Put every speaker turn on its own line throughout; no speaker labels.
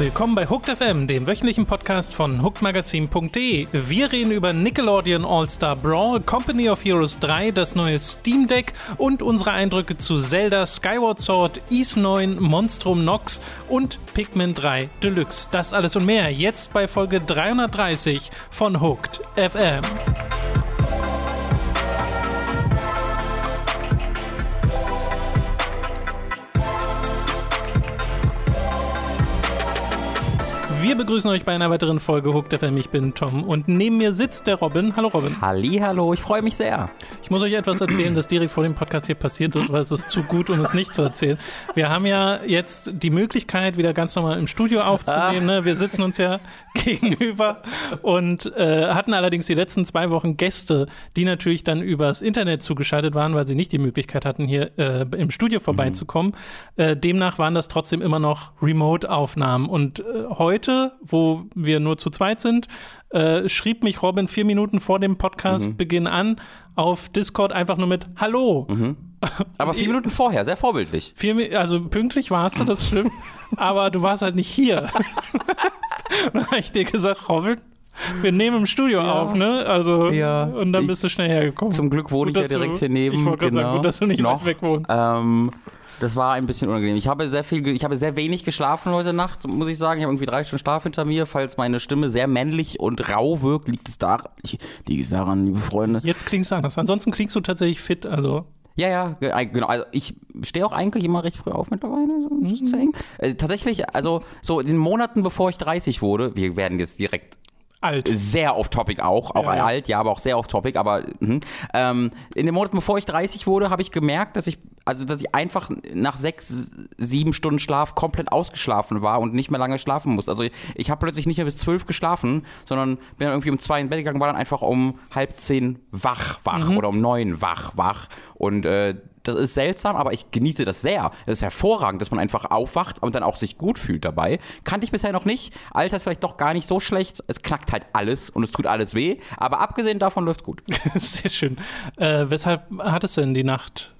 Willkommen bei Hooked FM, dem wöchentlichen Podcast von hookedmagazin.de. Wir reden über Nickelodeon All-Star Brawl, Company of Heroes 3, das neue Steam Deck und unsere Eindrücke zu Zelda, Skyward Sword, Ease 9, Monstrum Nox und Pikmin 3 Deluxe. Das alles und mehr jetzt bei Folge 330 von Hooked FM. Wir begrüßen euch bei einer weiteren Folge Hooked FM. Ich bin Tom und neben mir sitzt der Robin. Hallo Robin.
Halli, hallo, ich freue mich sehr.
Ich muss euch etwas erzählen, das direkt vor dem Podcast hier passiert ist, weil es ist zu gut, um es nicht zu erzählen. Wir haben ja jetzt die Möglichkeit, wieder ganz normal im Studio aufzunehmen. Ne? Wir sitzen uns ja gegenüber und äh, hatten allerdings die letzten zwei Wochen Gäste, die natürlich dann übers Internet zugeschaltet waren, weil sie nicht die Möglichkeit hatten, hier äh, im Studio vorbeizukommen. Mhm. Äh, demnach waren das trotzdem immer noch Remote-Aufnahmen. Und äh, heute heute, wo wir nur zu zweit sind, äh, schrieb mich Robin vier Minuten vor dem Podcastbeginn mhm. an auf Discord einfach nur mit Hallo. Mhm.
Aber vier Minuten vorher, sehr vorbildlich.
Vier, also pünktlich warst du, das stimmt. aber du warst halt nicht hier. dann habe ich dir gesagt, Robin, wir nehmen im Studio ja. auf, ne? Also, ja. und dann bist du schnell hergekommen.
Zum Glück wohne gut, ich ja direkt du, hier neben.
Ich wollte genau. sagen, gut, dass du nicht noch, weit weg wohnst.
Ähm, das war ein bisschen unangenehm. Ich habe sehr viel, ich habe sehr wenig geschlafen heute Nacht, muss ich sagen. Ich habe irgendwie drei Stunden Schlaf hinter mir. Falls meine Stimme sehr männlich und rau wirkt, liegt es daran, liegt es daran, liebe Freunde.
Jetzt klingt es anders. Ansonsten klingst du tatsächlich fit, also.
Ja, ja, genau. Also ich stehe auch eigentlich immer recht früh auf mittlerweile, so mhm. äh, tatsächlich, also so in den Monaten, bevor ich 30 wurde, wir werden jetzt direkt
Alt.
Sehr off-topic auch, auch ja, alt, ja, aber auch sehr off-topic, aber mh. ähm, in den Monaten, bevor ich 30 wurde, habe ich gemerkt, dass ich, also dass ich einfach nach sechs, sieben Stunden Schlaf komplett ausgeschlafen war und nicht mehr lange schlafen musste. Also ich, ich habe plötzlich nicht mehr bis zwölf geschlafen, sondern bin dann irgendwie um zwei in Bett gegangen, war dann einfach um halb zehn wach, wach mhm. oder um neun wach, wach und äh, das ist seltsam, aber ich genieße das sehr. Das ist hervorragend, dass man einfach aufwacht und dann auch sich gut fühlt dabei. Kannte ich bisher noch nicht. Alter ist vielleicht doch gar nicht so schlecht. Es knackt halt alles und es tut alles weh. Aber abgesehen davon läuft gut.
Sehr schön. Äh, weshalb hat es denn die Nacht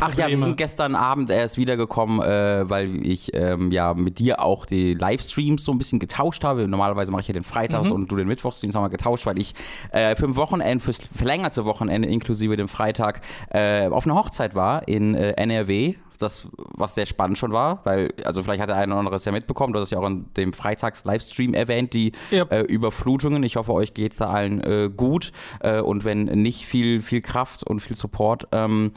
Ach ja, wir sind gestern Abend erst wiedergekommen, äh, weil ich ähm, ja mit dir auch die Livestreams so ein bisschen getauscht habe. Normalerweise mache ich ja den Freitags mhm. und du den Mittwochstreams haben wir getauscht, weil ich äh, für ein Wochenende, fürs verlängerte Wochenende inklusive dem Freitag äh, auf einer Hochzeit war in äh, NRW das, was sehr spannend schon war, weil, also vielleicht hat der eine oder andere es ja mitbekommen, du hast es ja auch in dem Freitags-Livestream erwähnt, die yep. äh, Überflutungen. Ich hoffe, euch geht es da allen äh, gut äh, und wenn nicht viel, viel Kraft und viel Support. Ähm,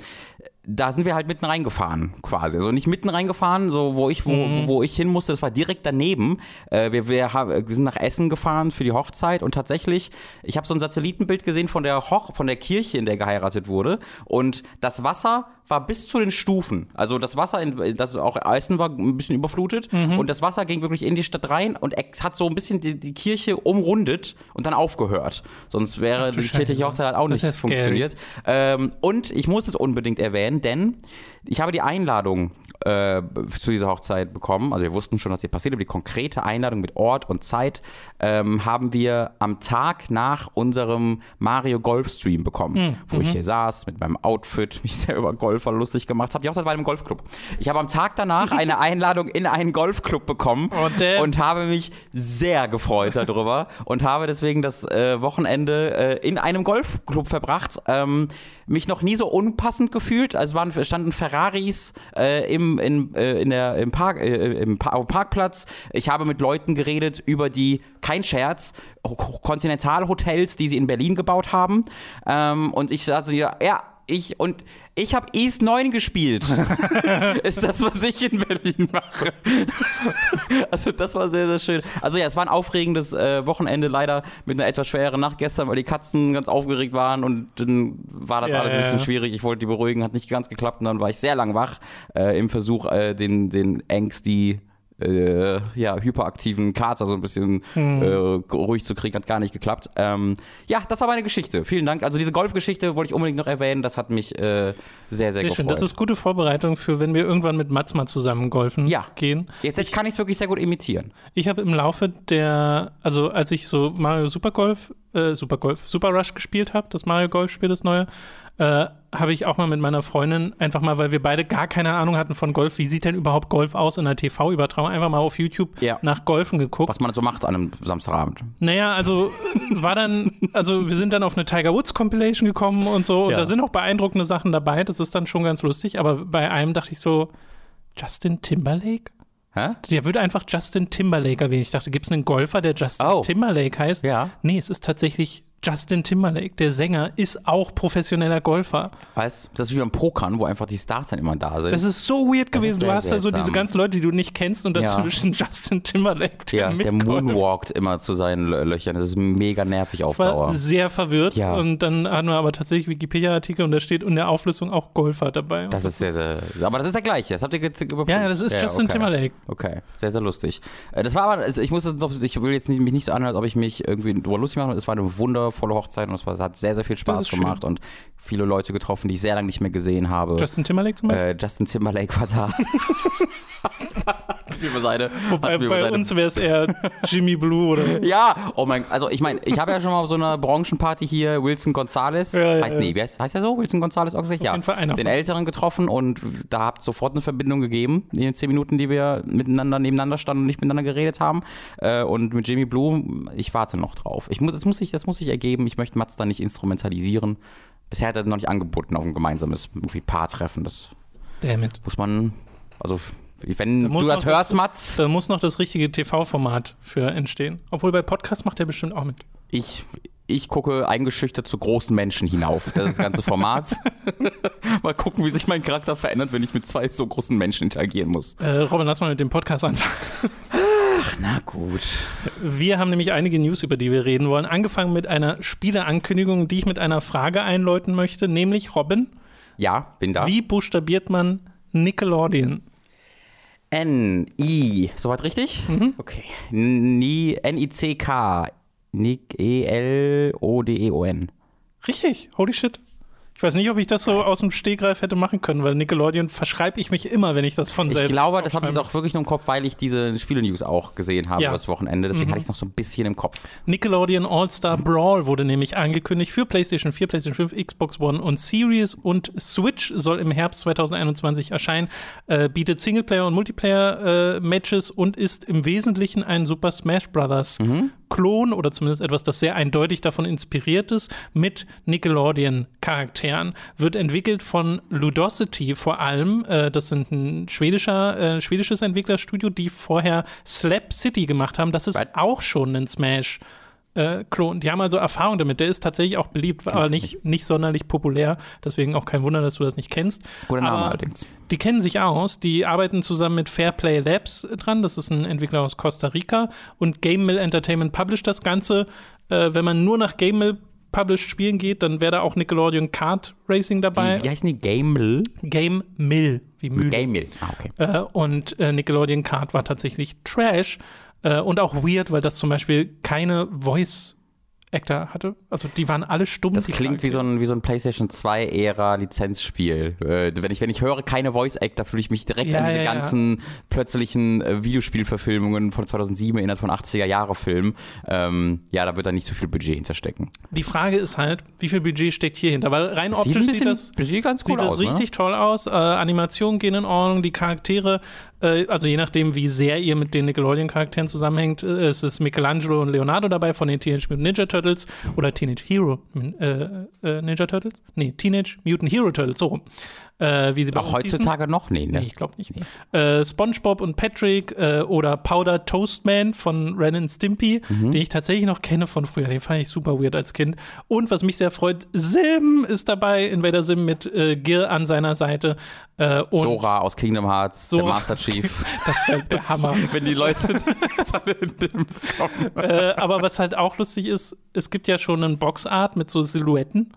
da sind wir halt mitten reingefahren, quasi. Also nicht mitten reingefahren, so wo ich, wo, mhm. wo ich hin musste, das war direkt daneben. Äh, wir, wir, wir, sind nach Essen gefahren für die Hochzeit und tatsächlich, ich habe so ein Satellitenbild gesehen von der Hoch, von der Kirche, in der geheiratet wurde. Und das Wasser war bis zu den Stufen. Also das Wasser, in, das auch Eisen war ein bisschen überflutet mhm. und das Wasser ging wirklich in die Stadt rein und hat so ein bisschen die, die Kirche umrundet und dann aufgehört. Sonst wäre die kirchliche Hochzeit halt auch nicht funktioniert. Ähm, und ich muss es unbedingt erwähnen, denn ich habe die Einladung äh, zu dieser Hochzeit bekommen. Also wir wussten schon, dass sie passiert, aber die konkrete Einladung mit Ort und Zeit ähm, haben wir am Tag nach unserem Mario Golf Stream bekommen, mhm. wo ich mhm. hier saß mit meinem Outfit, mich sehr über Golfer lustig gemacht habe. Die Hochzeit war einem Golfclub. Ich habe am Tag danach eine Einladung in einen Golfclub bekommen und, und habe mich sehr gefreut darüber und habe deswegen das äh, Wochenende äh, in einem Golfclub verbracht. Ähm, mich noch nie so unpassend gefühlt. Also waren, standen Ferraris äh, im, in, äh, in der, im, Park, äh, im pa Parkplatz. Ich habe mit Leuten geredet über die, kein Scherz, Kontinentalhotels, die sie in Berlin gebaut haben. Ähm, und ich sagte, ja, ja, ich und ich habe East 9 gespielt. ist das, was ich in Berlin mache. also das war sehr, sehr schön. Also ja, es war ein aufregendes äh, Wochenende, leider mit einer etwas schwereren Nacht gestern, weil die Katzen ganz aufgeregt waren und dann war das ja, alles ein bisschen ja. schwierig. Ich wollte die beruhigen, hat nicht ganz geklappt und dann war ich sehr lang wach äh, im Versuch, äh, den, den Ängsti äh, ja, hyperaktiven Kater so ein bisschen hm. äh, ruhig zu kriegen, hat gar nicht geklappt. Ähm, ja, das war meine Geschichte. Vielen Dank. Also diese Golfgeschichte wollte ich unbedingt noch erwähnen. Das hat mich äh, sehr, sehr, sehr gefreut. Schön.
Das ist gute Vorbereitung für, wenn wir irgendwann mit Mats mal zusammen golfen ja. gehen.
Jetzt, jetzt ich, kann ich es wirklich sehr gut imitieren.
Ich habe im Laufe der, also als ich so Mario Super Golf, äh, Super Golf, Super Rush gespielt habe, das Mario Golf Spiel, das neue, äh, habe ich auch mal mit meiner Freundin einfach mal, weil wir beide gar keine Ahnung hatten von Golf, wie sieht denn überhaupt Golf aus in der TV-Übertragung, einfach mal auf YouTube
Ja.
nach Golfen geguckt.
Was man so macht an einem Samstagabend.
Naja, also war dann, also wir sind dann auf eine Tiger Woods Compilation gekommen und so und
Ja.
da sind auch beeindruckende Sachen dabei, das ist dann schon ganz lustig, aber bei einem dachte ich so, Justin Timberlake?
Hä?
Der wird einfach Justin Timberlake erwähnt. Ich dachte, gibt es einen Golfer, der Justin
Oh.
Timberlake heißt?
Ja.
Nee, es ist tatsächlich Justin Timberlake. Der Sänger ist auch professioneller Golfer.
Weißt das ist wie beim Pokern, wo einfach die Stars dann immer da sind.
Das ist so weird
Das
gewesen. Du hast da so diese ganzen Leute, die du nicht kennst und
Ja.
dazwischen Justin Timberlake. Der
ja, der
mitgolft.
moonwalkt immer zu seinen Lö- Löchern. Das ist mega nervig auf
war
Dauer.
sehr verwirrt.
Ja.
Und dann hatten wir aber tatsächlich Wikipedia-Artikel und da steht in der Auflistung auch Golfer dabei.
Das ist sehr, sehr. Aber das ist der gleiche. Das habt ihr jetzt überprüft.
ja, das ist Justin
okay.
Timberlake.
Okay, sehr, sehr lustig. Äh, Das war aber, also ich muss jetzt noch, ich will jetzt nicht, mich nicht so anhören, als ob ich mich irgendwie lustig mache. Es war eine wundervolle Hochzeit und es hat sehr, sehr viel Spaß
ist schön.
gemacht und viele Leute getroffen, die ich sehr lange nicht mehr gesehen habe.
Justin Timberlake zum Beispiel.
äh, Justin Timberlake war da. über seine,
bei
hat mir über
bei
seine
uns wäre es eher Jimmy Blue oder.
ja, oh mein, also ich meine, ich habe ja schon mal auf so einer Branchenparty hier Wilson Gonzalez,
Ja, ja,
heißt
ja.
nee, wie heißt, heißt er so? Wilson Gonzalez auch gesagt?
auf
Ja,
jeden Fall einer
den
von.
Älteren getroffen und da habt sofort eine Verbindung gegeben in den zehn Minuten, die wir miteinander nebeneinander standen und nicht miteinander geredet haben. Äh, und mit Jimmy Blue, ich warte noch drauf. Ich muss, das muss ich, das muss ich ergeben. Ich möchte Mats da nicht instrumentalisieren. Bisher hat er noch nicht angeboten auf ein gemeinsames irgendwie Paartreffen. Das
Damn it.
muss man, also wenn
muss
du das
noch das-
hörst, Mats,
Da muss noch das richtige TV-Format für entstehen. Obwohl bei Podcasts macht er bestimmt auch mit.
Ich, ich gucke eingeschüchtert zu großen Menschen hinauf. Das ist das ganze Format. mal gucken, wie sich mein Charakter verändert, wenn ich mit zwei so großen Menschen interagieren muss.
Äh, Robin, lass mal mit dem Podcast anfangen.
Na gut.
Wir haben nämlich einige News, über die wir reden wollen. Angefangen mit einer Spieleankündigung, die ich mit einer Frage einläuten möchte, nämlich Robin,
Ja, bin da.
wie buchstabiert man Nickelodeon?
N-I. Soweit richtig?
Mhm.
Okay. Ni- N-I-C-K. Nick E-L-O-D-E-O-N.
Richtig, holy shit. Ich weiß nicht, ob ich das so aus dem Stegreif hätte machen können, weil Nickelodeon verschreibe ich mich immer, wenn ich das von
Ich
selbst
glaube, das habe ich jetzt auch wirklich nur im Kopf, weil ich diese Spiele-News auch gesehen habe
Ja. Mhm.
das Wochenende. Deswegen hatte ich es noch so ein bisschen im Kopf.
Nickelodeon All-Star Brawl wurde nämlich angekündigt für PlayStation 4, PlayStation 5, Xbox One und Series und Switch soll im Herbst 2021 erscheinen, äh, bietet Singleplayer- und Multiplayer-Matches und ist im Wesentlichen ein Super Smash Bros. Klon oder zumindest etwas, das sehr eindeutig davon inspiriert ist, mit Nickelodeon-Charakteren. Wird entwickelt von Ludosity vor allem. Äh, das sind ein schwedischer, äh, schwedisches Entwicklerstudio, die vorher Slap City gemacht haben. Das ist
Right.
auch schon ein Smash. Äh, Klon. Die haben also Erfahrung damit. Der ist tatsächlich auch beliebt, aber
ich
nicht, nicht sonderlich populär. Deswegen auch kein Wunder, dass du das nicht kennst.
Guter Name
aber
allerdings.
Die kennen sich aus. Die arbeiten zusammen mit Fairplay Labs dran. Das ist ein Entwickler aus Costa Rica. Und Game Mill Entertainment published das Ganze. Äh, wenn man nur nach Game Mill published spielen geht, dann wäre da auch Nickelodeon Kart Racing dabei.
Wie, wie heißen die? Gamel?
Game Mill, wie Mühle.
Gamel. Ah, okay.
Äh, und äh, Nickelodeon Card war tatsächlich Trash äh, und auch weird, weil das zum Beispiel keine Voice Actor hatte. Also die waren alle stumm.
Das klingt wie so ein, wie so ein PlayStation 2-Ära Lizenzspiel. Äh, wenn, ich, wenn ich höre keine Voice Actor, fühle ich mich direkt
Ja,
an diese
ja, ja.
ganzen plötzlichen äh, Videospielverfilmungen von 2007 erinnert von 80er-Jahre-Filmen. Ähm, ja, da wird da nicht so viel Budget hinterstecken.
Die Frage ist halt, wie viel Budget steckt hier hinter? Weil rein
Sieht ein
optisch sieht
bisschen
das,
Budget ganz
sieht das
aus, ne?
richtig toll aus. Äh, Animationen gehen in Ordnung, die Charaktere, also je nachdem, wie sehr ihr mit den Nickelodeon-Charakteren zusammenhängt, äh, es ist Michelangelo und Leonardo dabei von den Teenage Mutant Ninja Turtles oder Teenage Hero äh, äh, Ninja Turtles? Nee, Teenage Mutant Hero Turtles, so rum. Äh, wie sie bei
Auch
uns hießen.
heutzutage noch? Nee, ne?
Nee, ich glaube nicht. Äh, SpongeBob und Patrick äh, oder Powder Toastman von Ren and Stimpy,
Mhm.
den ich tatsächlich noch kenne von früher. Den fand ich super weird als Kind. Und was mich sehr freut, Sim ist dabei, Invader Sim mit äh, Gil an seiner Seite. Äh, und
Sora aus Kingdom Hearts, der
Sora
Master Chief.
das wäre der Hammer.
wenn die Leute jetzt alle in dem kommen.
äh, aber was halt auch lustig ist, es gibt ja schon einen Boxart mit so Silhouetten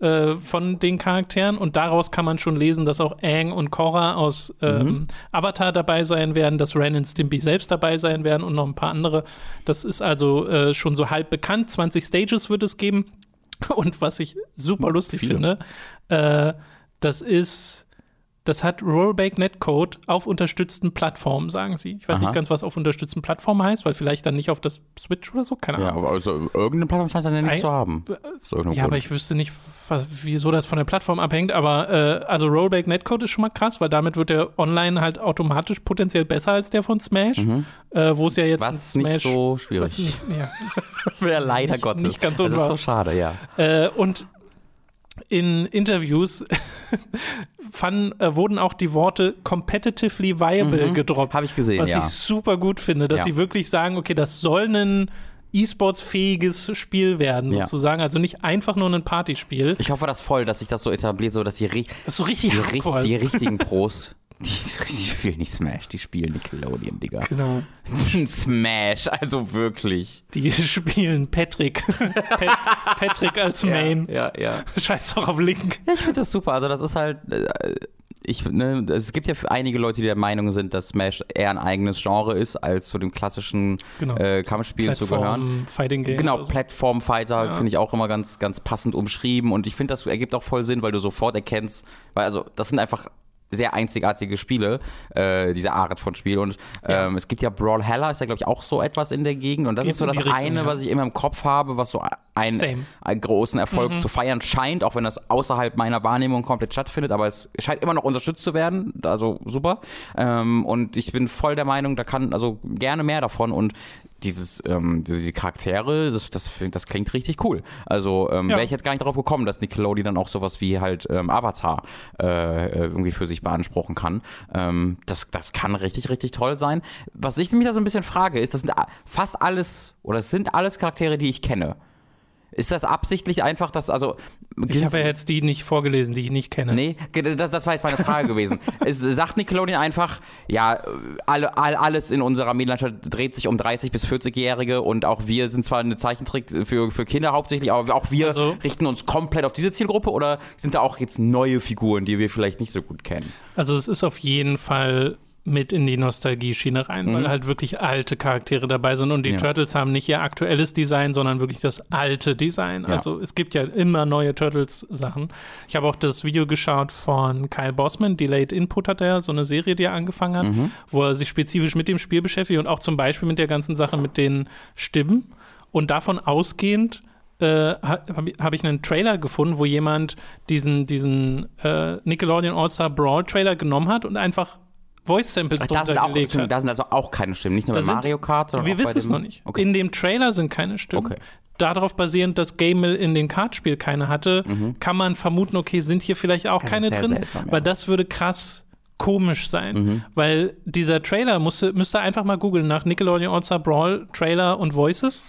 äh, von den Charakteren und daraus kann man schon lesen, dass auch Aang und Korra aus ähm, Avatar dabei sein werden, dass Ren und Stimpy selbst dabei sein werden und noch ein paar andere. Das ist also äh, schon so halb bekannt. 20 Stages wird es geben. Und was ich super lustig
Viele.
finde, äh, das ist das hat Rollback Netcode auf unterstützten Plattformen, sagen sie. Ich weiß
Aha.
nicht ganz, was auf unterstützten Plattformen heißt, weil vielleicht dann nicht auf das Switch oder so, keine
Ja,
Ahnung.
aber also irgendeine Plattform scheint es ja nicht zu haben. Irgendeinem
Ja, aber
Grund.
ich wüsste nicht, was, wieso das von der Plattform abhängt. Aber äh, also Rollback Netcode ist schon mal krass, weil damit wird der online halt automatisch potenziell besser als der von Smash, äh, wo es ja jetzt
Mhm. Was
ein
nicht
Smash
so
was
schwierig
nicht, ja,
Ja, leider
nicht-
Gottes.
nicht ganz
Das ist so schade, ja.
Äh, und in Interviews fanden, äh, wurden auch die Worte competitively viable gedroppt.
Habe ich gesehen,
was
ja.
ich super gut finde, dass
Ja.
sie wirklich sagen, okay, das soll ein E-Sports-fähiges Spiel werden,
Ja.
sozusagen. Also nicht einfach nur ein Partyspiel.
Ich hoffe das voll, dass sich das so etabliert, so dass die, ri-
Das so richtig
die, ri- die richtigen Pros, die, die spielen nicht Smash, die spielen Nickelodeon, Digga.
Genau.
Smash, also wirklich.
Die spielen Patrick. Pat Patrick als Main.
Ja, ja.
Scheiß doch auf Link.
Ja, ich finde das super. Also das ist halt, äh, ich, ne, es gibt ja einige Leute, die der Meinung sind, dass Smash eher ein eigenes Genre ist, als zu dem klassischen
Genau.
äh, Kampfspiel zu gehören.
Fighting Game.
Genau,
so.
Plattform-Fighter
Ja.
finde ich auch immer ganz, ganz passend umschrieben und ich finde, das ergibt auch voll Sinn, weil du sofort erkennst, weil also das sind einfach sehr einzigartige Spiele, äh, diese Art von Spiel und
Ja.
ähm, es gibt ja Brawlhalla, ist ja glaube ich auch so etwas in der Gegend und das
Geht
ist so das
Richtung,
eine,
ja.
was ich immer im Kopf habe, was so ein,
Same. Mhm.
einen großen Erfolg zu feiern scheint, auch wenn das außerhalb meiner Wahrnehmung komplett stattfindet, aber es scheint immer noch unterstützt zu werden, also super. Ähm, und ich bin voll der Meinung, da kann also gerne mehr davon und dieses, ähm, diese Charaktere, das, das, das klingt richtig cool. Also ähm,
Ja.
wäre ich jetzt gar nicht darauf gekommen, dass Nickelodeon dann auch sowas wie halt ähm, Avatar äh, äh, irgendwie für sich beanspruchen kann. Ähm, das, das kann richtig, richtig toll sein. Was ich mich da so ein bisschen frage, ist, das sind fast alles, oder es sind alles Charaktere, die ich kenne. Ist das absichtlich einfach, dass, also.
Ich habe ja jetzt die nicht vorgelesen, die ich nicht kenne.
Nee, das, das war jetzt meine Frage gewesen. Es sagt Nickelodeon einfach, ja, alle, all, alles in unserer Medienlandschaft dreht sich um 30- bis 40-Jährige und auch wir sind zwar eine Zeichentrick für, für Kinder hauptsächlich, aber auch wir
Also-
richten uns komplett auf diese Zielgruppe oder sind da auch jetzt neue Figuren, die wir vielleicht nicht so gut kennen?
Also es ist auf jeden Fall mit in die Nostalgie-Schiene rein, weil halt wirklich alte Charaktere dabei sind und die
Mhm. Ja.
Turtles haben nicht ihr aktuelles Design, sondern wirklich das alte Design.
Ja.
Also es gibt ja immer neue Turtles-Sachen. Ich habe auch das Video geschaut von Kyle Bossman, Delayed Input hat er, so eine Serie, die er angefangen hat,
Mhm.
wo er sich spezifisch mit dem Spiel beschäftigt und auch zum Beispiel mit der ganzen Sache mit den Stimmen und davon ausgehend äh, habe hab ich einen Trailer gefunden, wo jemand diesen, diesen äh, Nickelodeon All-Star Brawl Trailer genommen hat und einfach Voice-Samples
Da sind,
drunter
auch,
gelegt hat.
da sind also auch keine Stimmen, nicht nur
Da
bei
sind-
Mario Kart, sondern
Wir wissen es noch nicht.
Okay.
In dem Trailer sind keine Stimmen.
Okay.
Darauf basierend, dass Gamel in dem Kartspiel keine hatte, kann man vermuten, okay, sind hier vielleicht auch
Das
keine drin,
seltsam, ja.
weil das würde krass komisch sein,
Mhm.
weil dieser Trailer musste, müsste einfach mal googeln nach Nickelodeon All-Star Brawl Trailer und Voices.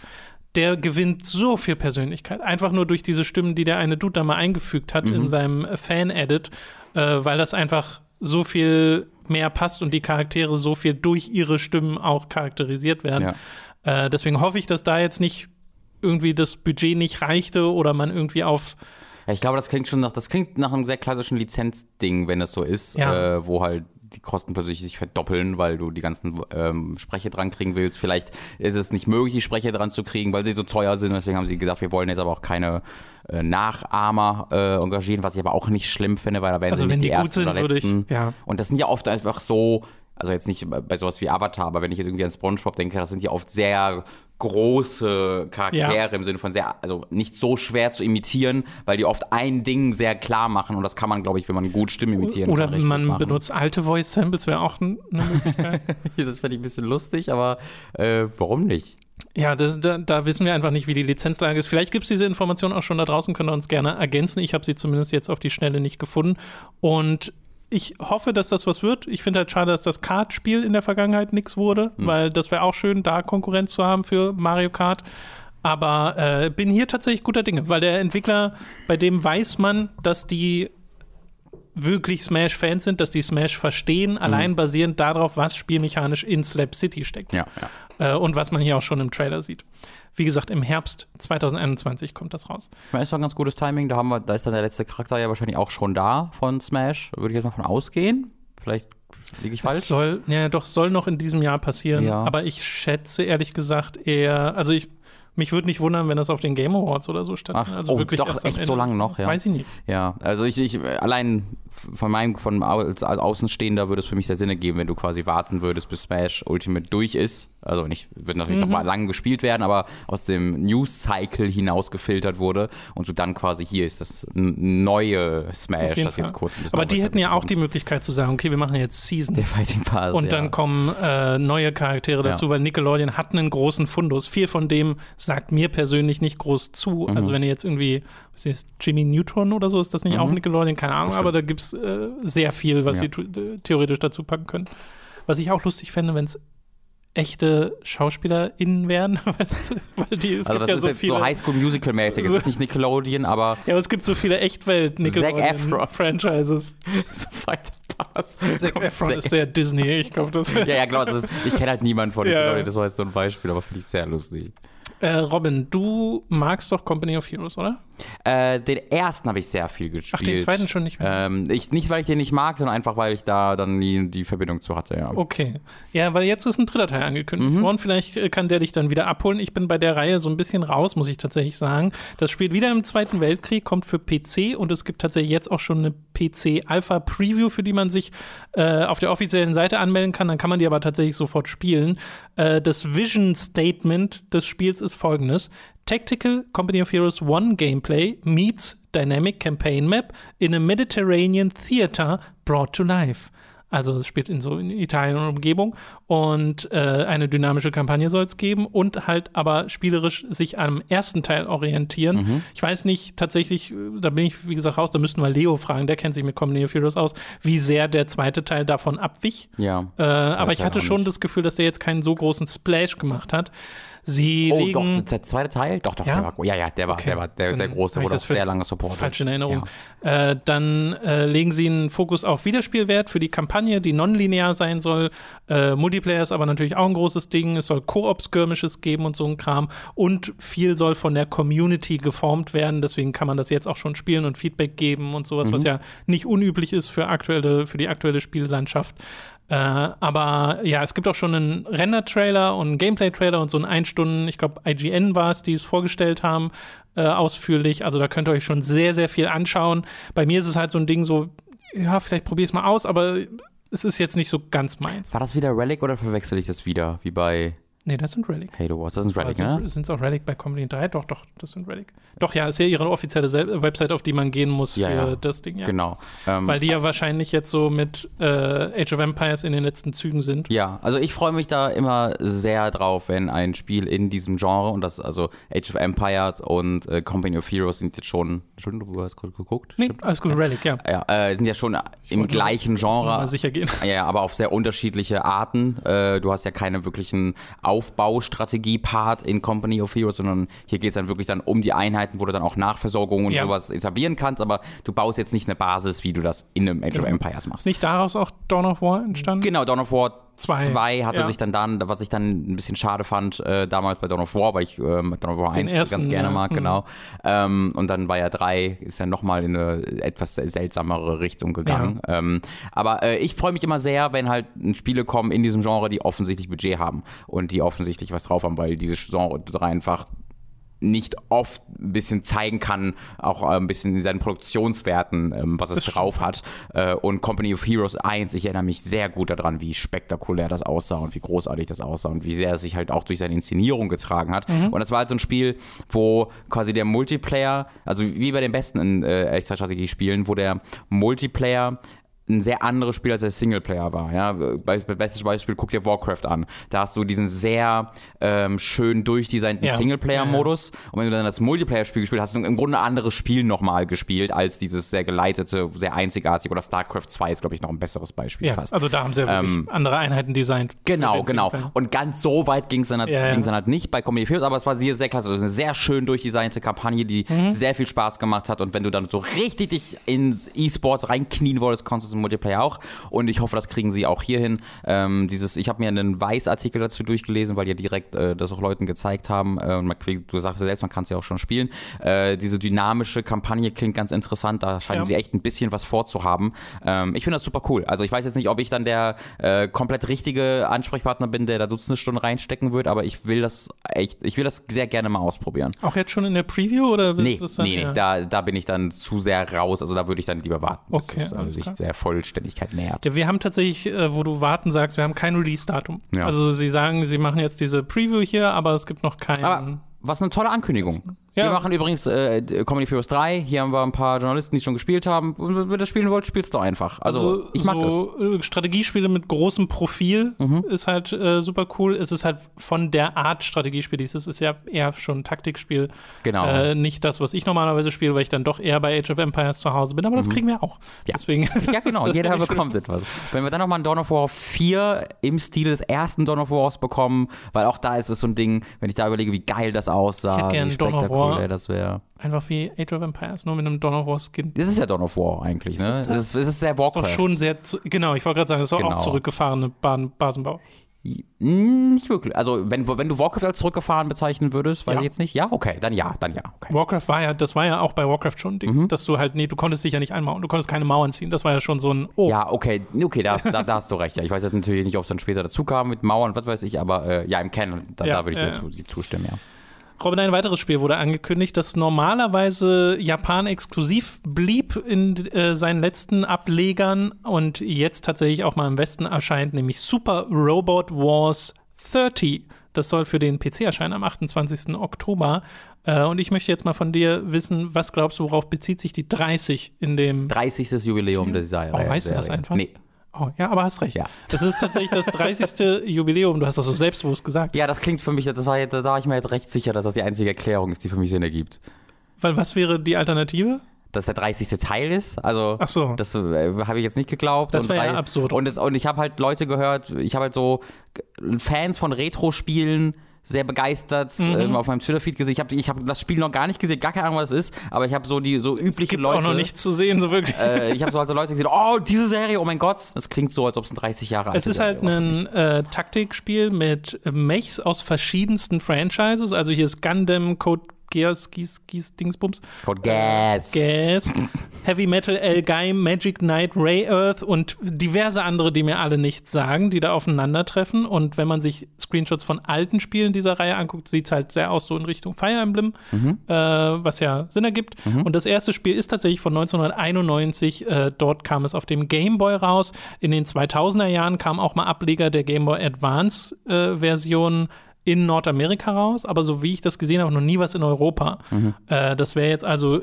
Der gewinnt so viel Persönlichkeit. Einfach nur durch diese Stimmen, die der eine Dude da mal eingefügt hat
Mhm.
in seinem Fan-Edit, äh, weil das einfach so viel mehr passt und die Charaktere so viel durch ihre Stimmen auch charakterisiert werden.
Ja.
Äh, deswegen hoffe ich, dass da jetzt nicht irgendwie das Budget nicht reichte oder man irgendwie auf
Ja, ich glaube, das klingt schon nach, das klingt nach einem sehr klassischen Lizenzding, wenn es so ist,
Ja.
äh, wo halt die Kosten plötzlich sich verdoppeln, weil du die ganzen ähm, Sprecher dran kriegen willst. Vielleicht ist es nicht möglich, die Sprecher dran zu kriegen, weil sie so teuer sind. Deswegen haben sie gesagt, wir wollen jetzt aber auch keine äh, Nachahmer äh, engagieren, was ich aber auch nicht schlimm finde, weil da werden
Also
sie nicht die
die gut
ersten
sind,
oder
würde ich-
letzten.
ja.
Und das sind ja oft einfach so, also jetzt nicht bei- sowas wie Avatar, aber wenn ich jetzt irgendwie an SpongeBob denke, das sind ja oft sehr große Charaktere
Ja.
im Sinne von sehr, also nicht so schwer zu imitieren, weil die oft ein Ding sehr klar machen und das kann man, glaube ich, wenn man gut Stimmen imitieren
oder
kann. recht
man benutzt alte Voice Samples wäre auch eine Möglichkeit.
Das fände ich ein bisschen lustig, aber äh, warum nicht?
ja, das, da, da wissen wir einfach nicht, wie die Lizenzlage ist. Vielleicht gibt es diese Information auch schon da draußen, könnt ihr uns gerne ergänzen. Ich habe sie zumindest jetzt auf die Schnelle nicht gefunden. Und ich hoffe, dass das was wird. Ich finde halt schade, dass das Kart-Spiel in der Vergangenheit nichts wurde,
Hm.
weil das wäre auch schön, da Konkurrenz zu haben für Mario Kart. Aber äh, bin hier tatsächlich guter Dinge, weil der Entwickler, bei dem weiß man, dass die wirklich Smash-Fans sind, dass die Smash verstehen, allein basierend darauf, was spielmechanisch in Slap City steckt.
Ja, ja.
Äh, und was man hier auch schon im Trailer sieht. Wie gesagt, im Herbst 2021 kommt das raus.
Ich meine, ist doch ein ganz gutes Timing. Da, haben wir, da ist dann der letzte Charakter ja wahrscheinlich auch schon da von Smash. Würde ich jetzt mal von ausgehen. Vielleicht liege ich
Das
falsch.
soll, ja, doch, soll noch in diesem Jahr passieren.
Ja.
Aber ich schätze ehrlich gesagt eher, also ich Mich würde nicht wundern, wenn das auf den Game Awards oder so stattfindet.
Ach,
Also
oh,
wirklich
doch, echt so lange noch, ja.
Weiß ich nicht.
Ja, also ich, ich allein von meinem, von als, Außenstehender würde es für mich sehr Sinn ergeben, wenn du quasi warten würdest, bis Smash Ultimate durch ist. Also nicht, wird natürlich noch mal lang gespielt werden, aber aus dem News-Cycle hinaus gefiltert wurde und du dann quasi hier ist das neue Smash, das jetzt kurz ein bisschen
Aber die hätten ja auch die. Möglichkeit zu sagen, okay, wir machen jetzt Seasons.
der Fighting Pass.
Und
ja.
dann kommen äh, neue Charaktere
Ja.
dazu, weil Nickelodeon hat einen großen Fundus. Viel von dem sagt mir persönlich nicht groß zu.
Mhm.
Also wenn ihr jetzt irgendwie, was ist Jimmy Neutron oder so, ist das nicht auch
Mhm.
Nickelodeon? Keine Ahnung, aber da gibt es äh, sehr viel, was
Ja.
sie theoretisch dazu packen können. Was ich auch lustig fände, wenn es echte SchauspielerInnen weil's- weil die, es
Also
gibt
das
ja
ist
so
jetzt
viele.
so High School Musical mäßig. Es ist nicht Nickelodeon, aber
ja, aber es gibt so viele Echtwelt
Zac Efron.
Nickelodeon-Franchises.
so Fighting Pass.
Zac Efron ist sehr Disney, ich glaube, das
Ja, ja, klar. das Ist, ich kenne halt niemanden von
Ja.
Nickelodeon, das war jetzt so ein Beispiel, aber finde ich sehr lustig.
Äh, Robin, du magst doch Company of Heroes, oder?
Äh, den ersten habe ich sehr viel gespielt.
Ach, den zweiten schon nicht mehr.
Ähm, ich, nicht, weil ich den nicht mag, sondern einfach, weil ich da dann nie die Verbindung zu hatte, ja.
Okay. Ja, weil jetzt ist ein dritter Teil angekündigt
Mhm.
worden. Vielleicht äh, kann der dich dann wieder abholen. Ich bin bei der Reihe so ein bisschen raus, muss ich tatsächlich sagen. Das spielt wieder im Zweiten Weltkrieg, kommt für PC und es gibt tatsächlich jetzt auch schon eine PC-Alpha-Preview, für die man sich äh, auf der offiziellen Seite anmelden kann. Dann kann man die aber tatsächlich sofort spielen. Äh, das Vision Statement des Spiels ist folgendes. Tactical Company of Heroes 1 Gameplay meets Dynamic Campaign Map in a Mediterranean Theater brought to life. Also es spielt in so in Italien und Umgebung und äh, eine dynamische Kampagne soll es geben und halt aber spielerisch sich am ersten Teil orientieren.
Mhm.
Ich weiß nicht tatsächlich, äh, da bin ich wie gesagt raus, da müssten wir Leo fragen, der kennt sich mit Company of Heroes aus, wie sehr der zweite Teil davon abwich.
Ja.
Äh, aber ich hatte schon das Gefühl, dass der jetzt keinen so großen Splash gemacht hat. Sie
Oh,
legen
doch, der zweite Teil? Doch, doch,
Ja?
der war, ja, ja, der war,
Okay,
der war der, sehr groß, der wurde auch sehr lange supportet.
falsch in Erinnerung. Äh, dann äh, legen sie einen Fokus auf Wiederspielwert für die Kampagne, die nonlinear sein soll. Äh, Multiplayer ist aber natürlich auch ein großes Ding. Es soll Koop-Skirmishes geben und so ein Kram. Und viel soll von der Community geformt werden. Deswegen kann man das jetzt auch schon spielen und Feedback geben und sowas, was
Mhm.
ja nicht unüblich ist für, aktuelle, für die aktuelle Spiellandschaft. Äh, aber ja, es gibt auch schon einen Render-Trailer und einen Gameplay-Trailer und so einen Einstunden, ich glaube, IGN war es, die es vorgestellt haben, äh, ausführlich. Also da könnt ihr euch schon sehr, sehr viel anschauen. Bei mir ist es halt so ein Ding so, ja, vielleicht probier es mal aus, aber es ist jetzt nicht so ganz meins.
War das wieder Relic oder verwechsel ich das wieder? Wie bei
Nee, das sind Relic.
Halo Wars. Das ist Relic,
also,
ne?
Sind es auch Relic bei Comedy 3? Doch, doch, das sind Relic. Doch, ja, ist ja ihre offizielle Sel Website, auf die man gehen muss für
Ja,
das Ding, ja.
Genau. Ähm,
Weil die ja wahrscheinlich jetzt so mit äh, Age of Empires in den letzten Zügen sind.
Ja, also ich freue mich da immer sehr drauf, wenn ein Spiel in diesem Genre und das also Age of Empires und äh, Company of Heroes sind jetzt schon, Entschuldigung, du hast gerade geguckt?
Nee,
Stimmt?
alles gut, Relic, ja.
Ja, äh, sind ja schon im
wollte
gleichen
Mal
Genre,
sicher gehen.
ja, aber auf sehr unterschiedliche Arten. Äh, du hast ja keine wirklichen Aufbaustrategie-Part in Company of Heroes, sondern hier geht es dann wirklich dann um die Einheiten, wo du dann auch Nachversorgung und
Ja.
sowas etablieren kannst, aber du baust jetzt nicht eine Basis, wie du das in einem Age of
Genau.
Empires machst.
Ist nicht daraus auch Dawn of War entstanden?
Genau, Dawn of War
Zwei,
2 hatte
ja.
sich dann dann, was ich dann ein bisschen schade fand, äh, damals bei Dawn of War, weil ich ähm, Dawn of War
Den
1
ersten,
ganz gerne
ja.
mag,
Mhm.
genau. Ähm, und dann bei ja 3 ist ja nochmal in eine etwas seltsamere Richtung gegangen. Ähm, aber äh, ich freue mich immer sehr, wenn halt Spiele kommen in diesem Genre, die offensichtlich Budget haben und die offensichtlich was drauf haben, weil dieses Genre einfach nicht oft ein bisschen zeigen kann, auch äh, ein bisschen in seinen Produktionswerten, ähm, was es
Das
drauf hat. Äh, und Company of Heroes 1, ich erinnere mich sehr gut daran, wie spektakulär das aussah und wie großartig das aussah und wie sehr es sich halt auch durch seine Inszenierung getragen hat. Und das war halt so ein Spiel, wo quasi der Multiplayer, also wie bei den besten in, äh, Echtzeitstrategie-Spielen, wo der Multiplayer ein sehr anderes Spiel als der Singleplayer war. Ja? Be bestes Beispiel, guck dir Warcraft an. Da hast du diesen sehr ähm, schön durchdesignten
Ja.
Singleplayer-Modus. Und wenn du dann das Multiplayer-Spiel gespielt hast, hast du im Grunde ein anderes Spiel nochmal gespielt, als dieses sehr geleitete, sehr einzigartige. Oder StarCraft 2 ist, glaube ich, noch ein besseres Beispiel
Ja,
fast.
also da haben sie ja wirklich
Ähm,
andere Einheiten designt.
Genau, genau. Und ganz so weit ging es dann, halt-
Ja, ja.
dann halt nicht bei Comedy Heroes, aber es war sehr, sehr klasse. Also eine sehr schön durchdesignte Kampagne, die
Mhm.
sehr viel Spaß gemacht hat. Und wenn du dann so richtig dich ins E-Sports reinknien wolltest, konntest du im Multiplayer auch. Und ich hoffe, das kriegen sie auch hier hin. Ähm, dieses, ich habe mir einen Weiß-Artikel dazu durchgelesen, weil die ja direkt äh, das auch Leuten gezeigt haben. Äh, man, du sagst ja selbst, man kann es ja auch schon spielen. Äh, diese dynamische Kampagne klingt ganz interessant. Da scheinen ja. sie echt ein bisschen was vorzuhaben. Ähm, ich finde das super cool. Also ich weiß jetzt nicht, ob ich dann der äh, komplett richtige Ansprechpartner bin, der da Dutzende Stunden reinstecken wird, aber ich will das echt, ich will das sehr gerne mal ausprobieren.
Auch jetzt schon in der Preview oder?
Nee, nee, nee, da, da bin ich dann zu sehr raus. Also da würde ich dann lieber warten, bis
okay,
es äh, sich der Vollständigkeit nähert.
Ja, wir haben tatsächlich, äh, wo du warten sagst, wir haben kein Release-Datum. Ja. Also sie sagen, sie machen jetzt diese Preview hier, aber es gibt noch keinen. Aber
was eine tolle Ankündigung. Ja. Wir machen übrigens äh, Comedy Heroes 3. Hier haben wir ein paar Journalisten, die schon gespielt haben. wenn ihr das spielen wollt, spielst du einfach. Also, also ich mag so
das. Äh, Strategiespiele mit großem Profil mhm. ist halt äh, super cool. Es ist halt von der Art Strategiespiel, dieses ist ja eher schon ein Taktikspiel.
Genau.
Äh, nicht das, was ich normalerweise spiele, weil ich dann doch eher bei Age of Empires zu Hause bin. Aber das mhm. kriegen wir auch.
Ja, Deswegen ja genau. Jeder bekommt schön. etwas. Wenn wir dann nochmal ein Dawn of War 4 im Stil des ersten Dawn of Wars bekommen, weil auch da ist es so ein Ding, wenn ich da überlege, wie geil das aussah,
ich hätte
wie
spektakulär
das wäre.
Einfach wie Age of Empires, nur mit einem Dawn of War Skin.
Das ist ja Dawn of War eigentlich, ne?
Ist das?
Es, ist, es ist sehr Warcraft.
Das ist schon sehr, zu, genau, ich wollte gerade sagen, das ist genau. auch zurückgefahrene Basenbau.
Nicht wirklich. Also, wenn, wenn du Warcraft als zurückgefahren bezeichnen würdest, weiß ja. ich jetzt nicht. Ja, okay, dann ja, dann ja. Okay.
Warcraft war ja, das war ja auch bei Warcraft schon ein Ding, mhm. dass du halt, nee, du konntest dich ja nicht einmauern, du konntest keine Mauern ziehen. Das war ja schon so ein,
oh. Ja, okay, okay, da, da, da hast du recht. Ja. Ich weiß jetzt natürlich nicht, ob es dann später dazu kam mit Mauern, was weiß ich, aber äh, ja, im Canon, da, ja, da würde ich dir zustimmen, ja.
Robin, ein weiteres Spiel wurde angekündigt, das normalerweise Japan exklusiv blieb in äh, seinen letzten Ablegern und jetzt tatsächlich auch mal im Westen erscheint, nämlich Super Robot Wars 30. Das soll für den PC erscheinen am 28. Oktober. Äh, und ich möchte jetzt mal von dir wissen, was glaubst du, worauf bezieht sich die 30 in dem
30. Jubiläum der Serie?
Oh, weißt du das einfach?
Nee.
Oh, ja, aber hast recht. Ja. Das ist tatsächlich das 30. Jubiläum. Du hast das so selbstbewusst gesagt.
Ja, das klingt für mich, das war jetzt, da war ich mir jetzt recht sicher, dass das die einzige Erklärung ist, die für mich Sinn ergibt.
Weil was wäre die Alternative?
Dass der 30. Teil ist. Also,
Ach so.
das äh, habe ich jetzt nicht geglaubt.
Das wäre ja absurd.
Und, es, und ich habe halt Leute gehört, ich habe halt so Fans von Retro-Spielen sehr begeistert mhm. ähm, auf meinem Twitter-Feed gesehen. Ich habe ich hab das Spiel noch gar nicht gesehen, gar keine Ahnung, was es ist, aber ich habe so die so übliche es gibt Leute.
auch noch nicht zu sehen, so wirklich.
Äh, ich habe so also Leute gesehen, oh, diese Serie, oh mein Gott, das klingt so, als ob es ein 30 Jahre alt
ist. Es ist halt ein äh, Taktikspiel mit Mechs aus verschiedensten Franchises. Also hier ist Gundam, Code Gears, Gies, Gies, Dingsbums.
Code Gas.
Gas. Heavy Metal, El Gaim, Magic Knight, Ray Earth und diverse andere, die mir alle nichts sagen, die da aufeinandertreffen. Und wenn man sich Screenshots von alten Spielen dieser Reihe anguckt, sieht es halt sehr aus so in Richtung Fire Emblem, mhm. äh, was ja Sinn ergibt. Mhm. Und das erste Spiel ist tatsächlich von 1991. Äh, dort kam es auf dem Game Boy raus. In den 2000er Jahren kam auch mal Ableger der Game Boy Advance äh, Version in Nordamerika raus, aber so wie ich das gesehen habe, noch nie was in Europa. Mhm. Äh, das wäre jetzt also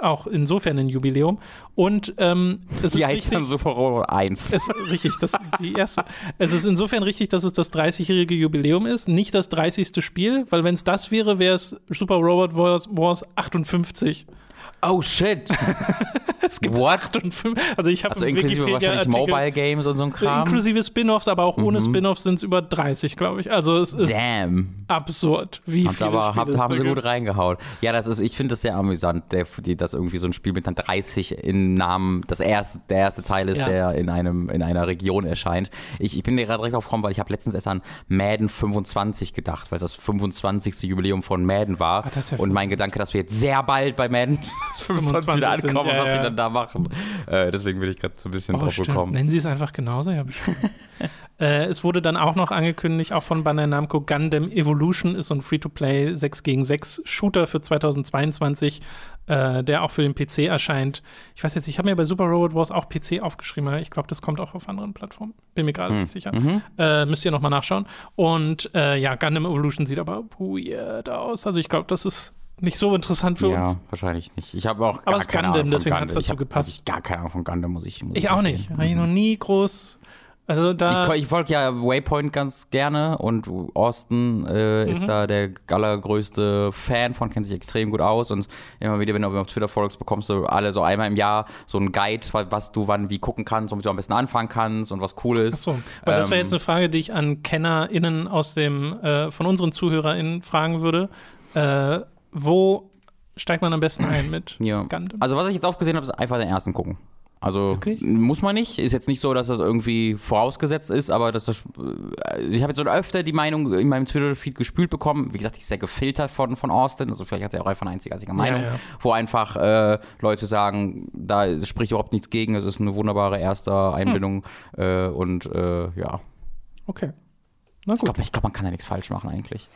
auch insofern ein Jubiläum. Und ähm, es
die
ist
heißt richtig, dann Super Robot 1.
Es, richtig, das die erste. es ist insofern richtig, dass es das 30-jährige Jubiläum ist, nicht das 30. Spiel, weil wenn es das wäre, wäre es Super Robot Wars, Wars 58.
Oh shit.
es gibt What? 8 und 5. Also ich habe
also inklusive wahrscheinlich Mobile Games und so ein Kram.
Inklusive Spin-offs, aber auch ohne mhm. Spin-offs sind es über 30, glaube ich. Also es ist
Damn.
absurd, wie habt viele aber,
Spiele habt, haben sie gut reingehauen. Ja, das ist, ich finde das sehr amüsant, der, die, dass irgendwie so ein Spiel mit dann 30 im Namen das erste, der erste Teil ist, ja. der in einem in einer Region erscheint. Ich, ich bin gerade direkt aufgekommen, weil ich habe letztens erst an Madden 25 gedacht, weil es das 25. Jubiläum von Madden war. Ach, ja und mein Gedanke, dass wir jetzt sehr bald bei Madden 25 wieder ankommen, ja, was sie dann da machen. Äh, deswegen bin ich gerade so ein bisschen oh, drauf stimmt. gekommen.
Nennen sie es einfach genauso? Ja, bestimmt. äh, es wurde dann auch noch angekündigt, auch von Bandai Namco, Gundam Evolution ist so ein Free-to-Play 6 gegen 6 Shooter für 2022, äh, der auch für den PC erscheint. Ich weiß jetzt, ich habe mir bei Super Robot Wars auch PC aufgeschrieben, ich glaube, das kommt auch auf anderen Plattformen. Bin mir gerade hm. nicht sicher. Mhm. Äh, müsst ihr nochmal nachschauen. Und äh, ja, Gundam Evolution sieht aber weird aus. Also ich glaube, das ist nicht so interessant für
ja,
uns.
Ja, wahrscheinlich nicht. Ich habe auch
gar Aber es keine Gundam, Ahnung deswegen hat es dazu gepasst.
Ich gar keine Ahnung von Gundam, muss ich muss
Ich auch nicht. Habe ich noch nie groß. Also
da ich, ich folge ja Waypoint ganz gerne und Austin äh, mhm. ist da der allergrößte Fan von, kennt sich extrem gut aus und immer wieder, wenn du auf Twitter folgst, bekommst du alle so einmal im Jahr so einen Guide, was du wann wie gucken kannst, womit du am besten anfangen kannst und was cool ist.
Achso, weil ähm, das wäre jetzt eine Frage, die ich an KennerInnen aus dem, äh, von unseren ZuhörerInnen fragen würde. Äh, wo steigt man am besten ein mit
ja. Gundam? Also was ich jetzt aufgesehen habe, ist einfach den ersten gucken. Also
Wirklich?
muss man nicht. Ist jetzt nicht so, dass das irgendwie vorausgesetzt ist, aber dass das, äh, ich habe jetzt so öfter die Meinung in meinem Twitter-Feed gespült bekommen. Wie gesagt, die ist sehr gefiltert von, von Austin. Also vielleicht hat er auch einfach eine einzigartige Meinung,
ja.
wo einfach äh, Leute sagen, da spricht überhaupt nichts gegen. Es ist eine wunderbare erste Einbindung äh, und äh, ja.
Okay. Na
Ich
gut.
glaube, ich glaub, man kann da nichts falsch machen eigentlich.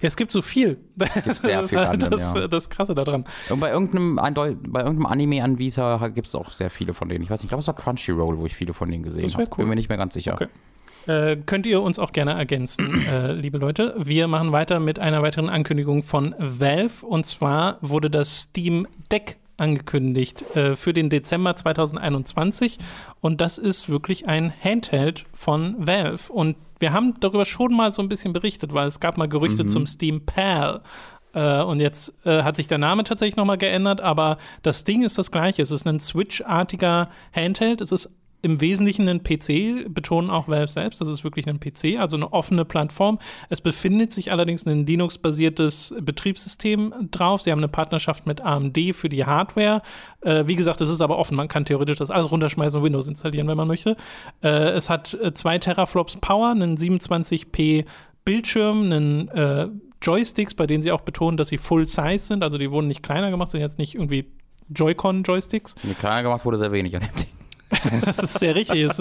Ja, es gibt so viel. Das
sehr
ist
viel
halt das,
ja.
das Krasse daran.
Und bei irgendeinem, bei irgendeinem Anime-Anbieter gibt es auch sehr viele von denen. Ich weiß nicht, ich glaube, es war Crunchyroll, wo ich viele von denen gesehen
Das
habe.
cool.
Bin mir nicht mehr ganz sicher.
Okay. Äh, könnt ihr uns auch gerne ergänzen, äh, liebe Leute. Wir machen weiter mit einer weiteren Ankündigung von Valve. Und zwar wurde das Steam Deck angekündigt äh, für den Dezember 2021. Und das ist wirklich ein Handheld von Valve. Und wir haben darüber schon mal so ein bisschen berichtet, weil es gab mal Gerüchte zum Steam Pal. Äh, und jetzt äh, hat sich der Name tatsächlich nochmal geändert, aber das Ding ist das gleiche. Es ist ein Switch-artiger Handheld. Es ist im Wesentlichen ein PC, betonen auch Valve selbst. Das ist wirklich ein PC, also eine offene Plattform. Es befindet sich allerdings ein Linux-basiertes Betriebssystem drauf. Sie haben eine Partnerschaft mit AMD für die Hardware. Äh, wie gesagt, es ist aber offen. Man kann theoretisch das alles runterschmeißen und Windows installieren, wenn man möchte. Äh, es hat äh, zwei Teraflops Power, einen 27p Bildschirm, einen äh, Joysticks, bei denen sie auch betonen, dass sie Full Size sind. Also die wurden nicht kleiner gemacht, sind jetzt nicht irgendwie Joy-Con-Joysticks.
Mir kleiner gemacht wurde sehr wenig an dem Ding.
Das ist sehr richtig. Ist,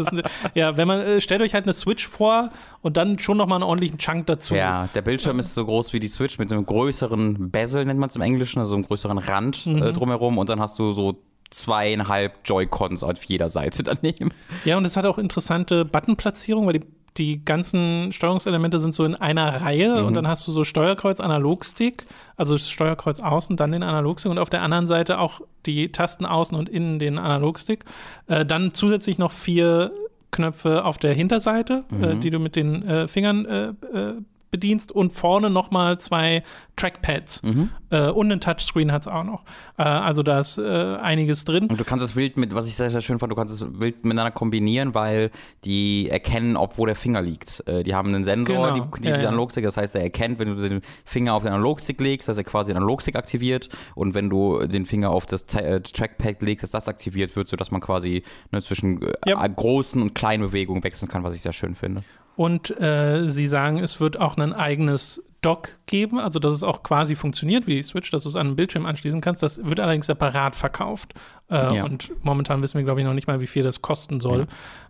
ja, wenn man, äh, stellt euch halt eine Switch vor und dann schon nochmal einen ordentlichen Chunk dazu.
Ja, der Bildschirm ist so groß wie die Switch mit einem größeren Bezel, nennt man es im Englischen, also einem größeren Rand
Mhm.
äh, drumherum und dann hast du so zweieinhalb Joy-Cons auf jeder Seite daneben.
Ja, und es hat auch interessante Buttonplatzierung, weil die, die ganzen Steuerungselemente sind so in einer Reihe und dann hast du so Steuerkreuz, Analogstick, also Steuerkreuz außen, dann den Analogstick und auf der anderen Seite auch die Tasten außen und innen den Analogstick. Äh, dann zusätzlich noch vier Knöpfe auf der Hinterseite, äh, die du mit den äh, Fingern äh, äh, bedienst und vorne nochmal zwei Trackpads äh, und einen Touchscreen hat es auch noch. Äh, also da ist äh, einiges drin.
Und du kannst das wild mit, was ich sehr, sehr schön fand, du kannst es wild miteinander kombinieren, weil die erkennen, ob wo der Finger liegt. Äh, die haben einen Sensor,
Genau.
die, die,
Ja,
die. Analogstick, das heißt, er erkennt, wenn du den Finger auf den Analogstick legst, dass er quasi den Analogstick aktiviert und wenn du den Finger auf das Ta- äh, Trackpad legst, dass das aktiviert wird, sodass man quasi ne, zwischen äh,
Ja.
großen und kleinen Bewegungen wechseln kann, was ich sehr schön finde.
Und äh, sie sagen, es wird auch ein eigenes Dock geben, also dass es auch quasi funktioniert wie die Switch, dass du es an einen Bildschirm anschließen kannst. Das wird allerdings separat verkauft. Äh,
Ja.
Und momentan wissen wir, glaube ich, noch nicht mal, wie viel das kosten soll.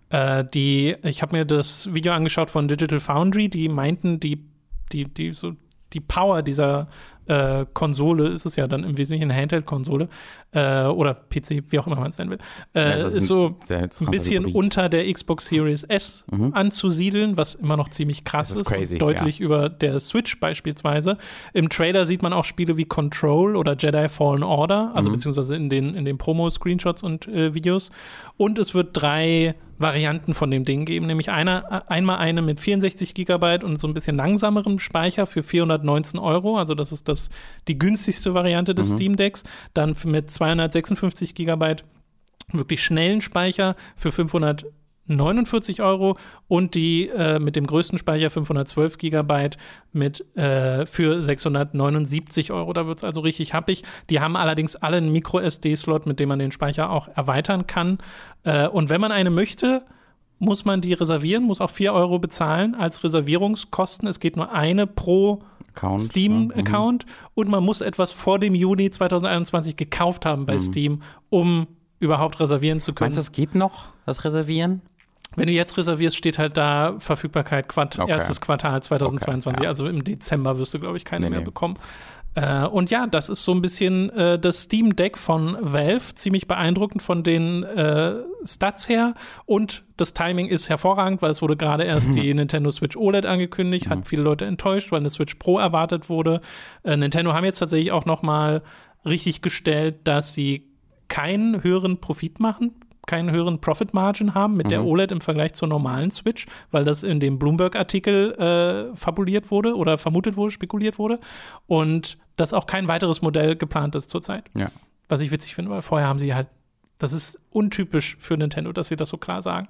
Äh, die, ich habe mir das Video angeschaut von Digital Foundry, die meinten, die, die, die, so, die Power dieser äh, Konsole ist es ja dann im Wesentlichen eine Handheld-Konsole äh, oder PC, wie auch immer man es nennen will. Äh,
Ja, es
ist,
ist
so ein bisschen
Hybrid.
unter der Xbox Series S anzusiedeln, was immer noch ziemlich krass
Das ist
ist,
crazy,
und deutlich über der Switch beispielsweise. Im Trailer sieht man auch Spiele wie Control oder Jedi Fallen Order, also beziehungsweise in den, in den Promo-Screenshots und äh, Videos. Und es wird drei Varianten von dem Ding geben, nämlich einer, einmal eine mit 64 Gigabyte und so ein bisschen langsamerem Speicher für 419 Euro, also das ist das, die günstigste Variante des Steam Decks. Dann mit 256 Gigabyte wirklich schnellen Speicher für 549 Euro und die äh, mit dem größten Speicher 512 Gigabyte mit äh, für 679 Euro. Da wird es also richtig happig. Die haben allerdings alle einen Micro-SD-Slot, mit dem man den Speicher auch erweitern kann. Äh, und wenn man eine möchte, muss man die reservieren, muss auch 4 Euro bezahlen als Reservierungskosten. Es geht nur eine pro
Account, ne?
Steam-Account und man muss etwas vor dem Juni 2021 gekauft haben bei Steam, um überhaupt reservieren zu können.
Meinst du, es geht noch, das Reservieren?
Wenn du jetzt reservierst, steht halt da Verfügbarkeit Quart
Okay.
erstes Quartal 2022.
Okay, ja.
Also im Dezember wirst du, glaube ich, keine
Nee,
mehr
nee.
bekommen. Äh, und ja, das ist so ein bisschen äh, das Steam Deck von Valve. Ziemlich beeindruckend von den äh, Stats her. Und das Timing ist hervorragend, weil es wurde gerade erst die Nintendo Switch OLED angekündigt. Hat viele Leute enttäuscht, weil eine Switch Pro erwartet wurde. Äh, Nintendo haben jetzt tatsächlich auch noch mal richtig gestellt, dass sie keinen höheren Profit machen, keinen höheren Profit Margin haben mit der OLED im Vergleich zur normalen Switch, weil das in dem Bloomberg-Artikel äh, fabuliert wurde oder vermutet wurde, spekuliert wurde und dass auch kein weiteres Modell geplant ist zurzeit.
Ja.
Was ich witzig finde, weil vorher haben sie halt, das ist untypisch für Nintendo, dass sie das so klar sagen.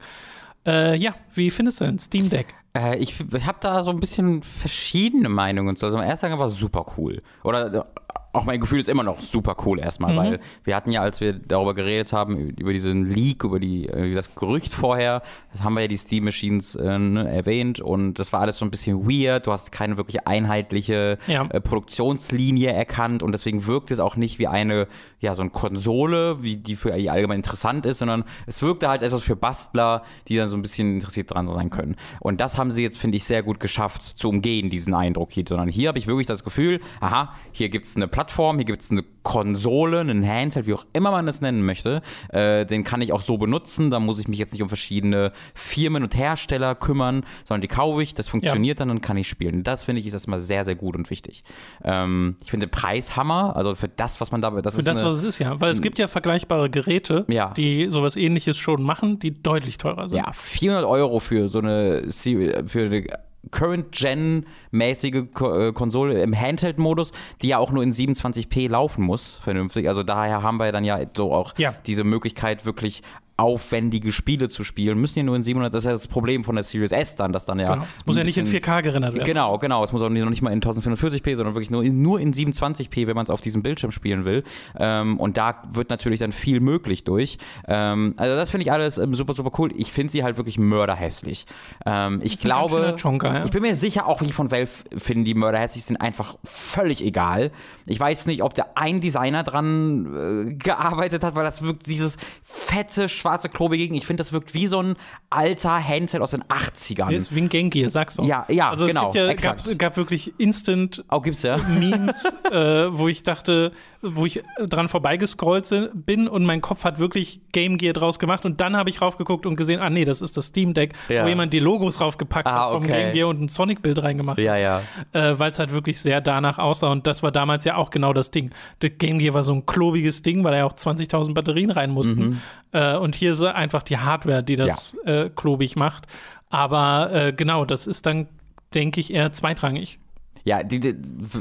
Äh, ja, wie findest du denn Steam Deck?
Äh, ich habe da so ein bisschen verschiedene Meinungen zu. Also, am ersten Tag war super cool. Oder auch mein Gefühl ist immer noch super cool erstmal, mhm. weil wir hatten ja, als wir darüber geredet haben, über diesen Leak, über die, äh, das Gerücht vorher, haben wir ja die Steam Machines äh, ne, erwähnt und das war alles so ein bisschen weird. Du hast keine wirklich einheitliche ja. äh, Produktionslinie erkannt und deswegen wirkt es auch nicht wie eine, ja, so eine Konsole, wie die für allgemein interessant ist, sondern es wirkte halt etwas für Bastler, die dann so ein bisschen interessiert dran sein können. Und das haben sie jetzt, finde ich, sehr gut geschafft zu umgehen, diesen Eindruck hier. Sondern hier habe ich wirklich das Gefühl, aha, hier gibt es eine Plattform, hier gibt es eine Konsole, einen Handheld, wie auch immer man es nennen möchte. Äh, den kann ich auch so benutzen. Da muss ich mich jetzt nicht um verschiedene Firmen und Hersteller kümmern, sondern die kaufe ich, das funktioniert ja. dann und kann ich spielen. Das finde ich ist erstmal sehr, sehr gut und wichtig. Ähm, ich finde den Preis Hammer, also für das, was man da.
Das für das, eine, was es ist, ja. Weil es gibt ja vergleichbare Geräte, ja. die sowas ähnliches schon machen, die deutlich teurer sind.
Ja, 400 Euro für so eine, für eine Current-Gen-mäßige äh, Konsole im Handheld-Modus, die ja auch nur in 27p laufen muss, vernünftig. Also daher haben wir dann ja so auch ja. diese Möglichkeit, wirklich aufwendige Spiele zu spielen, müssen ja nur in 700, das ist ja das Problem von der Series S dann, dass dann ja.
Genau. Es muss ja nicht in 4K gerendert werden.
Genau, genau. Es muss auch nicht, noch nicht mal in 1440p, sondern wirklich nur in, nur in 27p, wenn man es auf diesem Bildschirm spielen will. Ähm, und da wird natürlich dann viel möglich durch. Ähm, also das finde ich alles ähm, super, super cool. Ich finde sie halt wirklich mörderhässlich. Ähm, ich glaube, Chonka, ja. ich bin mir sicher, auch wie von Valve finden die mörderhässlich sind einfach völlig egal. Ich weiß nicht, ob der ein Designer dran äh, gearbeitet hat, weil das wirkt dieses fette, schwarze Klobe gegen. Ich finde, das wirkt wie so ein alter Handheld aus den 80ern.
Das ist wie ein Genki, sagst du.
Ja, ja,
also
genau.
Es ja, gab, gab, wirklich instant
oh, gibt's ja?
Memes, äh, wo ich dachte, wo ich dran vorbeigescrollt bin und mein Kopf hat wirklich Game Gear draus gemacht und dann habe ich raufgeguckt und gesehen, ah nee, das ist das Steam Deck, ja. wo jemand die Logos raufgepackt ah, hat vom okay. Game Gear und ein Sonic-Bild reingemacht
ja, ja.
Äh, weil es halt wirklich sehr danach aussah und das war damals ja auch genau das Ding. Das Game Gear war so ein klobiges Ding, weil da ja auch 20.000 Batterien rein mussten mhm. äh, und hier ist einfach die Hardware, die das ja. äh, klobig macht. Aber äh, genau, das ist dann, denke ich, eher zweitrangig.
Ja, die, die,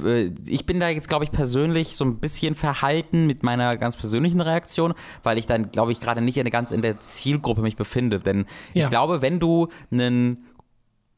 äh, ich bin da jetzt, glaube ich, persönlich so ein bisschen verhalten mit meiner ganz persönlichen Reaktion, weil ich dann, glaube ich, gerade nicht in der, ganz in der Zielgruppe mich befinde. Denn ja. ich glaube, wenn du einen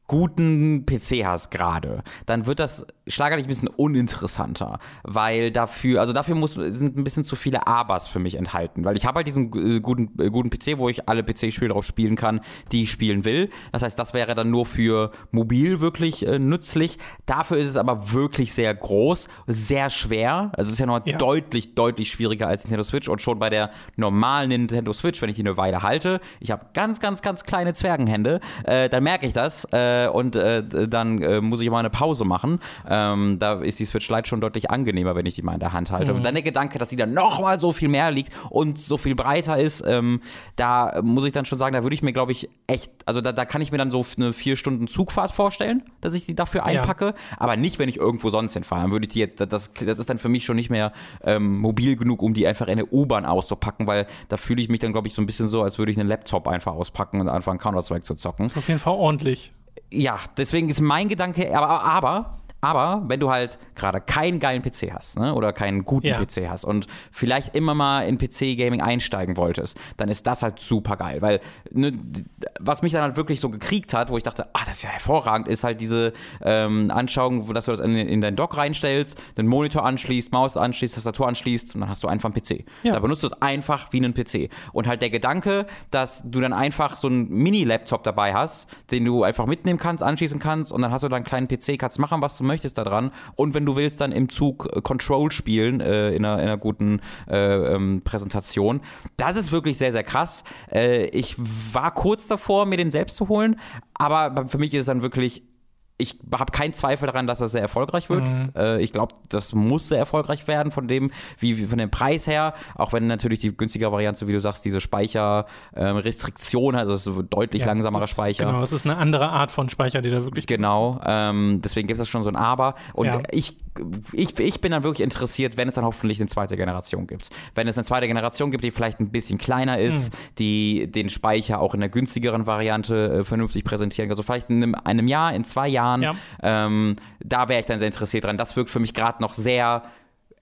guten PC hast gerade, dann wird das schlagartig ein bisschen uninteressanter, weil dafür, also dafür muss, sind ein bisschen zu viele Abers für mich enthalten, weil ich habe halt diesen äh, guten, äh, guten PC, wo ich alle PC-Spiele drauf spielen kann, die ich spielen will. Das heißt, das wäre dann nur für mobil wirklich äh, nützlich. Dafür ist es aber wirklich sehr groß, sehr schwer. Also es ist ja noch ja. deutlich, deutlich schwieriger als Nintendo Switch und schon bei der normalen Nintendo Switch, wenn ich die eine Weile halte, ich habe ganz, ganz, ganz kleine Zwergenhände, äh, dann merke ich das. Äh, äh, und äh, dann äh, muss ich mal eine Pause machen. Ähm, da ist die Switch Lite schon deutlich angenehmer, wenn ich die mal in der Hand halte. Mhm. Und dann der Gedanke, dass die dann nochmal so viel mehr liegt und so viel breiter ist, ähm, da muss ich dann schon sagen, da würde ich mir, glaube ich, echt, also da, da kann ich mir dann so eine vier Stunden Zugfahrt vorstellen, dass ich die dafür einpacke, ja. aber nicht, wenn ich irgendwo sonst hinfahre. Dann würde ich die jetzt, das, das ist dann für mich schon nicht mehr ähm, mobil genug, um die einfach in der U-Bahn auszupacken, weil da fühle ich mich dann, glaube ich, so ein bisschen so, als würde ich einen Laptop einfach auspacken und anfangen Counter-Strike zu zocken. Das
ist auf jeden Fall ordentlich
ja, deswegen ist mein Gedanke, aber, aber aber wenn du halt gerade keinen geilen PC hast ne, oder keinen guten ja. PC hast und vielleicht immer mal in PC-Gaming einsteigen wolltest, dann ist das halt super geil. Weil ne, was mich dann halt wirklich so gekriegt hat, wo ich dachte, ah, das ist ja hervorragend, ist halt diese ähm, Anschauung, dass du das in, in deinen Dock reinstellst, den Monitor anschließt, Maus anschließt, Tastatur anschließt und dann hast du einfach einen PC. Ja. Da benutzt du es einfach wie einen PC. Und halt der Gedanke, dass du dann einfach so einen Mini-Laptop dabei hast, den du einfach mitnehmen kannst, anschließen kannst und dann hast du dann einen kleinen PC, kannst machen, was du möchtest da dran. Und wenn du willst, dann im Zug äh, Control spielen äh, in, einer, in einer guten äh, ähm, Präsentation. Das ist wirklich sehr, sehr krass. Äh, ich war kurz davor, mir den selbst zu holen, aber für mich ist es dann wirklich ich habe keinen Zweifel daran, dass das sehr erfolgreich wird. Mhm. Äh, ich glaube, das muss sehr erfolgreich werden von dem, wie, wie, von dem Preis her. Auch wenn natürlich die günstige Variante, wie du sagst, diese Speicherrestriktion ähm, also deutlich ja, langsamerer
das,
Speicher.
Genau, es ist eine andere Art von Speicher, die da wirklich
Genau, ähm, deswegen gibt es schon so ein Aber. Und ja. ich, ich, ich bin dann wirklich interessiert, wenn es dann hoffentlich eine zweite Generation gibt. Wenn es eine zweite Generation gibt, die vielleicht ein bisschen kleiner ist, mhm. die den Speicher auch in der günstigeren Variante äh, vernünftig präsentieren kann. Also vielleicht in einem, einem Jahr, in zwei Jahren Jahren. Ja. Ähm, da wäre ich dann sehr interessiert dran. Das wirkt für mich gerade noch sehr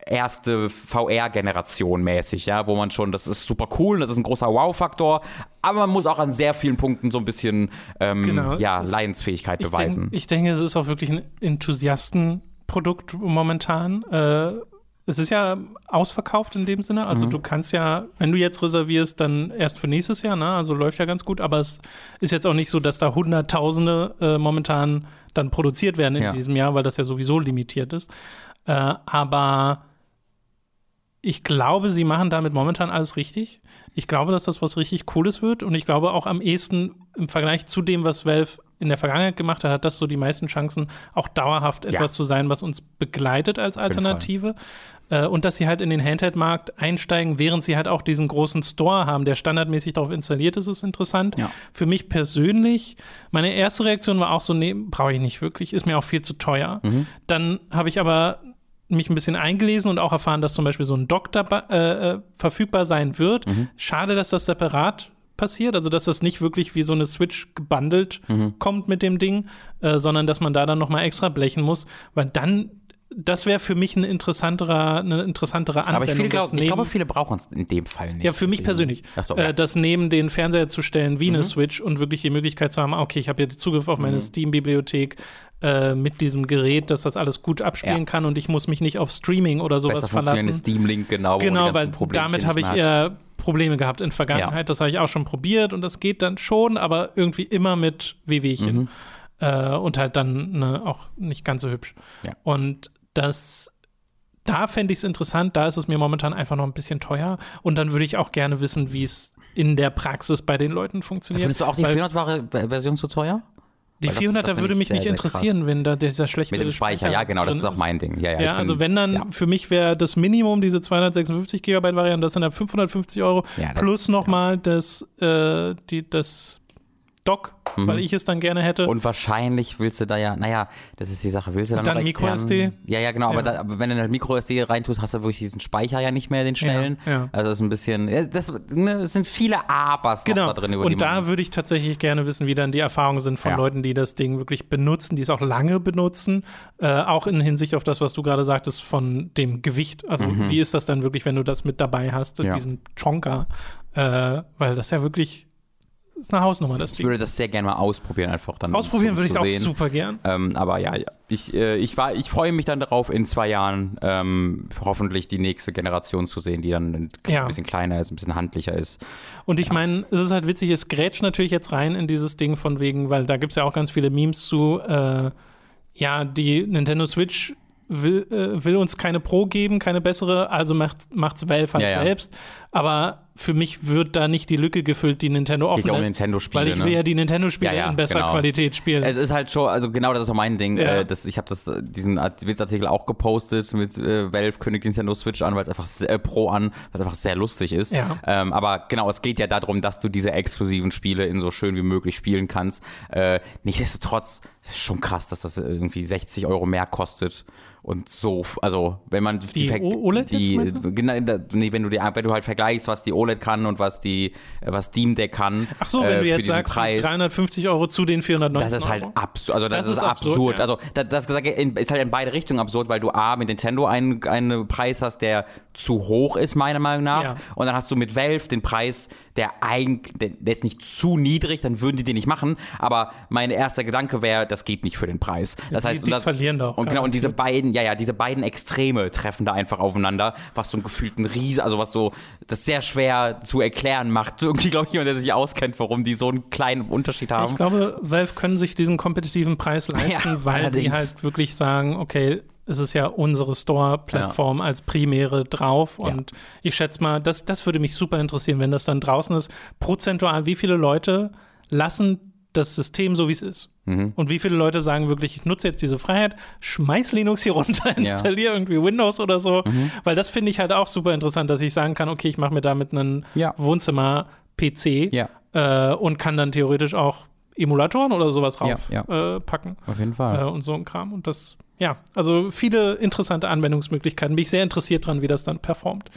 erste VR-Generation mäßig, ja, wo man schon, das ist super cool, das ist ein großer Wow-Faktor, aber man muss auch an sehr vielen Punkten so ein bisschen ähm, genau, ja, Leidensfähigkeit beweisen.
Denk, ich denke, es ist auch wirklich ein Enthusiastenprodukt momentan. Äh, es ist ja ausverkauft in dem Sinne. Also
Mhm.
du kannst ja, wenn du jetzt reservierst, dann erst für nächstes Jahr, ne? Also läuft ja ganz gut, aber es ist jetzt auch nicht so, dass da Hunderttausende äh, momentan dann produziert werden in
Ja.
diesem Jahr, weil das ja sowieso limitiert ist. Äh, aber ich glaube, sie machen damit momentan alles richtig. Ich glaube, dass das was richtig Cooles wird und ich glaube auch am ehesten im Vergleich zu dem, was Valve in der Vergangenheit gemacht hat, hat das so die meisten Chancen, auch dauerhaft etwas zu sein, was uns begleitet als. Alternative. Äh, und dass sie halt in den Handheld-Markt einsteigen, während sie halt auch diesen großen Store haben, der standardmäßig darauf installiert ist, ist interessant.
Ja.
Für mich persönlich, meine erste Reaktion war auch so, nee, brauche ich nicht wirklich, ist mir auch viel zu teuer.
Mhm.
Dann habe ich aber mich ein bisschen eingelesen und auch erfahren, dass zum Beispiel so ein Dock äh, äh, verfügbar sein wird.
Mhm.
Schade, dass das separat passiert, also dass das nicht wirklich wie so eine Switch gebundelt
Mhm.
kommt mit dem Ding, äh, sondern dass man da dann noch mal extra blechen muss, weil dann das wäre für mich ein interessanterer, eine interessantere Anwendung.
Aber ich, glaub, ich
neben-
glaube, viele brauchen es in dem Fall nicht.
ja, für mich persönlich.
So,
äh,
ja. Mhm.
das neben den Fernseher zu stellen wie eine Switch und wirklich die Möglichkeit zu haben, okay, ich habe jetzt Zugriff auf
Mhm.
meine Steam-Bibliothek äh, mit diesem Gerät, dass das alles gut abspielen
Ja.
kann und ich muss mich nicht auf Streaming oder sowas
Besser
verlassen.
Steam-Link, genau.
Genau, weil damit habe ich eher Probleme gehabt in Vergangenheit. Das habe ich auch schon probiert und das geht dann schon, aber irgendwie immer mit Wehwehchen.
Mhm.
Äh, und halt dann ne, auch nicht ganz so hübsch.
Ja.
Und das, da fände ich es interessant, da ist es mir momentan einfach noch ein bisschen teuer. Und dann würde ich auch gerne wissen, wie es in der Praxis bei den Leuten funktioniert.
Findest du auch die
Weil
400-Version zu teuer?
die
weil das-
400er
das find
würde
ich
mich
sehr,
nicht
sehr
interessieren,
krass.
wenn da dieser schlechte
Mit dem Speicher, ja, genau, das ist auch mein Ding. Ja, ja,
Ja, also
find-
wenn dann,
ja.
für mich wäre das Minimum diese 256 Gigabyte Variante, das sind dann 550 Euro,
Ja,
plus nochmal das, äh, die, das Dock, weil ich es dann gerne hätte.
Mhm. Und wahrscheinlich willst du da ja, naja, das ist die Sache, willst du dann,
dann
noch extern,
MicroSD?
Ja, ja, genau,
Ja.
Aber, da, aber wenn du eine Micro-SD reintust, hast du wirklich diesen Speicher ja nicht mehr, den schnellen.
Ja, ja.
Also ist ein bisschen, das, ne, es sind viele Abers
Genau.
da drin, über
und da würde ich tatsächlich gerne wissen, wie dann die Erfahrungen sind von. Leuten, die das Ding wirklich benutzen, die es auch lange benutzen. Äh, auch in Hinsicht auf das, was du gerade sagtest, von dem Gewicht. Also, wie ist das dann wirklich, wenn du das mit dabei hast,
Mhm.
Diesen Chonka? Äh, weil das ja wirklich ist eine Hausnummer, das
ich
Ding.
würde das sehr gerne mal ausprobieren, einfach dann.
Ausprobieren
um
würde ich es auch super gern.
Ähm, aber ja, ja. Ich, äh, ich, war, ich freue mich dann darauf, in zwei Jahren ähm, hoffentlich die nächste Generation zu sehen, die dann ein
Ja.
bisschen kleiner ist, ein bisschen handlicher ist.
Und ich meine, es ist halt witzig, es grätscht natürlich jetzt rein in dieses Ding von wegen, weil da gibt es ja auch ganz viele Memes zu, äh, ja, die Nintendo Switch will, äh, will uns keine Pro geben, keine bessere, also macht, macht's Valve halt
Ja, ja.
Aber für mich wird da nicht die Lücke gefüllt, die Nintendo offen
ja um
lässt,
Nintendo-Spiele,
Weil ich will
ne?
ja die Nintendo-Spiele
Ja, ja,
in besserer
genau.
Qualität spielen.
Es ist halt schon, also genau das ist auch mein Ding.
Ja.
Äh, das, ich habe diesen Art- Witzartikel auch gepostet mit äh, Valve kündigt Nintendo Switch an, weil es einfach sehr, äh, Pro an, weil es einfach sehr lustig ist. Ähm, aber genau, es geht ja darum, dass du diese exklusiven Spiele in so schön wie möglich spielen kannst. Äh, nichtsdestotrotz es ist schon krass, dass das irgendwie 60 Euro mehr kostet. Und so, also wenn man
Die O- OLED jetzt,
die,
meinst du?
genau, nee, wenn du die, wenn du halt vergleichst, was die OLED kann und was die, äh, was Steam Deck kann.
Ach so,
äh,
wenn du
für
jetzt sagst,
Preis,
350 Euro zu den 419
das ist halt absurd. Also das,
Das
ist,
ist
absurd.
absurd, ja.
Also das, das ist halt in beide Richtungen absurd, weil du A mit Nintendo einen, einen Preis hast, der zu hoch ist, meiner Meinung nach.
Ja.
Und dann hast du mit Valve den Preis, der eigentlich, der, ist nicht zu niedrig, dann würden die den nicht machen. Aber mein erster Gedanke wäre, das geht nicht für den Preis. Das
die-
heißt,
die
und das,
verlieren doch
Und genau, und diese beiden, ja, ja, diese beiden Extreme treffen da einfach aufeinander, was so einen gefühlten Riese, also was so, das sehr schwer zu erklären macht. Irgendwie, glaube ich, jemand, der sich auskennt, warum die so einen kleinen Unterschied haben.
Ich glaube, Valve können sich diesen kompetitiven Preis leisten,
Ja,
weil sie
allerdings.
halt wirklich sagen, okay, es ist ja unsere Store-Plattform als Primäre drauf und ich schätze mal, das, das würde mich super interessieren, wenn das dann draußen ist, prozentual, wie viele Leute lassen das System so, wie es ist.
Mhm.
Und wie viele Leute sagen wirklich, ich nutze jetzt diese Freiheit, schmeiß Linux hier runter,
Ja. Mhm.
installiere irgendwie Windows oder so. Weil das finde ich halt auch super interessant, dass ich sagen kann, okay, ich mache mir damit einen
Ja.
Wohnzimmer-PC
Ja.
äh, und kann dann theoretisch auch Emulatoren oder sowas
Ja,
rauf
ja.
Äh,
Auf jeden Fall.
äh, und so ein Kram. Und das, ja, also viele interessante Anwendungsmöglichkeiten. Bin ich sehr interessiert dran, wie das dann performt.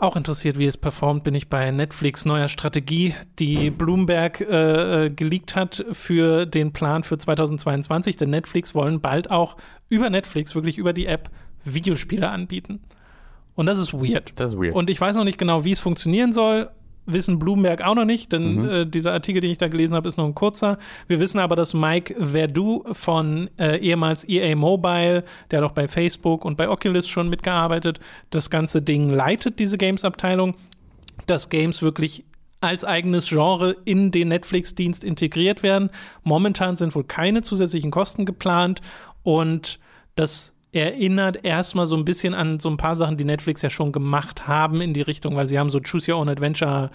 Auch interessiert, wie es performt, bin ich bei Netflix neuer Strategie, die Bloomberg äh, äh, geleakt hat für den Plan für 2022. Denn Netflix wollen bald auch über Netflix, wirklich über die App, Videospiele anbieten. Und das ist weird.
Das ist weird.
Und ich weiß noch nicht genau, wie es funktionieren soll. Wissen Bloomberg auch noch nicht, denn mhm. äh, dieser Artikel, den ich da gelesen habe, ist nur ein kurzer. Wir wissen aber, dass Mike Verdu von äh, ehemals EA Mobile, der hat auch bei Facebook und bei Oculus schon mitgearbeitet, das ganze Ding leitet, diese Games-Abteilung, dass Games wirklich als eigenes Genre in den Netflix-Dienst integriert werden. Momentan sind wohl keine zusätzlichen Kosten geplant und das erinnert erstmal so ein bisschen an so ein paar Sachen, die Netflix ja schon gemacht haben in die Richtung, weil sie haben so Choose Your Own Adventure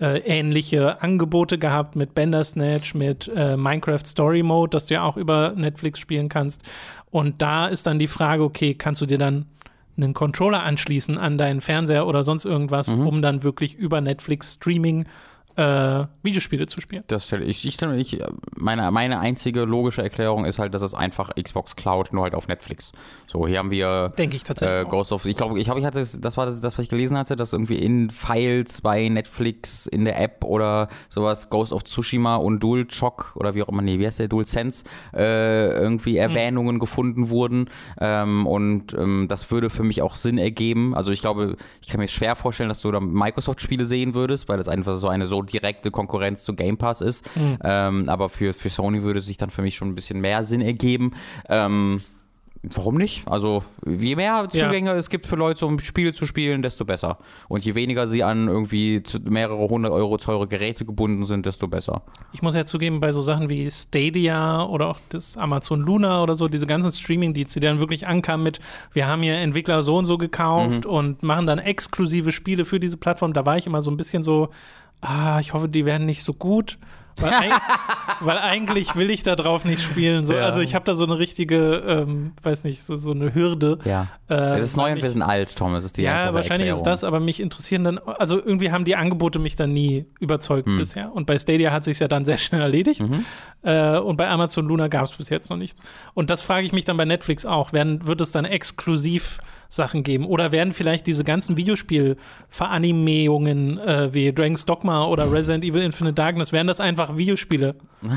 äh, ähnliche Angebote gehabt mit Bandersnatch, mit äh, Minecraft Story Mode, das du ja auch über Netflix spielen kannst. Und da ist dann die Frage, okay, kannst du dir dann einen Controller anschließen an deinen Fernseher oder sonst irgendwas, mhm. um dann wirklich über Netflix Streaming äh, Videospiele zu spielen.
Das stelle ich, ich, ich meine, meine einzige logische Erklärung ist halt, dass es einfach Xbox Cloud nur halt auf Netflix. So, hier haben wir
Denke ich tatsächlich.
Äh, Ghost of, ich glaube, ich, glaub, ich hatte, das war das, was ich gelesen hatte, dass irgendwie in Files bei Netflix in der App oder sowas Ghost of Tsushima und Dual Shock oder wie auch immer, nee, wie heißt der, Dual Sense, äh, irgendwie hm. Erwähnungen mhm. gefunden wurden. Ähm, und ähm, das würde für mich auch Sinn ergeben. Also ich glaube, ich kann mir schwer vorstellen, dass du da Microsoft-Spiele sehen würdest, weil das einfach so eine so direkte Konkurrenz zu Game Pass ist. Mhm. Ähm, aber für, für Sony würde sich dann für mich schon ein bisschen mehr Sinn ergeben. Ähm, Warum nicht? Also, je mehr Zugänge ja. es gibt für Leute, um Spiele zu spielen, desto besser. Und je weniger sie an irgendwie mehrere hundert Euro teure Geräte gebunden sind, desto besser.
Ich muss ja zugeben, bei so Sachen wie Stadia oder auch das Amazon Luna oder so, diese ganzen Streaming-Dienste, die dann wirklich ankamen mit, wir haben hier Entwickler so und so gekauft mhm. und machen dann exklusive Spiele für diese Plattform, da war ich immer so ein bisschen so, ah, ich hoffe, die werden nicht so gut. Weil, ein, weil eigentlich will ich da drauf nicht spielen. So, ja. Also ich habe da so eine richtige, ähm, weiß nicht, so, so eine Hürde.
Ja. Äh, es ist neu und wir sind alt, Tom. Es ist die
ja, wahrscheinlich Erklärung. ist das, aber mich interessieren dann, also irgendwie haben die Angebote mich dann nie überzeugt hm. bisher. Und bei Stadia hat sich ja dann sehr schnell erledigt. Mhm. Äh, und bei Amazon Luna gab es bis jetzt noch nichts. Und das frage ich mich dann bei Netflix auch. Werden, wird es dann exklusiv Sachen geben? Oder werden vielleicht diese ganzen Videospiel-Veranimierungen äh, wie Dragon's Dogma oder Resident Evil Infinite Darkness, werden das einfach Videospiele?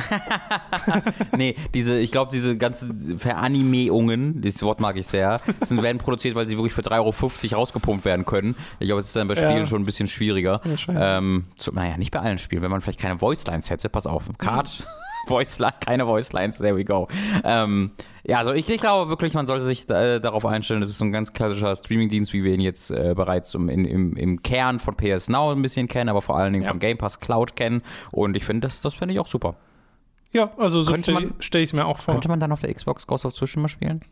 nee, diese, ich glaube, diese ganzen Veranimierungen, dieses Wort mag ich sehr, sind, werden produziert, weil sie wirklich für 3,50 Euro rausgepumpt werden können. Ich glaube, es ist dann bei Spielen ja. schon ein bisschen schwieriger. Ja, ähm, zu, naja, nicht bei allen Spielen. Wenn man vielleicht keine Voicelines hätte, pass auf, Card. Mhm. Voice keine Voice Lines, there we go. Ähm, ja, also ich, ich, glaube wirklich, man sollte sich äh, darauf einstellen, das ist so ein ganz klassischer Streaming-Dienst, wie wir ihn jetzt äh, bereits im, im, im, Kern von PS Now ein bisschen kennen, aber vor allen Dingen ja. von Game Pass Cloud kennen. Und ich finde, das, das finde ich auch super.
Ja, also so stelle stell ich es mir auch vor.
Könnte man dann auf der Xbox Ghost of Tsushima spielen?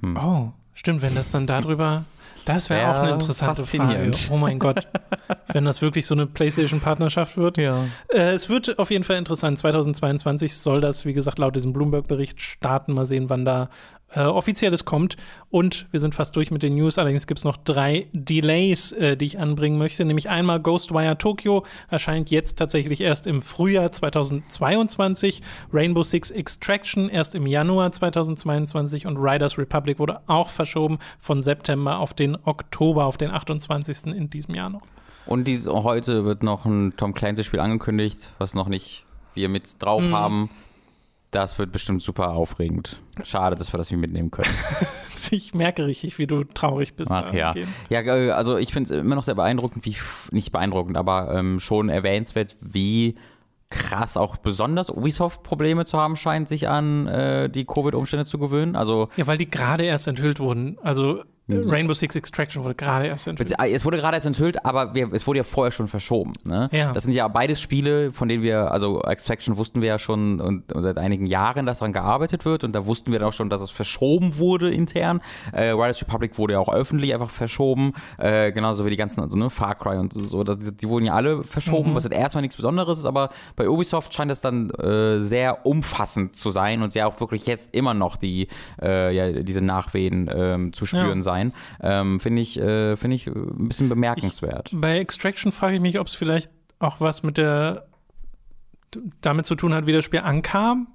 Hm. Oh, stimmt, wenn das dann darüber das wäre auch eine interessante Frage. Oh mein Gott. Wenn das wirklich so eine PlayStation-Partnerschaft wird.
Ja.
Äh, es wird auf jeden Fall interessant. 2022 soll das, wie gesagt, laut diesem Bloomberg-Bericht starten. Mal sehen, wann da äh, Offizielles kommt. Und wir sind fast durch mit den News. Allerdings gibt es noch drei Delays, äh, die ich anbringen möchte. Nämlich einmal Ghostwire Tokyo erscheint jetzt tatsächlich erst im Frühjahr 2022. Rainbow Six Extraction erst im Januar 2022 und Riders Republic wurde auch verschoben von September auf den Oktober, auf den 28. in diesem Jahr noch.
Und dies, heute wird noch ein Tom Clancy-Spiel angekündigt, was noch nicht wir mit drauf mm. haben. Das wird bestimmt super aufregend. Schade, dass wir das nicht mitnehmen können.
ich merke richtig, wie du traurig bist.
Ach ja. Ja, äh, also ich finde es immer noch sehr beeindruckend, wie, nicht beeindruckend, aber ähm, schon erwähnenswert, wie krass auch besonders Ubisoft Probleme zu haben scheint, sich an äh, die Covid-Umstände zu gewöhnen. Also
ja, weil die gerade erst enthüllt wurden. Also Rainbow Six Extraction wurde gerade erst enthüllt.
Es wurde gerade erst enthüllt, aber wir, es wurde ja vorher schon verschoben. Ne?
Ja.
Das sind ja beides Spiele, von denen wir, also Extraction wussten wir ja schon und, und seit einigen Jahren, dass daran gearbeitet wird und da wussten wir dann auch schon, dass es verschoben wurde intern. Äh, Riders Republic wurde ja auch öffentlich einfach verschoben, äh, genauso wie die ganzen, also ne, Far Cry und so, das, die wurden ja alle verschoben, mhm. was jetzt erstmal nichts Besonderes ist, aber bei Ubisoft scheint es dann äh, sehr umfassend zu sein und ja auch wirklich jetzt immer noch die, äh, ja, diese Nachwehen ähm, zu spüren ja. sein sein. Ähm, Finde ich, äh, find ich ein bisschen bemerkenswert.
Ich, bei Extraction frage ich mich, ob es vielleicht auch was mit der damit zu tun hat, wie das Spiel ankam.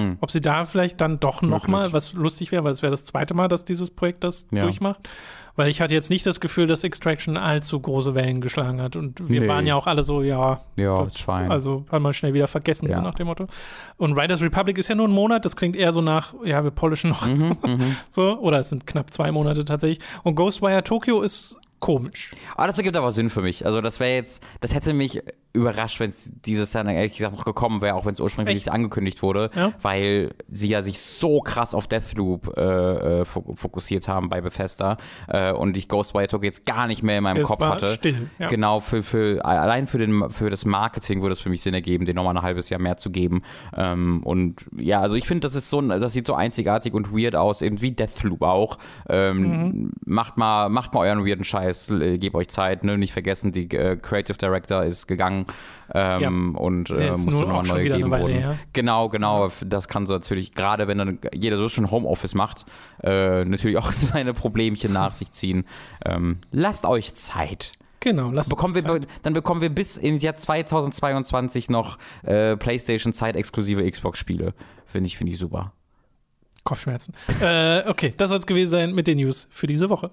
Hm. Ob sie da vielleicht dann doch nochmal, was lustig wäre, weil es wäre das zweite Mal, dass dieses Projekt das ja. durchmacht. Weil ich hatte jetzt nicht das Gefühl, dass Extraction allzu große Wellen geschlagen hat. Und wir nee. waren ja auch alle so, ja,
ja das,
also haben wir schnell wieder vergessen, ja. so nach dem Motto. Und Riders Republic ist ja nur ein Monat, das klingt eher so nach, ja, wir polischen noch. Mhm, mhm. so, oder es sind knapp zwei Monate tatsächlich. Und Ghostwire Tokyo ist komisch.
Aber das ergibt aber Sinn für mich. Also das wäre jetzt, das hätte mich überrascht, wenn es dieses Jahr ehrlich gesagt noch gekommen wäre, auch wenn es ursprünglich
Echt?
nicht angekündigt wurde,
Ja.
weil sie ja sich so krass auf Deathloop äh, äh, fo- fokussiert haben bei Bethesda äh, und ich Ghostwire Tokyo jetzt gar nicht mehr in meinem
Es
Kopf hatte.
still, ja.
Genau, für, für, allein für, den, für das Marketing würde es für mich Sinn ergeben, den nochmal ein halbes Jahr mehr zu geben. Ähm, und ja, also ich finde, das ist so, das sieht so einzigartig und weird aus, eben wie Deathloop auch. Ähm,
Mhm.
macht, mal, macht mal euren weirden Scheiß, äh, gebt euch Zeit, ne? nicht vergessen, die äh, Creative Director ist gegangen ähm, und
Ist
äh,
jetzt
muss
nur
nochmal neu gegeben wurden.
her.
Genau, genau, das kann so natürlich, gerade wenn dann jeder so schon Homeoffice macht, äh, natürlich auch seine Problemchen nach sich ziehen. Ähm, lasst euch Zeit
Genau, lass
bekommen wir, be- dann bekommen wir bis ins Jahr 2022 noch äh, PlayStation Zeit exklusive Xbox-Spiele. Finde ich, finde ich super.
Kopfschmerzen. äh, okay, das soll es gewesen sein mit den News für diese Woche.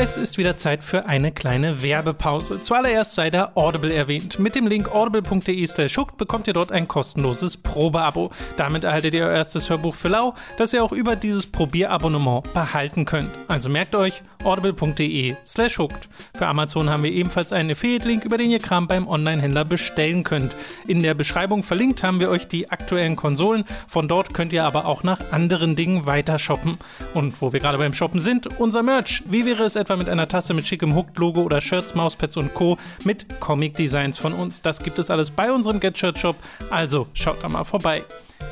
Es ist wieder Zeit für eine kleine Werbepause. Zuallererst sei da Audible erwähnt. Mit dem Link audible.de slash hooked bekommt ihr dort ein kostenloses Probeabo. Damit erhaltet ihr euer erstes Hörbuch für lau, das ihr auch über dieses Probierabonnement behalten könnt. Also merkt euch audible.de slash hooked. Für Amazon haben wir ebenfalls einen Affiliate-Link, über den ihr Kram beim Online-Händler bestellen könnt. In der Beschreibung verlinkt haben wir euch die aktuellen Konsolen. Von dort könnt ihr aber auch nach anderen Dingen weiter shoppen. Und wo wir gerade beim Shoppen sind, unser Merch. Wie wäre es etwa mit einer Tasse mit schickem Hooked-Logo oder Shirts, Mauspads und Co. mit Comic-Designs von uns? Das gibt es alles bei unserem Get-Shirt-Shop. Also schaut da mal vorbei.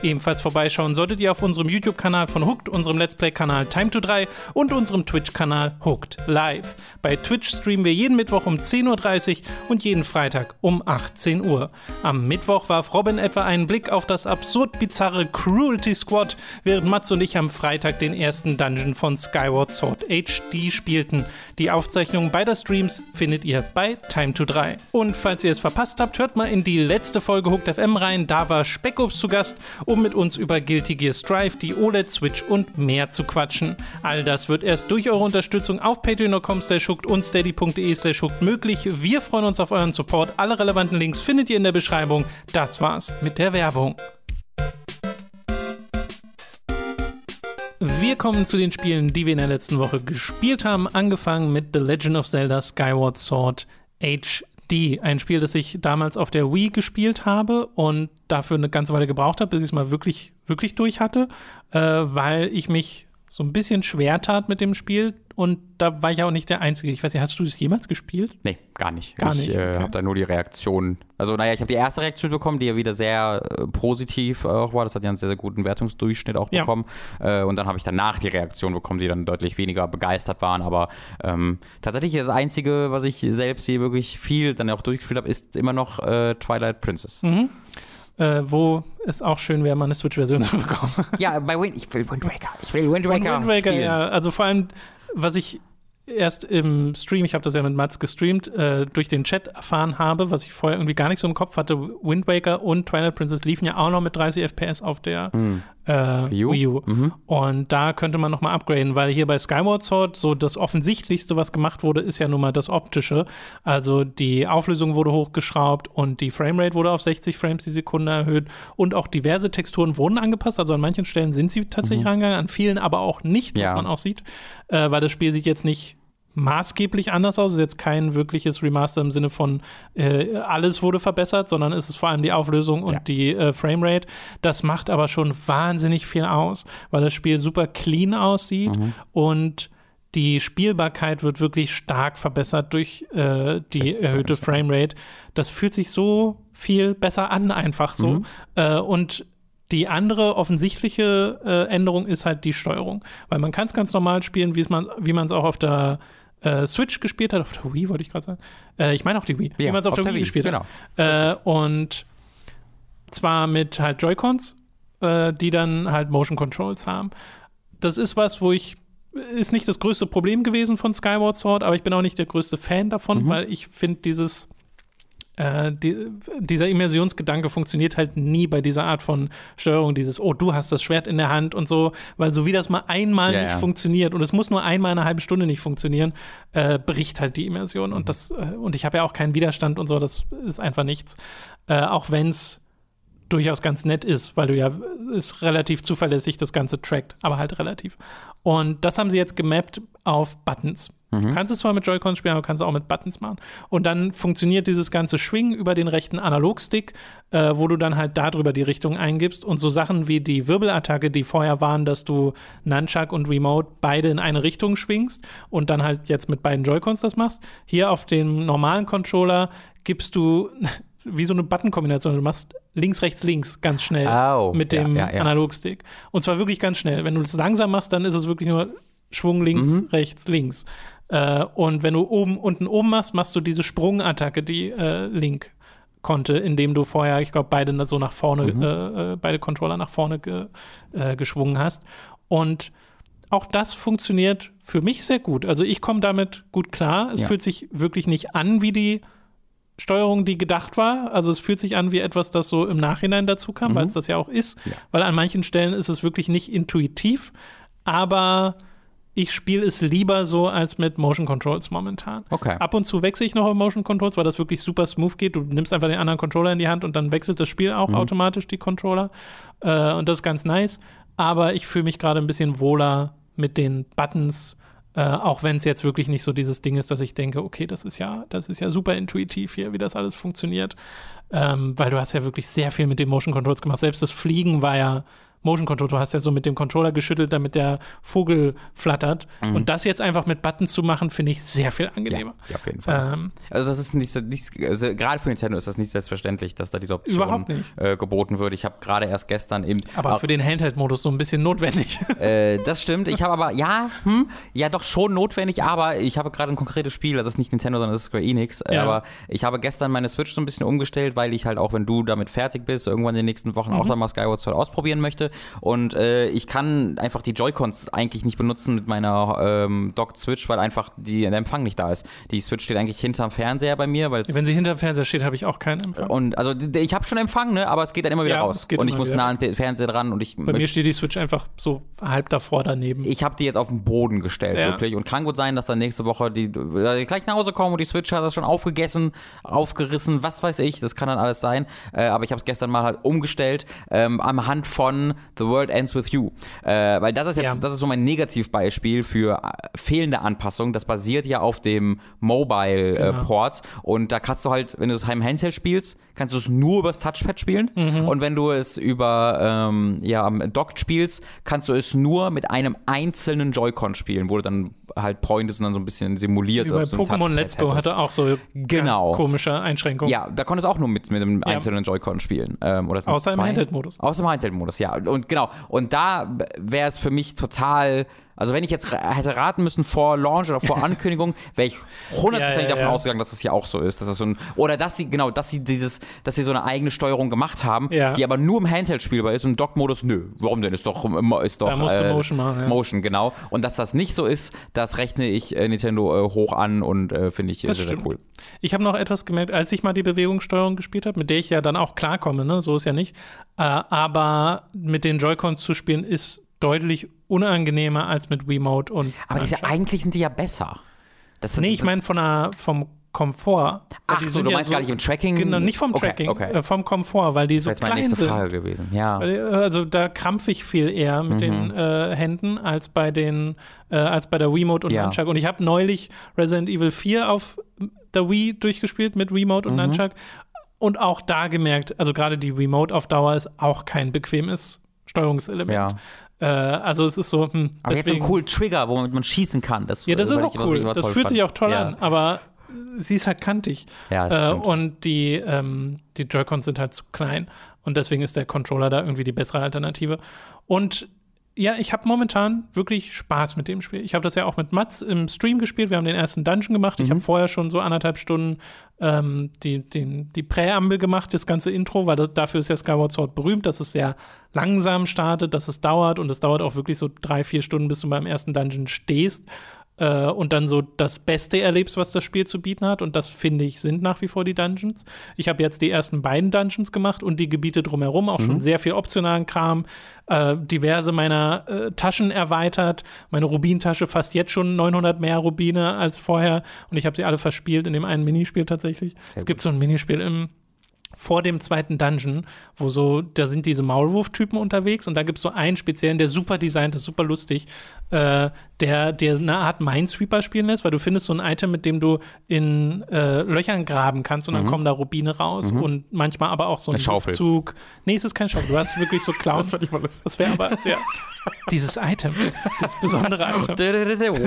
Ebenfalls vorbeischauen solltet ihr auf unserem YouTube-Kanal von Hooked, unserem Let's Play-Kanal Time to 3 und unserem Twitch-Kanal Hooked Live. Bei Twitch streamen wir jeden Mittwoch um 10.30 Uhr und jeden Freitag um 18 Uhr. Am Mittwoch warf Robin etwa einen Blick auf das absurd bizarre Cruelty Squad, während Mats und ich am Freitag den ersten Dungeon von Skyward Sword HD spielten. Die Aufzeichnung beider Streams findet ihr bei Time to 3. Und falls ihr es verpasst habt, hört mal in die letzte Folge Hooked FM rein. Da war Speckups zu Gast, um mit uns über Guilty Gear Strive, die OLED Switch und mehr zu quatschen. All das wird erst durch eure Unterstützung auf patreon.com slash und steady.de slash möglich. Wir freuen uns auf euren Support. Alle relevanten Links findet ihr in der Beschreibung. Das war's mit der Werbung. Wir kommen zu den Spielen, die wir in der letzten Woche gespielt haben. Angefangen mit The Legend of Zelda Skyward Sword HD. Ein Spiel, das ich damals auf der Wii gespielt habe und dafür eine ganze Weile gebraucht habe, bis ich es mal wirklich, wirklich durch hatte, äh, weil ich mich so ein bisschen schwer tat mit dem Spiel. Und da war ich auch nicht der Einzige. Ich weiß nicht, hast du das jemals gespielt?
Nee, gar nicht.
Gar
ich
nicht,
äh,
okay.
habe da nur die Reaktion. Also, naja, ich habe die erste Reaktion bekommen, die ja wieder sehr äh, positiv auch war. Das hat ja einen sehr, sehr guten Wertungsdurchschnitt auch
Ja.
bekommen. Äh, und dann habe ich danach die Reaktion bekommen, die dann deutlich weniger begeistert waren. Aber ähm, tatsächlich das Einzige, was ich selbst hier wirklich viel dann auch durchgespielt habe, ist immer noch äh, Twilight Princess.
Mhm. Äh, wo es auch schön wäre, mal eine Switch-Version zu bekommen.
Ja, bei Wind, ich will Wind Waker. Ich will Wind Waker.
Wind Waker, ja. Also vor allem, was ich erst im Stream, ich habe das ja mit Mats gestreamt, äh, durch den Chat erfahren habe, was ich vorher irgendwie gar nicht so im Kopf hatte, Wind Waker und Twilight Princess liefen ja auch noch mit 30 FPS auf der äh,
Wii U?
Wii U.
Mhm.
Und da könnte man nochmal upgraden, weil hier bei Skyward Sword so das Offensichtlichste, was gemacht wurde, ist ja nun mal das Optische. Also die Auflösung wurde hochgeschraubt und die Framerate wurde auf 60 Frames die Sekunde erhöht und auch diverse Texturen wurden angepasst. Also an manchen Stellen sind sie tatsächlich rangegangen, an vielen aber auch nicht, was
Ja.
man auch sieht, äh, weil das Spiel sieht jetzt nicht maßgeblich anders aus. Es ist jetzt kein wirkliches Remaster im Sinne von äh, alles wurde verbessert, sondern es ist vor allem die Auflösung und
Ja.
die äh, Framerate. Das macht aber schon wahnsinnig viel aus, weil das Spiel super clean aussieht und die Spielbarkeit wird wirklich stark verbessert durch äh, die
60
erhöhte Framerate. Das fühlt sich so viel besser an, einfach so.
Mhm.
Äh, und die andere offensichtliche äh, Änderung ist halt die Steuerung. Weil man kann es ganz normal spielen, wie man es auch auf der äh, Switch gespielt hat, auf der Wii wollte ich gerade sagen. Äh, ich meine auch die Wii, wie
Ja,
man es auf, der Wii,
Wii,
gespielt
genau.
hat. Äh, und zwar mit halt Joy-Cons, äh, die dann halt Motion Controls haben. Das ist was, wo ich ist nicht das größte Problem gewesen von Skyward Sword, aber ich bin auch nicht der größte Fan davon,
Mhm.
weil ich finde dieses äh, die, dieser Immersionsgedanke funktioniert halt nie bei dieser Art von Steuerung, dieses, oh, du hast das Schwert in der Hand und so, weil so wie das mal einmal
Ja,
nicht
ja.
funktioniert und es muss nur einmal in einer halben Stunde nicht funktionieren, äh, bricht halt die Immersion
Mhm.
und das, äh, und ich habe ja auch keinen Widerstand und so, das ist einfach nichts. Äh, auch wenn es durchaus ganz nett ist, weil du ja ist relativ zuverlässig das Ganze trackt, aber halt relativ. Und das haben sie jetzt gemappt auf Buttons. Du kannst es zwar mit Joy-Cons spielen, aber kannst es auch mit Buttons machen. Und dann funktioniert dieses ganze Schwingen über den rechten Analogstick, äh, wo du dann halt darüber die Richtung eingibst. Und so Sachen wie die Wirbelattacke, die vorher waren, dass du Nunchuck und Remote beide in eine Richtung schwingst und dann halt jetzt mit beiden Joy-Cons das machst. Hier auf dem normalen Controller gibst du wie so eine Button-Kombination. Du machst links, rechts, links ganz schnell
Oh,
mit dem
ja, ja, ja.
Analogstick. Und zwar wirklich ganz schnell. Wenn du es langsam machst, dann ist es wirklich nur Schwung links,
Mhm.
rechts, links. Äh, und wenn du oben, unten, oben machst, machst du diese Sprungattacke, die äh, Link konnte, indem du vorher, ich glaube, beide so nach vorne,
Mhm.
äh, äh, beide Controller nach vorne ge, äh, geschwungen hast. Und auch das funktioniert für mich sehr gut. Also ich komme damit gut klar. Es
Ja.
fühlt sich wirklich nicht an wie die Steuerung, die gedacht war. Also es fühlt sich an wie etwas, das so im Nachhinein dazu kam, weil es das ja auch ist.
Mhm. Ja.
Weil an manchen Stellen ist es wirklich nicht intuitiv, aber ich spiele es lieber so als mit Motion Controls momentan.
Okay.
Ab und zu wechsle ich noch auf Motion Controls, weil das wirklich super smooth geht. Du nimmst einfach den anderen Controller in die Hand und dann wechselt das Spiel
Mhm.
auch automatisch die Controller. Äh, und das ist ganz nice. Aber ich fühle mich gerade ein bisschen wohler mit den Buttons, äh, auch wenn es jetzt wirklich nicht so dieses Ding ist, dass ich denke, okay, das ist ja, das ist ja super intuitiv hier, wie das alles funktioniert. Ähm, weil du hast ja wirklich sehr viel mit den Motion Controls gemacht. Selbst das Fliegen war ja Motion Control. Du hast ja so mit dem Controller geschüttelt, damit der Vogel flattert. Und das jetzt einfach mit Buttons zu machen, finde ich sehr viel
Ja,
angenehmer.
ja, auf jeden Fall.
Ähm,
Also das ist nicht, so- nicht also gerade für Nintendo ist das nicht selbstverständlich, dass da diese Option
Überhaupt nicht.
Äh, geboten wird. Ich habe gerade erst gestern eben
aber für den Handheld-Modus so ein bisschen notwendig.
Äh, das stimmt. Ich habe aber, ja, hm, ja doch schon notwendig, aber ich habe gerade ein konkretes Spiel, das ist nicht Nintendo, sondern das ist Square Enix. Äh,
Ja.
Aber ich habe gestern meine Switch so ein bisschen umgestellt, weil ich halt auch, wenn du damit fertig bist, irgendwann in den nächsten Wochen auch dann mal Skyward Sword ausprobieren möchte. Und äh, ich kann einfach die Joy-Cons eigentlich nicht benutzen mit meiner ähm, Docked Switch, weil einfach die, der Empfang nicht da ist. Die Switch steht eigentlich hinterm Fernseher bei mir, weil es
Wenn sie hinter dem Fernseher steht, habe ich auch keinen Empfang.
und also ich habe schon Empfang, ne, aber es geht dann immer wieder
Ja,
raus. Und ich muss nah an den Fernseher dran und ich
Bei mir steht die Switch einfach so halb davor daneben.
ich habe die jetzt auf den Boden gestellt,
Ja.
wirklich. Und kann gut sein, dass dann nächste Woche die, äh, gleich nach Hause kommen und die Switch hat das schon aufgegessen, aufgerissen, was weiß ich. Das kann dann alles sein. Äh, aber ich habe es gestern mal halt umgestellt ähm, am Hand von The World Ends With You. Äh, weil das ist jetzt,
Ja.
das ist so mein Negativbeispiel für äh, fehlende Anpassung. Das basiert ja auf dem Mobile-Port. und da kannst du halt, wenn du es im Handheld spielst, kannst du es nur übers Touchpad spielen.
Mhm.
Und wenn du es über ähm, ja, am Dock spielst, kannst du es nur mit einem einzelnen Joy-Con spielen, wo du dann halt pointest und dann so ein bisschen simulierst. Du ein
Pokémon Let's Go hatte auch so
Genau.
komische Einschränkungen.
Ja, da konntest du auch nur mit, mit einem
Ja.
einzelnen Joy-Con spielen. Ähm, oder
Außer im? Handheld-Modus.
Außer im Handheld-Modus, ja. Und genau. Und da wäre es für mich total. Also wenn ich jetzt hätte raten müssen vor Launch oder vor Ankündigung, wäre ich hundertprozentig
Ja, ja,
davon
ja.
ausgegangen, dass das hier auch so ist. Dass das so ein, oder dass sie, genau, dass sie dieses, dass sie so eine eigene Steuerung gemacht haben, die aber nur im Handheld spielbar ist und im Dock-Modus, nö, warum denn? Ist doch, ist doch
Da musst du Motion machen.
Motion, genau. Und dass das nicht so ist, das rechne ich äh, Nintendo äh, hoch an und äh, finde ich äh,
Das
sehr, sehr cool.
Ich habe noch etwas gemerkt, als ich mal die Bewegungssteuerung gespielt habe, mit der ich ja dann auch klarkomme, ne? so ist ja nicht. Äh, aber mit den Joy-Cons zu spielen ist deutlich unangenehmer als mit Wiimote und.
Aber diese, eigentlich sind die ja besser. Das,
Nee, ich meine von der, vom Komfort.
Ach
die
so,
sind
du
ja
meinst gar nicht im Tracking?
Genau, nicht vom
Okay,
Tracking,
okay.
Äh, vom Komfort, weil die so
Das wäre meine
klein
nächste
sind.
Frage gewesen. Ja.
Äh, Also da krampfe ich viel eher mit den äh, Händen als bei den äh, als bei der Wiimote und
Ja.
Nunchuck. Und ich habe neulich Resident Evil 4 auf der Wii durchgespielt mit Wiimote und Nunchuck und auch da gemerkt, also gerade die Remote auf Dauer ist auch kein bequemes Steuerungselement.
Ja.
Äh, also es ist so, hm,
Aber jetzt so
deswegen,
einen coolen Trigger, womit man schießen kann. Das,
ja, das ist auch
ich-
cool. Das fühlt
fand.
sich auch toll
ja.
an, aber sie ist halt kantig.
Ja, das
Äh, und die, ähm, die Joy-Cons sind halt zu klein. Und deswegen ist der Controller da irgendwie die bessere Alternative. Und ja, ich habe momentan wirklich Spaß mit dem Spiel. Ich habe das ja auch mit Mats im Stream gespielt. Wir haben den ersten Dungeon gemacht.
Mhm.
Ich habe vorher schon so anderthalb Stunden ähm, die, den, die Präambel gemacht, das ganze Intro, weil das, dafür ist ja Skyward Sword berühmt, dass es sehr langsam startet, dass es dauert und es dauert auch wirklich so drei, vier Stunden, bis du beim ersten Dungeon stehst äh, und dann so das Beste erlebst, was das Spiel zu bieten hat. Und das finde ich sind nach wie vor die Dungeons. Ich habe jetzt die ersten beiden Dungeons gemacht und die Gebiete drumherum, auch schon sehr viel optionalen Kram, äh, diverse meiner äh, Taschen erweitert. Meine Rubintasche fast jetzt schon 900 mehr Rubine als vorher und ich habe sie alle verspielt in dem einen Minispiel tatsächlich. es gibt so ein Minispiel im vor dem zweiten Dungeon, wo so, da sind diese Maulwurf-Typen unterwegs und da gibt es so einen speziellen, der super designt ist, super lustig, äh, der, der eine Art Minesweeper spielen lässt, weil du findest so ein Item, mit dem du in äh, Löchern graben kannst und dann
Mhm.
kommen da Rubine raus und manchmal aber auch so ein. Luftzug. Nee, es ist kein Schaufel, du hast wirklich so Clown.
fand ich mal lustig.
Das wäre aber, ja. Dieses Item, dieses besondere Item.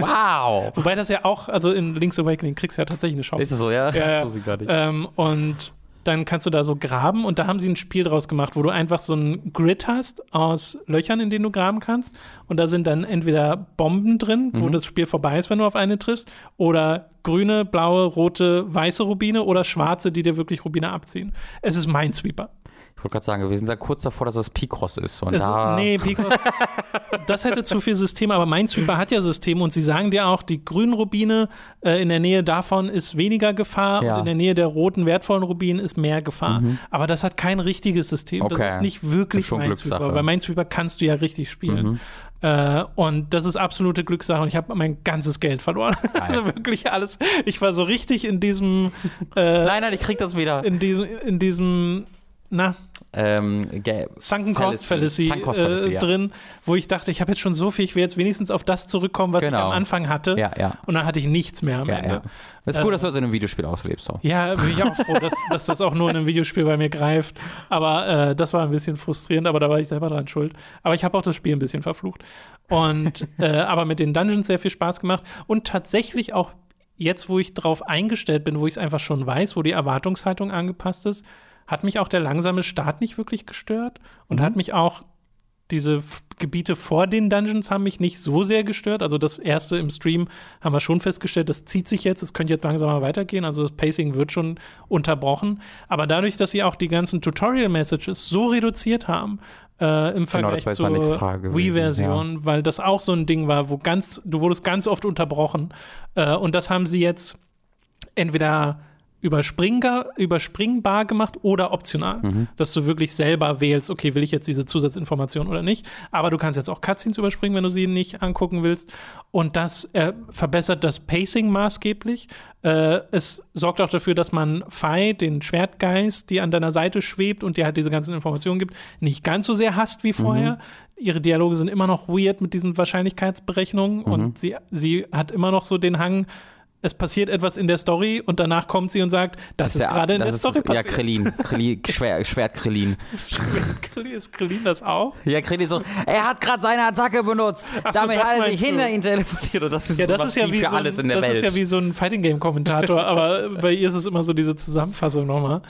Wow.
Wobei das ja auch, also in Link's Awakening kriegst du ja tatsächlich eine Schaufel.
Ist das so, ja?
Ja, ja.
Das ich gar nicht.
Ähm, und dann kannst du da so graben und da haben sie ein Spiel draus gemacht, wo du einfach so ein Grid hast aus Löchern, in denen du graben kannst. Und da sind dann entweder Bomben drin, wo das Spiel vorbei ist, wenn du auf eine triffst, oder grüne, blaue, rote, weiße Rubine oder schwarze, die dir wirklich Rubine abziehen. Es ist Minesweeper.
Ich wollte gerade sagen, wir sind da kurz davor, dass das Picross ist. Und
Es,
da,
nee, Picross, das hätte zu viel System, aber Minesweeper hat ja Systeme und sie sagen dir auch, die grünen Rubine äh, in der Nähe davon ist weniger Gefahr
Ja.
und in der Nähe der roten wertvollen Rubinen ist mehr Gefahr. Aber das hat kein richtiges System.
Okay.
Das ist nicht wirklich
Schon
Minesweeper, weil Minesweeper kannst du ja richtig spielen. Äh, und das ist absolute Glückssache und ich habe mein ganzes Geld verloren. Also wirklich alles. Ich war so richtig in diesem, äh,
nein, nein, ich krieg das wieder.
in diesem, in diesem, na,
Ähm,
Sunken Cost
Fallacy.
Fallacy,
Fallacy,
äh,
ja.
drin, wo ich dachte, ich habe jetzt schon so viel, ich will jetzt wenigstens auf das zurückkommen, was ich
Genau.
am Anfang hatte.
ja, ja.
Und dann hatte ich nichts mehr am
Ja,
Ende.
ja. Das ist gut, dass du das in einem Videospiel auslebst. So.
Ja, bin ich auch froh, dass, dass das auch nur in einem Videospiel bei mir greift. Aber äh, das war ein bisschen frustrierend, aber da war ich selber dran schuld. Aber ich habe auch das Spiel ein bisschen verflucht. Und äh, aber mit den Dungeons sehr viel Spaß gemacht. Und tatsächlich auch jetzt, wo ich drauf eingestellt bin, wo ich es einfach schon weiß, wo die Erwartungshaltung angepasst ist, hat mich auch der langsame Start nicht wirklich gestört und hat mich auch diese F Gebiete vor den Dungeons haben mich nicht so sehr gestört. Also das erste im Stream haben wir schon festgestellt, das zieht sich jetzt, es könnte jetzt langsam mal weitergehen. Also das Pacing wird schon unterbrochen. Aber dadurch, dass sie auch die ganzen Tutorial-Messages so reduziert haben, äh, im
Genau,
Vergleich
nächste
zur Wii-Version, weil das auch so ein Ding war, wo ganz, du wurdest ganz oft unterbrochen. Äh, und das haben sie jetzt entweder überspringbar, überspringbar gemacht oder optional,
Mhm.
dass du wirklich selber wählst, okay, will ich jetzt diese Zusatzinformation oder nicht. Aber du kannst jetzt auch Cutscenes überspringen, wenn du sie nicht angucken willst. Und das äh, verbessert das Pacing maßgeblich. Äh, es sorgt auch dafür, dass man Fei, den Schwertgeist, die an deiner Seite schwebt und dir halt diese ganzen Informationen gibt, nicht ganz so sehr hasst wie vorher. Ihre Dialoge sind immer noch weird mit diesen Wahrscheinlichkeitsberechnungen und sie, sie hat immer noch so den Hang, es passiert etwas in der Story und danach kommt sie und sagt, das, ist
der-
gerade in
das
der
ist-
Story
Ja,
passiert.
Krillin. Krillin Schwer, Schwert Krillin.
Krillin, ist Krillin das auch?
Ja, Krillin so, er hat gerade seine Attacke benutzt.
Ach
Damit
das
hat er sich hinter ihn teleportiert. Und das ist
Ja, das ist ja wie
für
so,
alles
ein,
in der
das
Welt.
ist ja wie so ein Fighting Game Kommentator, aber bei ihr ist es immer so diese Zusammenfassung nochmal.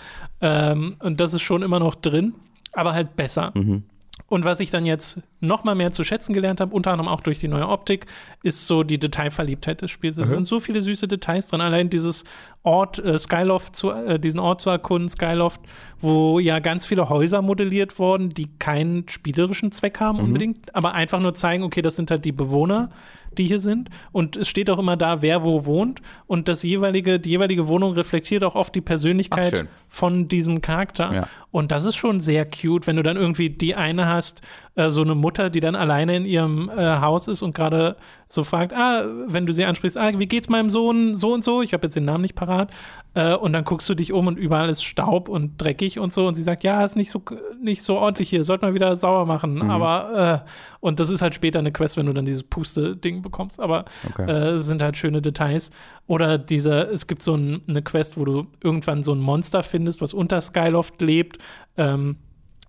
Ähm, und das ist schon immer noch drin, aber halt besser.
Mhm.
Und was ich dann jetzt noch mal mehr zu schätzen gelernt habe, unter anderem auch durch die neue Optik, ist so die Detailverliebtheit des Spiels. Es sind so viele süße Details drin. Allein dieses Ort, äh, Skyloft, zu, äh, diesen Ort zu erkunden, Skyloft, wo ja ganz viele Häuser modelliert wurden, die keinen spielerischen Zweck haben unbedingt, aber einfach nur zeigen, okay, das sind halt die Bewohner, die hier sind. Und es steht auch immer da, wer wo wohnt. Und das jeweilige, die jeweilige Wohnung reflektiert auch oft die Persönlichkeit von diesem Charakter.
Ja.
Und das ist schon sehr cute, wenn du dann irgendwie die eine hast, äh, so eine Mutter, die dann alleine in ihrem äh, Haus ist und gerade so fragt, ah, wenn du sie ansprichst, ah, wie geht's meinem Sohn so und so? Ich habe jetzt den Namen nicht parat. Äh, und dann guckst du dich um und überall ist Staub und dreckig und so. Und sie sagt, ja, ist nicht so, nicht so ordentlich hier, sollte man wieder sauer machen.
Mhm.
Aber, äh, und das ist halt später eine Quest, wenn du dann dieses Puste-Ding bekommst. Aber
Okay.
äh, es sind halt schöne Details. Oder diese, es gibt so ein, eine Quest, wo du irgendwann so ein Monster findest, was unter Skyloft lebt. Ähm,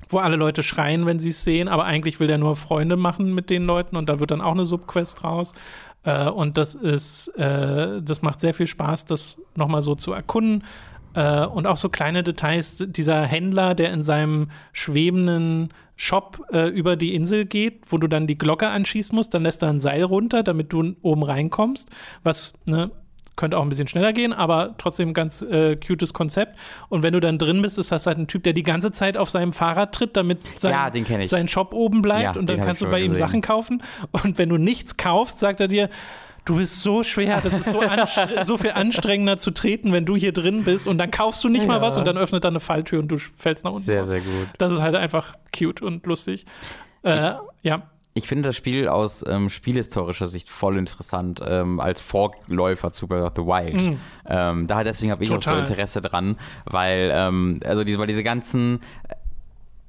wo alle Leute schreien, wenn sie es sehen, aber eigentlich will der nur Freunde machen mit den Leuten und da wird dann auch eine Subquest raus. Äh, und das ist, äh, das macht sehr viel Spaß, das nochmal so zu erkunden. Äh, und auch so kleine Details, dieser Händler, der in seinem schwebenden Shop äh, über die Insel geht, wo du dann die Glocke anschießen musst, dann lässt er ein Seil runter, damit du oben reinkommst, was, ne, könnte auch ein bisschen schneller gehen, aber trotzdem ein ganz äh, cutes Konzept. Und wenn du dann drin bist, ist das halt ein Typ, der die ganze Zeit auf seinem Fahrrad tritt, damit sein,
Ja, den kenn ich.
sein Shop oben bleibt
Ja,
und dann kannst du bei
schon
ihm
gesehen.
Sachen kaufen. Und wenn du nichts kaufst, sagt er dir, du bist so schwer, das ist so, so viel anstrengender zu treten, wenn du hier drin bist und dann kaufst du nicht mal
Ja.
was und dann öffnet er eine Falltür und du fällst nach unten.
Sehr,
raus.
sehr gut.
Das ist halt einfach cute und lustig. Äh, ja.
Ich finde das Spiel aus ähm, spielhistorischer Sicht voll interessant ähm, als Vorläufer zu Breath of the Wild. Mhm. Ähm, da deswegen habe ich Total. auch so Interesse dran, weil ähm, also diese, weil diese ganzen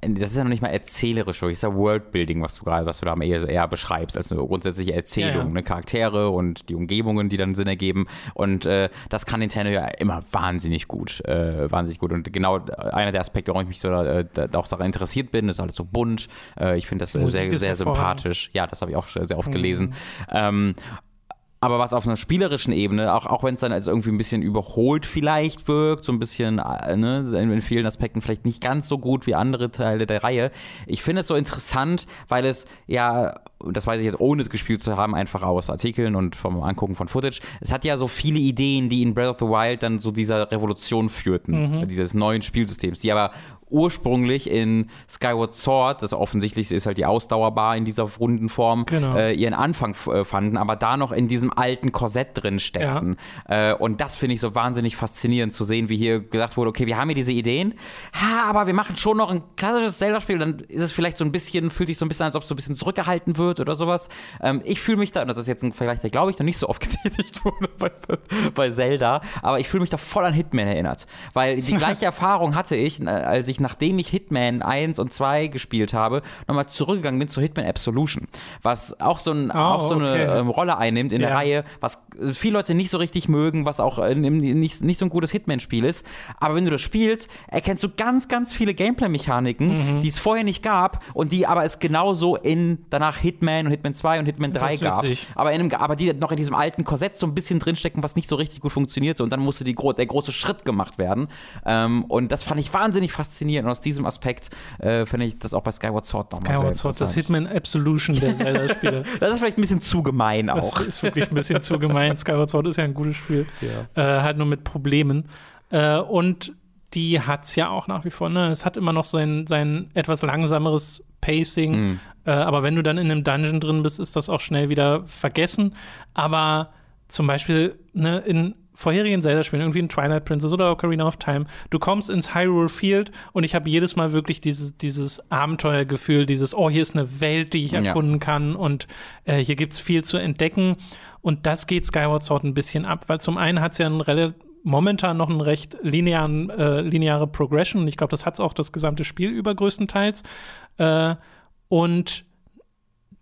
das ist ja noch nicht mal erzählerisch, das ist ja Worldbuilding, was du gerade, was du da eher, eher beschreibst, als eine grundsätzliche Erzählung, ja, ja. Ne? Charaktere und die Umgebungen, die dann Sinn ergeben. Und äh, das kann Nintendo ja immer wahnsinnig gut, äh, wahnsinnig gut. Und genau einer der Aspekte, warum ich mich so äh, auch daran interessiert bin, ist alles so bunt. Äh, ich finde das sehr, sehr sympathisch. Ja, das habe ich auch sehr oft mhm. gelesen. Ähm, aber was auf einer spielerischen Ebene, auch, auch wenn es dann also irgendwie ein bisschen überholt vielleicht wirkt, so ein bisschen äh, ne, in vielen Aspekten vielleicht nicht ganz so gut wie andere Teile der Reihe. Ich finde es so interessant, weil es ja, das weiß ich jetzt ohne es gespielt zu haben, einfach aus Artikeln und vom Angucken von Footage, es hat ja so viele Ideen, die in Breath of the Wild dann so dieser Revolution führten, mhm. dieses neuen Spielsystems, die aber ursprünglich in Skyward Sword, das offensichtlich ist halt die Ausdauerbar in dieser runden Form, genau. äh, ihren Anfang äh, fanden, aber da noch in diesem alten Korsett drin steckten. Ja. Äh, und das finde ich so wahnsinnig faszinierend zu sehen, wie hier gesagt wurde, okay, wir haben hier diese Ideen, ha, aber wir machen schon noch ein klassisches Zelda-Spiel, dann ist es vielleicht so ein bisschen, fühlt sich so ein bisschen, als ob es so ein bisschen zurückgehalten wird oder sowas. Ähm, ich fühle mich da, und das ist jetzt ein Vergleich, der glaube ich noch nicht so oft getätigt wurde bei, bei Zelda, aber ich fühle mich da voll an Hitman erinnert, weil die gleiche Erfahrung hatte ich, äh, als ich nachdem ich Hitman 1 und 2 gespielt habe, nochmal zurückgegangen bin zu Hitman Absolution, was auch so, ein, oh, auch so okay. eine ähm, Rolle einnimmt in ja. der Reihe, was viele Leute nicht so richtig mögen, was auch äh, nicht, nicht so ein gutes Hitman-Spiel ist. Aber wenn du das spielst, erkennst du ganz, ganz viele Gameplay-Mechaniken, mhm. die es vorher nicht gab und die aber es genauso in danach Hitman und Hitman 2 und Hitman 3 gab. Aber, in einem, aber die noch in diesem alten Korsett so ein bisschen drinstecken, was nicht so richtig gut funktioniert. Und dann musste die, der große Schritt gemacht werden. Ähm, und das fand ich wahnsinnig faszinierend faszinierend. Und aus diesem Aspekt äh, finde ich das auch bei Skyward Sword
nochmal Skyward Sword, das Hitman Absolution der Zelda-Spiele.
das ist vielleicht ein bisschen zu gemein auch.
Das ist wirklich ein bisschen zu gemein. Skyward Sword ist ja ein gutes Spiel. Ja. Äh, halt nur mit Problemen. Äh, und die hat es ja auch nach wie vor. Ne? Es hat immer noch sein, sein etwas langsameres Pacing. Mhm. Äh, aber wenn du dann in einem Dungeon drin bist, ist das auch schnell wieder vergessen. Aber zum Beispiel ne, in vorherigen Zelda-Spielen, irgendwie in Twilight Princess oder Ocarina of Time, du kommst ins Hyrule Field und ich habe jedes Mal wirklich dieses, dieses Abenteuergefühl, dieses, oh, hier ist eine Welt, die ich erkunden ja. kann und äh, hier gibt es viel zu entdecken. Und das geht Skyward Sword ein bisschen ab, weil zum einen hat es ja einen relativ momentan noch einen recht linearen, äh, lineare Progression und ich glaube, das hat es auch das gesamte Spiel über größtenteils. Äh, und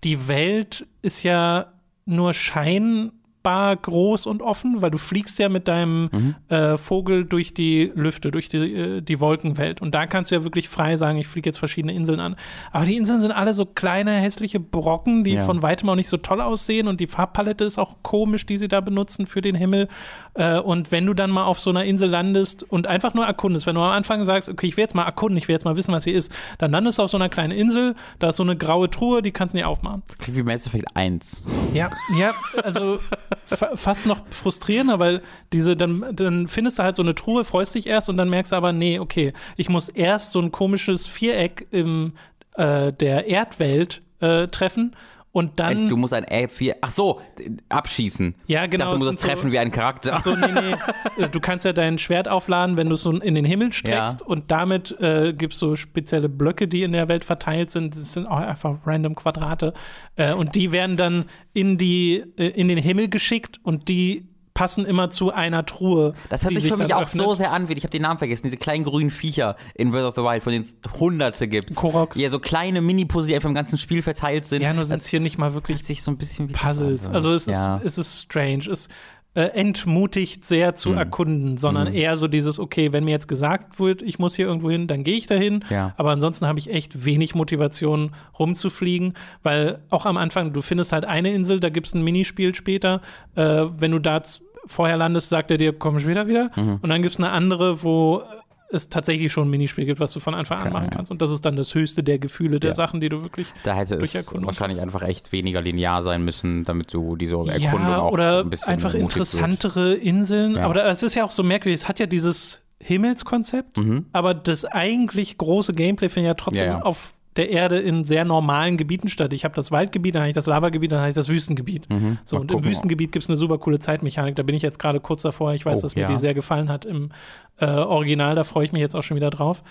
die Welt ist ja nur Schein unfassbar groß und offen, weil du fliegst ja mit deinem mhm. äh, Vogel durch die Lüfte, durch die, äh, die Wolkenwelt. Und da kannst du ja wirklich frei sagen, ich fliege jetzt verschiedene Inseln an. Aber die Inseln sind alle so kleine, hässliche Brocken, die ja. von weitem auch nicht so toll aussehen. Und die Farbpalette ist auch komisch, die sie da benutzen für den Himmel. Äh, und wenn du dann mal auf so einer Insel landest und einfach nur erkundest, wenn du am Anfang sagst, okay, ich will jetzt mal erkunden, ich will jetzt mal wissen, was hier ist, dann landest du auf so einer kleinen Insel, da ist so eine graue Truhe, die kannst du nicht aufmachen. Das
klingt wie Mass Effect 1.
Ja, ja, also fast noch frustrierender, weil diese, dann, dann findest du halt so eine Truhe, freust dich erst und dann merkst du aber, nee, okay, ich muss erst so ein komisches Viereck im äh, der Erdwelt äh, treffen und dann.
Du musst ein F4. Ach so, abschießen.
Ja, genau. Ich
dachte, du musst das treffen so, wie ein Charakter.
Ach so, nee, nee. Du kannst ja dein Schwert aufladen, wenn du es so in den Himmel streckst. Ja. Und damit äh, gibt es so spezielle Blöcke, die in der Welt verteilt sind. Das sind auch einfach random Quadrate. Äh, und die werden dann in, die, äh, in den Himmel geschickt und die passen immer zu einer Truhe.
Das hört sich, sich für mich auch öffnet. so sehr an, wie ich habe den Namen vergessen, diese kleinen grünen Viecher in Breath of the Wild, von denen es hunderte gibt.
Koroks.
Ja, so kleine Mini-Puzzle, die einfach im ganzen Spiel verteilt sind.
Ja, nur sind es hier nicht mal wirklich
sich so ein bisschen
Puzzles. Also es, ja. ist, es ist strange. Es äh, entmutigt sehr zu mhm. erkunden, sondern mhm. eher so dieses, okay, wenn mir jetzt gesagt wird, ich muss hier irgendwo hin, dann gehe ich dahin.
Ja.
Aber ansonsten habe ich echt wenig Motivation, rumzufliegen, weil auch am Anfang, du findest halt eine Insel, da gibt es ein Minispiel später. Äh, wenn du da vorher landest, sagt er dir, komm später wieder. Mhm. Und dann gibt es eine andere, wo es tatsächlich schon ein Minispiel gibt, was du von Anfang an machen kannst. Und das ist dann das höchste der Gefühle, der ja. Sachen, die du wirklich
Da hätte es wahrscheinlich einfach echt weniger linear sein müssen, damit du diese Erkundung ja, auch
oder
ein bisschen
einfach interessantere wird. Inseln. Ja. Aber es ist ja auch so merkwürdig, es hat ja dieses Himmelskonzept, mhm. aber das eigentlich große Gameplay findet ja trotzdem auf der Erde in sehr normalen Gebieten statt. Ich habe das Waldgebiet, dann habe ich das Lavagebiet, dann habe ich das Wüstengebiet. Mhm. So, und im Wüstengebiet gibt es eine super coole Zeitmechanik. Da bin ich jetzt gerade kurz davor. Ich weiß, oh, dass mir ja. die sehr gefallen hat im äh, Original. Da freue ich mich jetzt auch schon wieder drauf.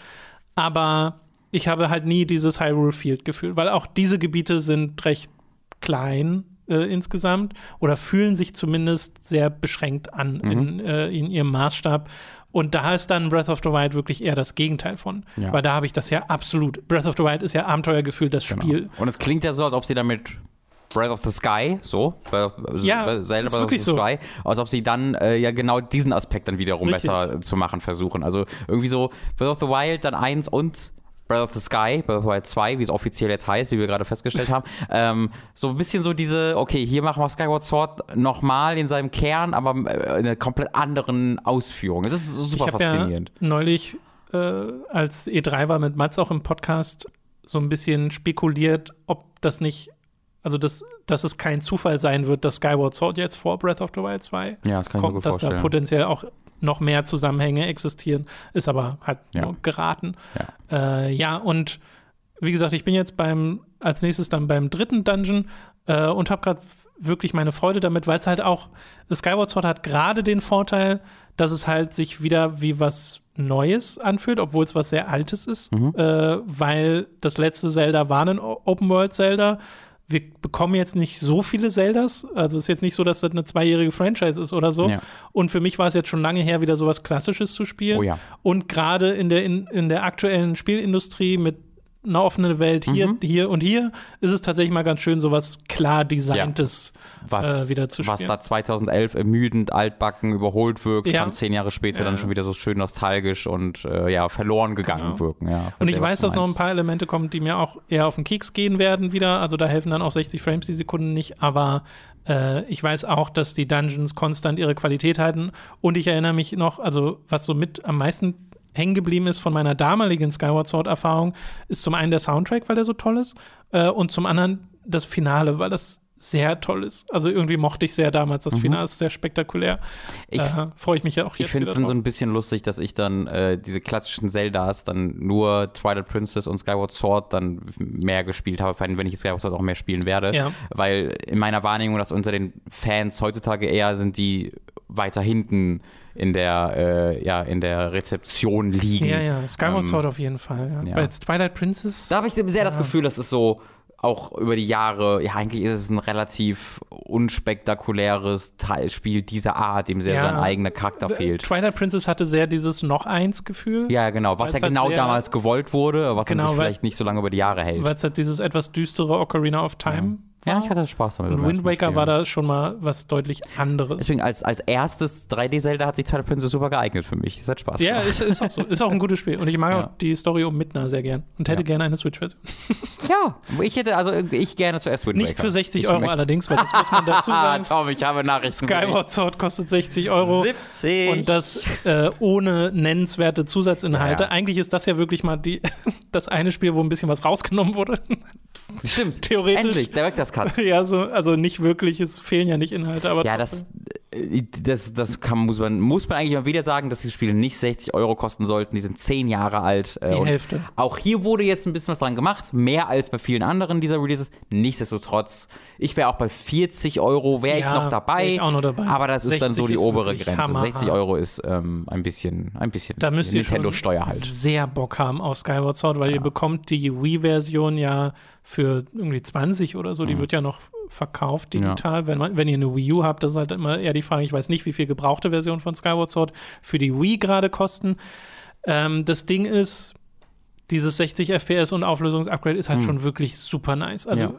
Aber ich habe halt nie dieses Hyrule Field Gefühl, weil auch diese Gebiete sind recht klein äh, insgesamt oder fühlen sich zumindest sehr beschränkt an
Mhm.
in, äh, in ihrem Maßstab. Und da ist dann Breath of the Wild wirklich eher das Gegenteil von.
Ja.
Weil da habe ich das ja absolut. Breath of the Wild ist ja Abenteuergefühl, das
Genau.
Spiel.
Und es klingt ja so, als ob sie damit Breath of the Sky, so, Breath of-
Ja,
Zelda Breath of the
wirklich so.
Sky, als ob sie dann äh, ja genau diesen Aspekt dann wiederum
Richtig.
besser zu machen versuchen. Also irgendwie so Breath of the Wild, dann eins und Breath of the Sky, Breath of the Wild 2, wie es offiziell jetzt heißt, wie wir gerade festgestellt haben. Ähm, so ein bisschen so diese, okay, hier machen wir Skyward Sword nochmal in seinem Kern, aber äh, in einer komplett anderen Ausführung. Es ist super
ich habe
faszinierend.
ja neulich, äh, als E3 war mit Mats auch im Podcast, so ein bisschen spekuliert, ob das nicht, also das, dass es kein Zufall sein wird, dass Skyward Sword jetzt vor Breath of the Wild 2
Ja, das kann ich mir
kommt,
gut
dass da
vorstellen.
potenziell auch noch mehr Zusammenhänge existieren, ist aber halt
Ja.
nur geraten.
Ja.
Äh, ja, und wie gesagt, ich bin jetzt beim, als nächstes dann beim dritten Dungeon äh, und habe gerade wirklich meine Freude damit, weil es halt auch, Skyward Sword hat gerade den Vorteil, dass es halt sich wieder wie was Neues anfühlt, obwohl es was sehr Altes ist,
Mhm.
äh, weil das letzte Zelda war ein Open-World-Zelda. Wir bekommen jetzt nicht so viele Zeldas, also ist jetzt nicht so, dass das eine zweijährige Franchise ist oder so.
Ja.
Und für mich war es jetzt schon lange her, wieder sowas Klassisches zu spielen.
Oh ja.
Und gerade in der, in, in der aktuellen Spielindustrie mit einer offenen Welt hier,
Mhm.
hier und hier ist es tatsächlich mal ganz schön, sowas klar designtes
was,
äh, wieder zu
was
spielen.
da 2011 ermüdend, altbacken, überholt wirkt,
Ja.
kann zehn Jahre später
Ja.
dann schon wieder so schön nostalgisch und äh, ja, verloren gegangen
Genau.
wirken. Ja,
Und ich
was
weiß, dass noch ein paar Elemente kommen, die mir auch eher auf den Keks gehen werden wieder. Also da helfen dann auch 60 Frames die Sekunde nicht. Aber äh, ich weiß auch, dass die Dungeons konstant ihre Qualität halten. Und ich erinnere mich noch, also was so mit am meisten hängen geblieben ist von meiner damaligen Skyward Sword Erfahrung, ist zum einen der Soundtrack, weil der so toll ist. Äh, und zum anderen das Finale, weil das sehr toll ist. Also irgendwie mochte ich sehr damals das Finale, ist sehr spektakulär.
Mhm. Ich-
äh, Freue ich mich ja auch
Ich
jetzt
finde
wieder
es dann so ein bisschen lustig, dass ich dann äh, diese klassischen Zeldas dann nur Twilight Princess und Skyward Sword dann mehr gespielt habe, vor allem wenn ich Skyward Sword auch mehr spielen werde.
Ja.
Weil in meiner Wahrnehmung, dass unter den Fans heutzutage eher sind, die weiter hinten in der, äh, ja, in der Rezeption liegen.
Ja, ja, Skyward
Ähm,
Sword auf jeden Fall. Ja.
ja.
Bei Twilight Princess.
Da habe ich sehr das Gefühl, dass es so auch über die Jahre, ja, eigentlich ist es ein relativ unspektakuläres Teilspiel dieser Art, dem sehr
Ja.
sein eigener Charakter fehlt.
Twilight Princess hatte sehr dieses noch eins Gefühl,
Ja, genau, was ja
halt
genau damals gewollt wurde, was
Genau,
sich
weil-
vielleicht nicht so lange über die Jahre hält.
weil es halt dieses etwas düstere Ocarina of Time
ja,
war.
ich hatte Spaß damit.
Und Wind Waker war da schon mal was deutlich anderes.
Deswegen als, als erstes 3D-Zelda hat sich Twilight Princess super geeignet für mich. Das hat Spaß
Ja,
gemacht.
ist, ist auch so. Ist auch ein gutes Spiel. Und ich mag
Ja.
auch die Story um Midna sehr gern. Und hätte
Ja.
gerne eine Switch-Version.
Ja, ich hätte, also ich gerne zuerst Wind
Nicht
Waker.
für 60
ich
Euro
möchte-
allerdings, weil das muss man dazu sagen.
Tom, ich habe Nachrichten.
Skyward Sword kostet 60 Euro.
70.
Und das äh, ohne nennenswerte Zusatzinhalte.
Ja, ja.
Eigentlich ist das ja wirklich mal die, das eine Spiel, wo ein bisschen was rausgenommen wurde.
Stimmt.
Theoretisch.
Endlich, Director's Cut.
ja, so, also nicht wirklich, es fehlen ja nicht Inhalte, aber
Ja, das, das, das kann, muss, man, muss man eigentlich mal wieder sagen, dass die Spiele nicht 60 Euro kosten sollten. Die sind 10 Jahre alt. äh,
Die Hälfte.
Auch hier wurde jetzt ein bisschen was dran gemacht, mehr als bei vielen anderen dieser Releases. Nichtsdestotrotz, ich wäre auch bei 40 Euro, wäre ich
Ja,
noch dabei.
ich auch noch dabei.
Aber das ist dann so
60
die obere Grenze.
hammerhart.
60 Euro ist ähm, ein bisschen, ein bisschen
da müsst ihr schon
Nintendo-Steuer halt.
sehr Bock haben auf Skyward Sword, weil ihr bekommt die Wii-Version ja für irgendwie 20 oder so. Die wird ja noch verkauft digital. Wenn, man, wenn ihr eine Wii U habt, das ist halt immer eher die Frage. Ich weiß nicht, wie viel gebrauchte Versionen von Skyward Sword für die Wii gerade kosten. Ähm, das Ding ist, dieses 60 FPS und Auflösungsupgrade ist halt schon wirklich super nice. Also
Ja.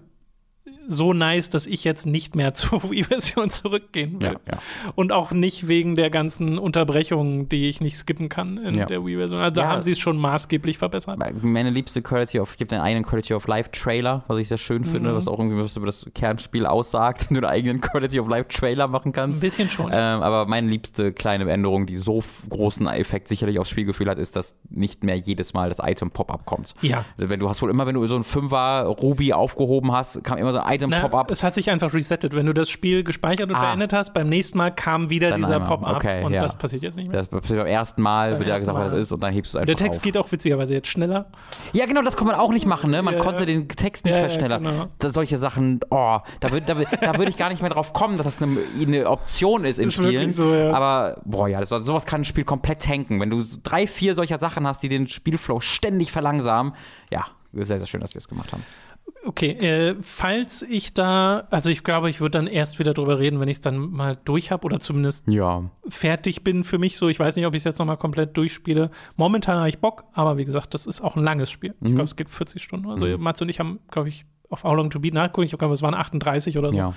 So nice, dass ich jetzt nicht mehr zur Wii-Version zurückgehen will.
Ja, ja.
Und auch nicht wegen der ganzen Unterbrechungen, die ich nicht skippen kann in
Ja.
der Wii-Version. Also da haben sie es schon maßgeblich verbessert.
Meine liebste Quality of, gibt den eigenen Quality of Life Trailer, was ich sehr schön
Mhm.
finde, was auch irgendwie was über das Kernspiel aussagt, wenn du einen eigenen Quality of Life Trailer machen
Ein
kannst.
bisschen schon.
Ähm, aber meine liebste kleine Änderung, die so großen Effekt sicherlich aufs Spielgefühl hat, ist, dass nicht mehr jedes Mal das Item Pop-up kommt.
ja.
Also Wenn du hast wohl immer, wenn du so ein Fünfer Ruby aufgehoben hast, kam immer so ein Item-Pop-Up.
Es hat sich einfach resettet. Wenn du das Spiel gespeichert und ah. beendet hast, beim nächsten Mal kam wieder dann dieser Pop-Up
okay,
und
ja.
das passiert jetzt nicht mehr.
Das passiert beim ersten Mal, beim wird ja gesagt, Mal. was das ist und dann hebst du einfach
Der Text
auf.
geht auch witzigerweise jetzt schneller.
Ja, genau, das kann man auch nicht machen, ne? Man ja, konnte den Text nicht ja, verschnellern. Genau. Das, solche Sachen, oh, da würde da, da würd ich gar nicht mehr drauf kommen, dass das eine, eine Option ist in ist Spielen. So. Aber, boah, ja, das, sowas kann ein Spiel komplett tanken. Wenn du drei, vier solcher Sachen hast, die den Spielflow ständig verlangsamen, ja, sehr, sehr schön, dass sie das gemacht haben.
Okay, äh, falls ich da, also ich glaube, ich würde dann erst wieder drüber reden, wenn ich es dann mal durch habe oder zumindest
ja.
fertig bin für mich so. Ich weiß nicht, ob ich es jetzt nochmal komplett durchspiele. Momentan habe ich Bock, aber wie gesagt, das ist auch ein langes Spiel. Mhm. Ich glaube, es geht 40 Stunden. Also mhm. Mats und ich haben, glaube ich, auf How Long to Beat nachgucken. Ich glaube, es waren 38 oder so. Ja.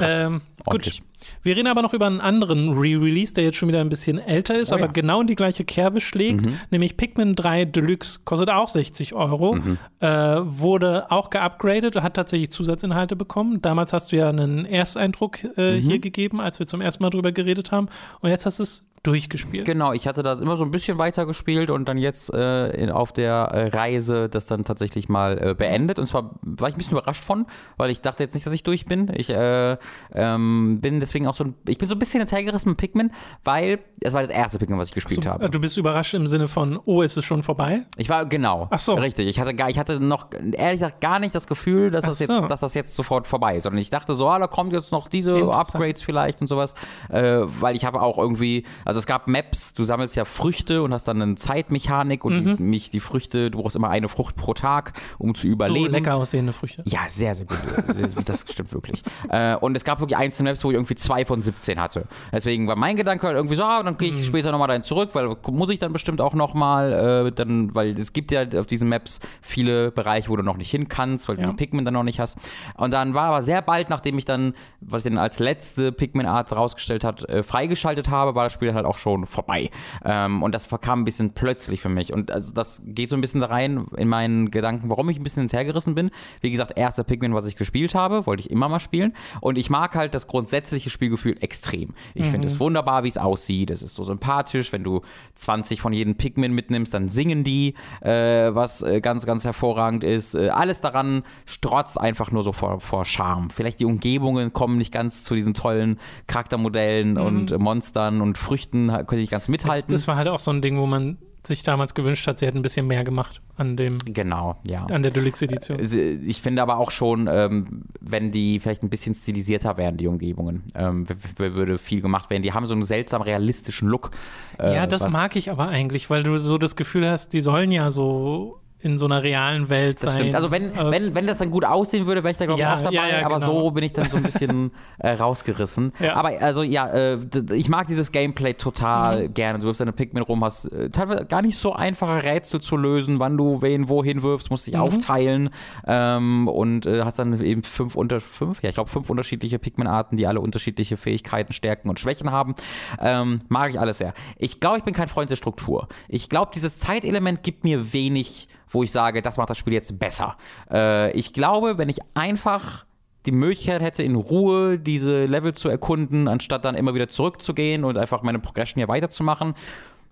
Ähm, gut. Wir reden aber noch über einen anderen Re-Release, der jetzt schon wieder ein bisschen älter ist, oh, aber ja. genau in die gleiche Kerbe schlägt, mhm. nämlich Pikmin 3 Deluxe. Kostet auch 60 Euro. Mhm. Äh, wurde auch geupgradet, hat tatsächlich Zusatzinhalte bekommen. Damals hast du ja einen Ersteindruck äh, mhm. hier gegeben, als wir zum ersten Mal drüber geredet haben. Und jetzt hast du es durchgespielt.
Genau, ich hatte das immer so ein bisschen weiter gespielt und dann jetzt äh, in, auf der äh, Reise das dann tatsächlich mal äh, beendet. Und zwar war ich ein bisschen überrascht von, weil ich dachte jetzt nicht, dass ich durch bin. Ich äh, ähm, bin deswegen auch so ein, ich bin so ein bisschen hinterhergerissen mit Pikmin, weil es war das erste Pikmin, was ich gespielt
so,
habe.
Du bist überrascht im Sinne von, oh, ist es schon vorbei?
Ich war genau.
Ach so.
Richtig. Ich hatte gar, ich hatte noch ehrlich gesagt gar nicht das Gefühl, dass das so. jetzt, dass das jetzt sofort vorbei ist, sondern ich dachte so, ah, da kommt jetzt noch diese Upgrades vielleicht und sowas, äh, weil ich habe auch irgendwie, also es gab Maps du sammelst ja Früchte und hast dann eine Zeitmechanik und mhm. die, mich, die Früchte, du brauchst immer eine Frucht pro Tag, um zu überleben. So
lecker aussehende Früchte.
Ja, sehr, sehr gut. das stimmt wirklich. Äh, und es gab wirklich einzelne Maps, wo ich irgendwie zwei von 17 hatte. Deswegen war mein Gedanke halt irgendwie so, ah, dann gehe ich mhm. später nochmal dahin zurück, weil muss ich dann bestimmt auch nochmal, äh, dann, weil es gibt ja auf diesen Maps viele Bereiche, wo du noch nicht hin kannst, weil ja. du die Pikmin dann noch nicht hast. Und dann war aber sehr bald, nachdem ich dann, was ich dann als letzte Pikmin-Art rausgestellt hat, äh, freigeschaltet habe, war das Spiel halt auch schon vorbei. Ähm, und das kam ein bisschen plötzlich für mich. Und also das geht so ein bisschen da rein in meinen Gedanken, warum ich ein bisschen hinterhergerissen bin. Wie gesagt, erster Pikmin, was ich gespielt habe, wollte ich immer mal spielen. Und ich mag halt das grundsätzliche Spielgefühl extrem. Ich mhm. finde es wunderbar, wie es aussieht. Es ist so sympathisch. Wenn du 20 von jedem Pikmin mitnimmst, dann singen die, äh, was äh, ganz, ganz hervorragend ist. Äh, alles daran strotzt einfach nur so vor, vor Charme. Vielleicht die Umgebungen kommen nicht ganz zu diesen tollen Charaktermodellen mhm. und Monstern und Früchten, könnte ich ganz mithalten.
Das war halt auch so ein Ding, wo man sich damals gewünscht hat, sie hätten ein bisschen mehr gemacht an dem
genau ja
an der Deluxe Edition.
Ich finde aber auch schon, ähm, wenn die vielleicht ein bisschen stilisierter wären, die Umgebungen, ähm, würde viel gemacht werden. Die haben so einen seltsam realistischen Look.
Äh, ja, das mag ich aber eigentlich, weil du so das Gefühl hast, die sollen ja so in so einer realen Welt
das
sein.
Stimmt. Also wenn, also wenn, wenn das dann gut aussehen würde, wäre ich da glaube ich ja, auch dabei, ja, ja, aber genau. so bin ich dann so ein bisschen äh, rausgerissen. Aber also ja, äh, ich mag dieses Gameplay total mhm. gerne. Du wirfst deine Pikmin rum, hast äh, teilweise gar nicht so einfache Rätsel zu lösen, wann du wen wohin wirfst, musst dich mhm. aufteilen ähm, und äh, hast dann eben fünf unter fünf, ja ich glaube fünf unterschiedliche Pikmin-Arten, die alle unterschiedliche Fähigkeiten, Stärken und Schwächen haben. Ähm, mag ich alles sehr. Ich glaube, ich bin kein Freund der Struktur. Ich glaube, dieses Zeitelement gibt mir wenig wo ich sage, das macht das Spiel jetzt besser. Äh, ich glaube, wenn ich einfach die Möglichkeit hätte, in Ruhe diese Level zu erkunden, anstatt dann immer wieder zurückzugehen und einfach meine Progression hier weiterzumachen.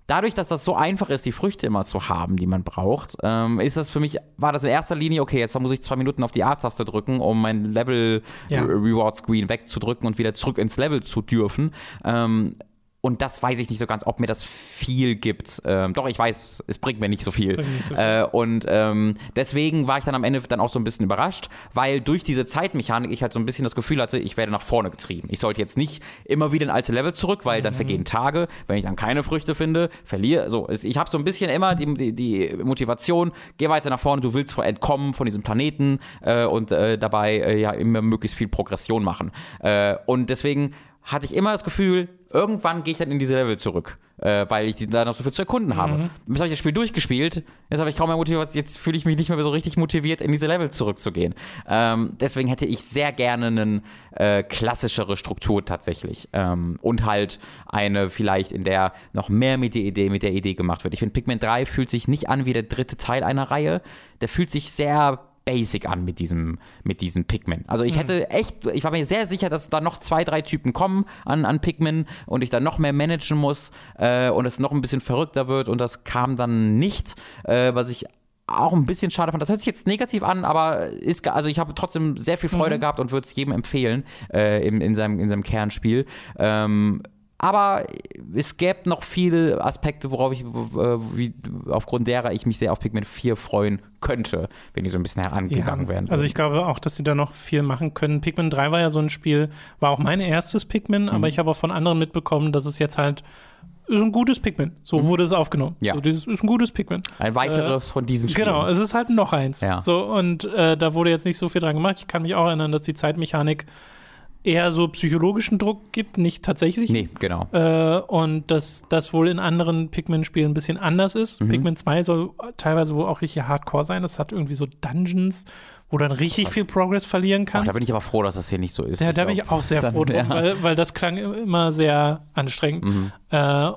Dadurch, dass das so einfach ist, die Früchte immer zu haben, die man braucht, ähm, ist das für mich, war das in erster Linie, okay, jetzt muss ich zwei Minuten auf die A-Taste drücken, um mein Level ja. Reward Screen wegzudrücken und wieder zurück ins Level zu dürfen. Ähm, und das weiß ich nicht so ganz, ob mir das viel gibt. Ähm, doch, ich weiß, es bringt mir nicht so viel. Nicht so viel. Äh, und ähm, deswegen war ich dann am Ende dann auch so ein bisschen überrascht, weil durch diese Zeitmechanik ich halt so ein bisschen das Gefühl hatte, ich werde nach vorne getrieben. Ich sollte jetzt nicht immer wieder in alte Level zurück, weil dann mhm. vergehen Tage. Wenn ich dann keine Früchte finde, verliere. So, ich habe so ein bisschen immer die, die, die, Motivation, geh weiter nach vorne, du willst entkommen von diesem Planeten äh, und äh, dabei äh, ja immer möglichst viel Progression machen. Äh, und deswegen hatte ich immer das Gefühl, irgendwann gehe ich dann in diese Level zurück, äh, weil ich da noch so viel zu erkunden habe. Mhm. Jetzt habe ich das Spiel durchgespielt, jetzt habe ich kaum mehr Motivation, jetzt fühle ich mich nicht mehr so richtig motiviert, in diese Level zurückzugehen. Ähm, deswegen hätte ich sehr gerne eine äh, klassischere Struktur tatsächlich ähm, und halt eine vielleicht, in der noch mehr mit der Idee, mit der Idee gemacht wird. Ich finde, Pikmin 3 fühlt sich nicht an wie der dritte Teil einer Reihe. Der fühlt sich sehr basic an mit diesem, mit diesen Pikmin. Also ich mhm. hätte echt, ich war mir sehr sicher, dass da noch zwei, drei Typen kommen an, an Pikmin und ich dann noch mehr managen muss äh, und es noch ein bisschen verrückter wird und das kam dann nicht, äh, was ich auch ein bisschen schade fand. Das hört sich jetzt negativ an, aber ist, also ich habe trotzdem sehr viel Freude mhm. gehabt und würde es jedem empfehlen äh, in, in, seinem, in seinem Kernspiel. Ähm, aber es gäbe noch viele Aspekte, worauf ich, wie, aufgrund derer ich mich sehr auf Pikmin 4 freuen könnte, wenn die so ein bisschen herangegangen ja, wären.
Also ich glaube auch, dass sie da noch viel machen können. Pikmin 3 war ja so ein Spiel, war auch mein erstes Pikmin, mhm. aber ich habe auch von anderen mitbekommen, dass es jetzt halt ist ein gutes Pikmin. So mhm. wurde es aufgenommen.
Ja.
So, dieses ist ein gutes Pikmin.
Ein weiteres äh, von diesen Spielen.
Genau, es ist halt noch eins.
Ja.
So, und äh, da wurde jetzt nicht so viel dran gemacht. Ich kann mich auch erinnern, dass die Zeitmechanik eher so psychologischen Druck gibt, nicht tatsächlich.
Nee, genau.
Äh, und dass das wohl in anderen Pikmin-Spielen ein bisschen anders ist. Mhm. Pikmin 2 soll teilweise wohl auch richtig hardcore sein. Das hat irgendwie so Dungeons, wo du dann richtig viel Progress verlieren kannst.
Oh, da bin ich aber froh, dass das hier nicht so ist.
Ja, da bin ich auch sehr froh drum, ja. weil, weil das klang immer sehr anstrengend. Mhm. Äh,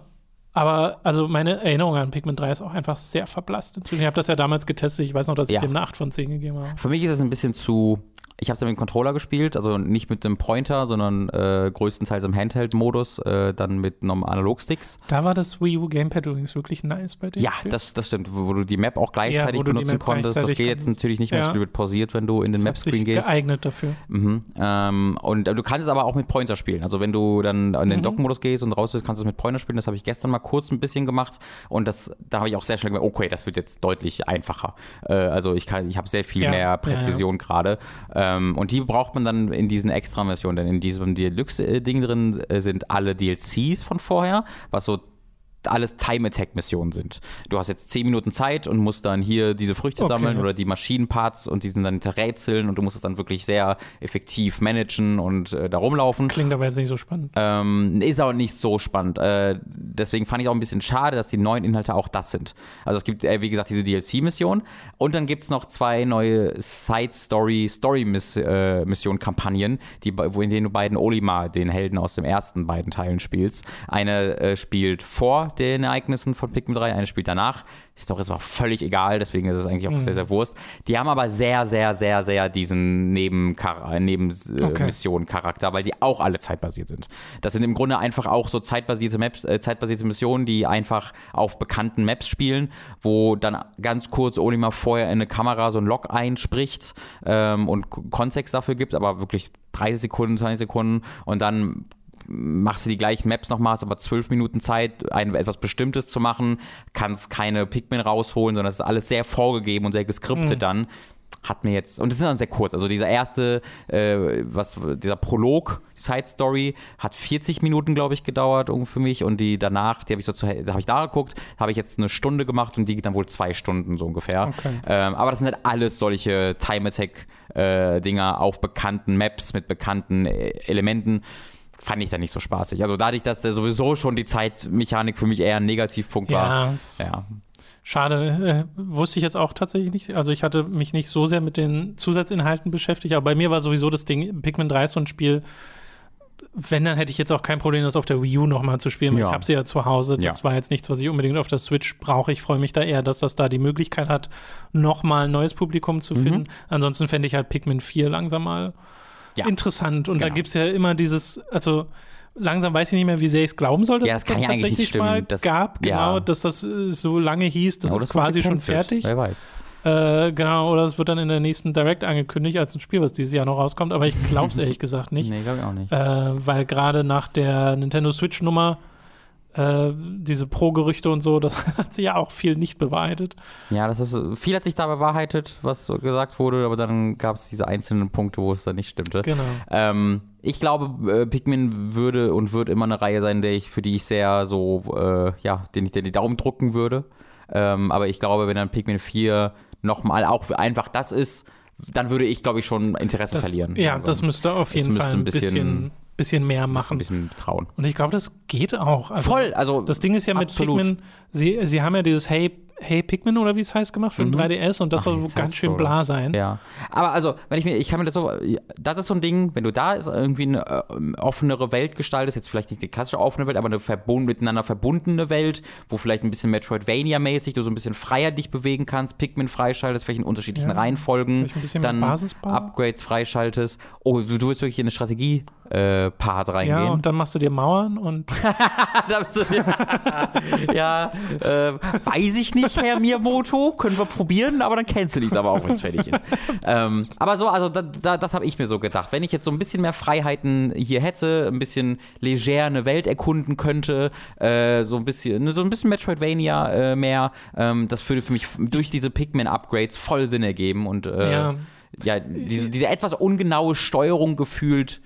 aber also meine Erinnerung an Pikmin 3 ist auch einfach sehr verblasst. Inzwischen, ich habe das ja damals getestet. Ich weiß noch, dass ich ja. dem eine 8 von 10 gegeben habe.
Für mich ist es ein bisschen zu ich habe es mit dem Controller gespielt, also nicht mit dem Pointer, sondern äh, größtenteils im Handheld-Modus, äh, dann mit einem Analogsticks.
Da war das Wii U Gamepad übrigens wirklich nice bei dir.
Ja, das, das stimmt, wo du die Map auch gleichzeitig ja, benutzen konntest. Das geht jetzt natürlich nicht mehr, ja. wird pausiert, wenn du in den Map-Screen gehst.
geeignet dafür.
Mhm. Ähm, und äh, du kannst es aber auch mit Pointer spielen. Also wenn du dann in den mhm. Dock-Modus gehst und raus bist, kannst du es mit Pointer spielen. Das habe ich gestern mal kurz ein bisschen gemacht und das, da habe ich auch sehr schnell gemerkt, okay, das wird jetzt deutlich einfacher. Äh, also ich, ich habe sehr viel ja. mehr Präzision gerade. Ähm, und die braucht man dann in diesen Extra-Missionen, denn in diesem Deluxe-Ding drin äh, sind alle DLCs von vorher, was so alles Time-Attack-Missionen sind. Du hast jetzt 10 Minuten Zeit und musst dann hier diese Früchte okay. sammeln oder die Maschinenparts und die sind dann rätseln und du musst es dann wirklich sehr effektiv managen und äh, da rumlaufen.
Klingt aber jetzt nicht so spannend.
Ähm, ist auch nicht so spannend. Äh, deswegen fand ich auch ein bisschen schade, dass die neuen Inhalte auch das sind. Also es gibt, äh, wie gesagt, diese DLC-Mission und dann gibt es noch zwei neue Side-Story-Story-Mission-Kampagnen, die, in denen du beiden Olimar, den Helden aus den ersten beiden Teilen spielst. Eine äh, spielt vor den Ereignissen von Pikmin 3, eine spielt danach. Die Story ist auch völlig egal, deswegen ist es eigentlich auch mhm. sehr, sehr Wurst. Die haben aber sehr, sehr, sehr, sehr diesen Nebenmission-Charakter, okay. weil die auch alle zeitbasiert sind. Das sind im Grunde einfach auch so zeitbasierte Maps, äh, zeitbasierte Missionen, die einfach auf bekannten Maps spielen, wo dann ganz kurz Olimar vorher in eine Kamera so ein Log einspricht ähm, und Kontext dafür gibt, aber wirklich 30 Sekunden, 20 Sekunden und dann machst du die gleichen Maps nochmal, hast aber zwölf Minuten Zeit, ein, etwas Bestimmtes zu machen, kannst keine Pikmin rausholen, sondern es ist alles sehr vorgegeben und sehr geskriptet mhm. dann. Hat mir jetzt, und das ist dann sehr kurz, also dieser erste, äh, was, dieser Prolog, Side Story, hat 40 Minuten, glaube ich, gedauert für mich und die danach, die habe ich so zu, da habe ich da geguckt, habe ich jetzt eine Stunde gemacht und die geht dann wohl zwei Stunden so ungefähr. Okay. Ähm, aber das sind halt alles solche Time Attack äh, Dinger auf bekannten Maps mit bekannten äh, Elementen fand ich da nicht so spaßig. Also dadurch, dass der sowieso schon die Zeitmechanik für mich eher ein Negativpunkt war. Ja.
Schade, äh, wusste ich jetzt auch tatsächlich nicht. Also ich hatte mich nicht so sehr mit den Zusatzinhalten beschäftigt, aber bei mir war sowieso das Ding, Pikmin 3 ist so ein Spiel, wenn, dann hätte ich jetzt auch kein Problem, das auf der Wii U nochmal zu spielen. Ja. Ich habe sie ja zu Hause. Das ja. war jetzt nichts, was ich unbedingt auf der Switch brauche. Ich freue mich da eher, dass das da die Möglichkeit hat, nochmal ein neues Publikum zu finden. Mhm. Ansonsten fände ich halt Pikmin 4 langsam mal ja. interessant. Und genau. da gibt es ja immer dieses, also langsam weiß ich nicht mehr, wie sehr ich es glauben sollte,
ja, das dass das tatsächlich
mal
das,
gab, genau, ja. dass das äh, so lange hieß, das, ja, ist quasi schon fertig.
Wer weiß.
Äh, genau, oder es wird dann in der nächsten Direct angekündigt als ein Spiel, was dieses Jahr noch rauskommt, aber ich glaube es ehrlich gesagt nicht.
Nee, glaube ich auch nicht.
Äh, weil gerade nach der Nintendo Switch-Nummer äh, diese Pro-Gerüchte und so, das hat sich ja auch viel nicht bewahrheitet.
Ja, das ist, viel hat sich da bewahrheitet, was gesagt wurde, aber dann gab es diese einzelnen Punkte, wo es dann nicht stimmte.
Genau.
Ähm, ich glaube, äh, Pikmin würde und wird immer eine Reihe sein, der ich, für die ich sehr so, äh, ja, den ich die Daumen drucken würde. Ähm, aber ich glaube, wenn dann Pikmin 4 nochmal auch einfach das ist, dann würde ich, glaube ich, schon Interesse
das,
verlieren.
Ja, also, das müsste auf jeden Fall ein bisschen, bisschen bisschen mehr machen. Ein
bisschen trauen.
Und ich glaube, das geht auch.
Also, Voll, also
das Ding ist ja mit absolut. Pikmin, sie, sie haben ja dieses Hey Hey Pikmin oder wie es heißt gemacht für mhm. ein 3DS und das Ach, soll so ganz schön bla sein.
Ja. Aber also, wenn ich mir, ich kann mir das so, das ist so ein Ding, wenn du da ist, irgendwie eine äh, offenere Welt gestaltest, jetzt vielleicht nicht die klassische offene Welt, aber eine verbund, miteinander verbundene Welt, wo vielleicht ein bisschen Metroidvania-mäßig du so ein bisschen freier dich bewegen kannst, Pikmin freischaltest, vielleicht in unterschiedlichen ja, Reihenfolgen, dann Upgrades freischaltest. Oh, du, du willst wirklich in eine Strategie äh, Part reingehen.
Ja, und dann machst du dir Mauern und.
ja, äh, weiß ich nicht, Herr Miyamoto. Können wir probieren, aber dann kennst du dich aber auch, wenn es fertig ist. ähm, aber so, also da, da, das habe ich mir so gedacht. Wenn ich jetzt so ein bisschen mehr Freiheiten hier hätte, ein bisschen leger eine Welt erkunden könnte, äh, so ein bisschen, so ein bisschen Metroidvania äh, mehr, ähm, das würde für mich durch diese Pikmin-Upgrades voll Sinn ergeben und äh, ja. ja, diese, diese etwas ungenaue Steuerung gefühlt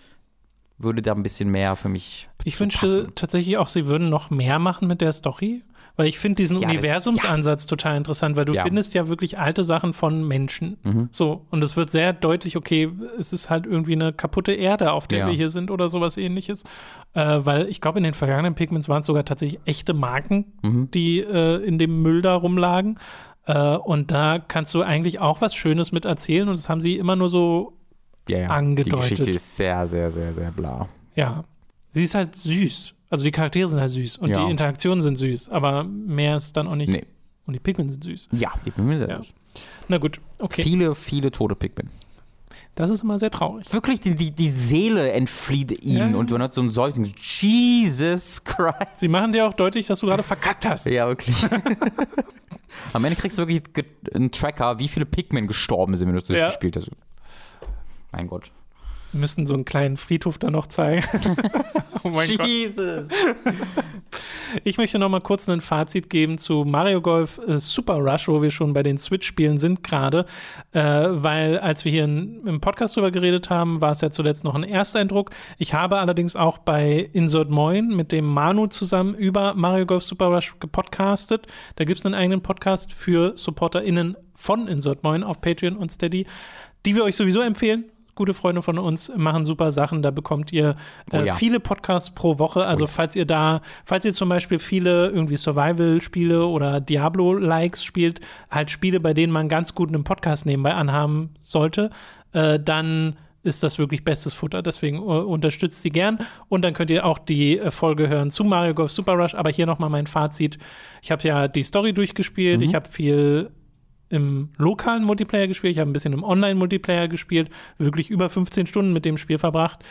würde da ein bisschen mehr für mich.
Ich wünschte passen. tatsächlich auch, sie würden noch mehr machen mit der Story. Weil ich finde diesen ja, Universumsansatz ja. total interessant, weil du ja. findest ja wirklich alte Sachen von Menschen. Mhm. So, und es wird sehr deutlich, okay, es ist halt irgendwie eine kaputte Erde, auf der wir hier sind oder sowas ähnliches. Äh, weil ich glaube, in den vergangenen Pigments waren es sogar tatsächlich echte Marken, mhm. die äh, in dem Müll da rumlagen. Äh, und da kannst du eigentlich auch was Schönes mit erzählen. Und das haben sie immer nur so ja, ja. angedeutet. Die Geschichte
ist sehr, sehr, sehr, sehr bla.
Ja. Sie ist halt süß. Also die Charaktere sind halt süß und ja. die Interaktionen sind süß, aber mehr ist dann auch nicht. Nee. Und die Pikmin sind süß.
Ja, die Pikmin sind ja. süß.
Na gut, okay.
Viele, viele tote Pikmin.
Das ist immer sehr traurig.
Wirklich, die, die, die Seele entflieht ihnen ja. und man hat so ein Seufzen. Jesus Christ.
Sie machen dir auch deutlich, dass du gerade verkackt hast.
Ja, wirklich. Am Ende kriegst du wirklich einen Tracker, wie viele Pikmin gestorben sind, wenn du das ja. gespielt hast. Mein Gott.
Wir müssen so einen kleinen Friedhof da noch zeigen.
oh mein Jesus. Gott.
Ich möchte noch mal kurz ein Fazit geben zu Mario Golf äh, Super Rush, wo wir schon bei den Switch-Spielen sind gerade, äh, weil als wir hier in, im Podcast drüber geredet haben, war es ja zuletzt noch ein Ersteindruck. Ich habe allerdings auch bei Insert Moin mit dem Manu zusammen über Mario Golf Super Rush gepodcastet. Da gibt es einen eigenen Podcast für SupporterInnen von Insert Moin auf Patreon und Steady, die wir euch sowieso empfehlen gute Freunde von uns machen super Sachen. Da bekommt ihr äh, oh ja. viele Podcasts pro Woche. Also oh ja. falls ihr da, falls ihr zum Beispiel viele irgendwie Survival-Spiele oder Diablo-Likes spielt, halt Spiele, bei denen man ganz gut einen Podcast nebenbei anhaben sollte, äh, dann ist das wirklich bestes Futter. Deswegen uh, unterstützt sie gern. Und dann könnt ihr auch die äh, Folge hören zu Mario Golf Super Rush. Aber hier nochmal mein Fazit. Ich habe ja die Story durchgespielt. Mhm. Ich habe viel im lokalen Multiplayer gespielt, ich habe ein bisschen im Online-Multiplayer gespielt, wirklich über 15 Stunden mit dem Spiel verbracht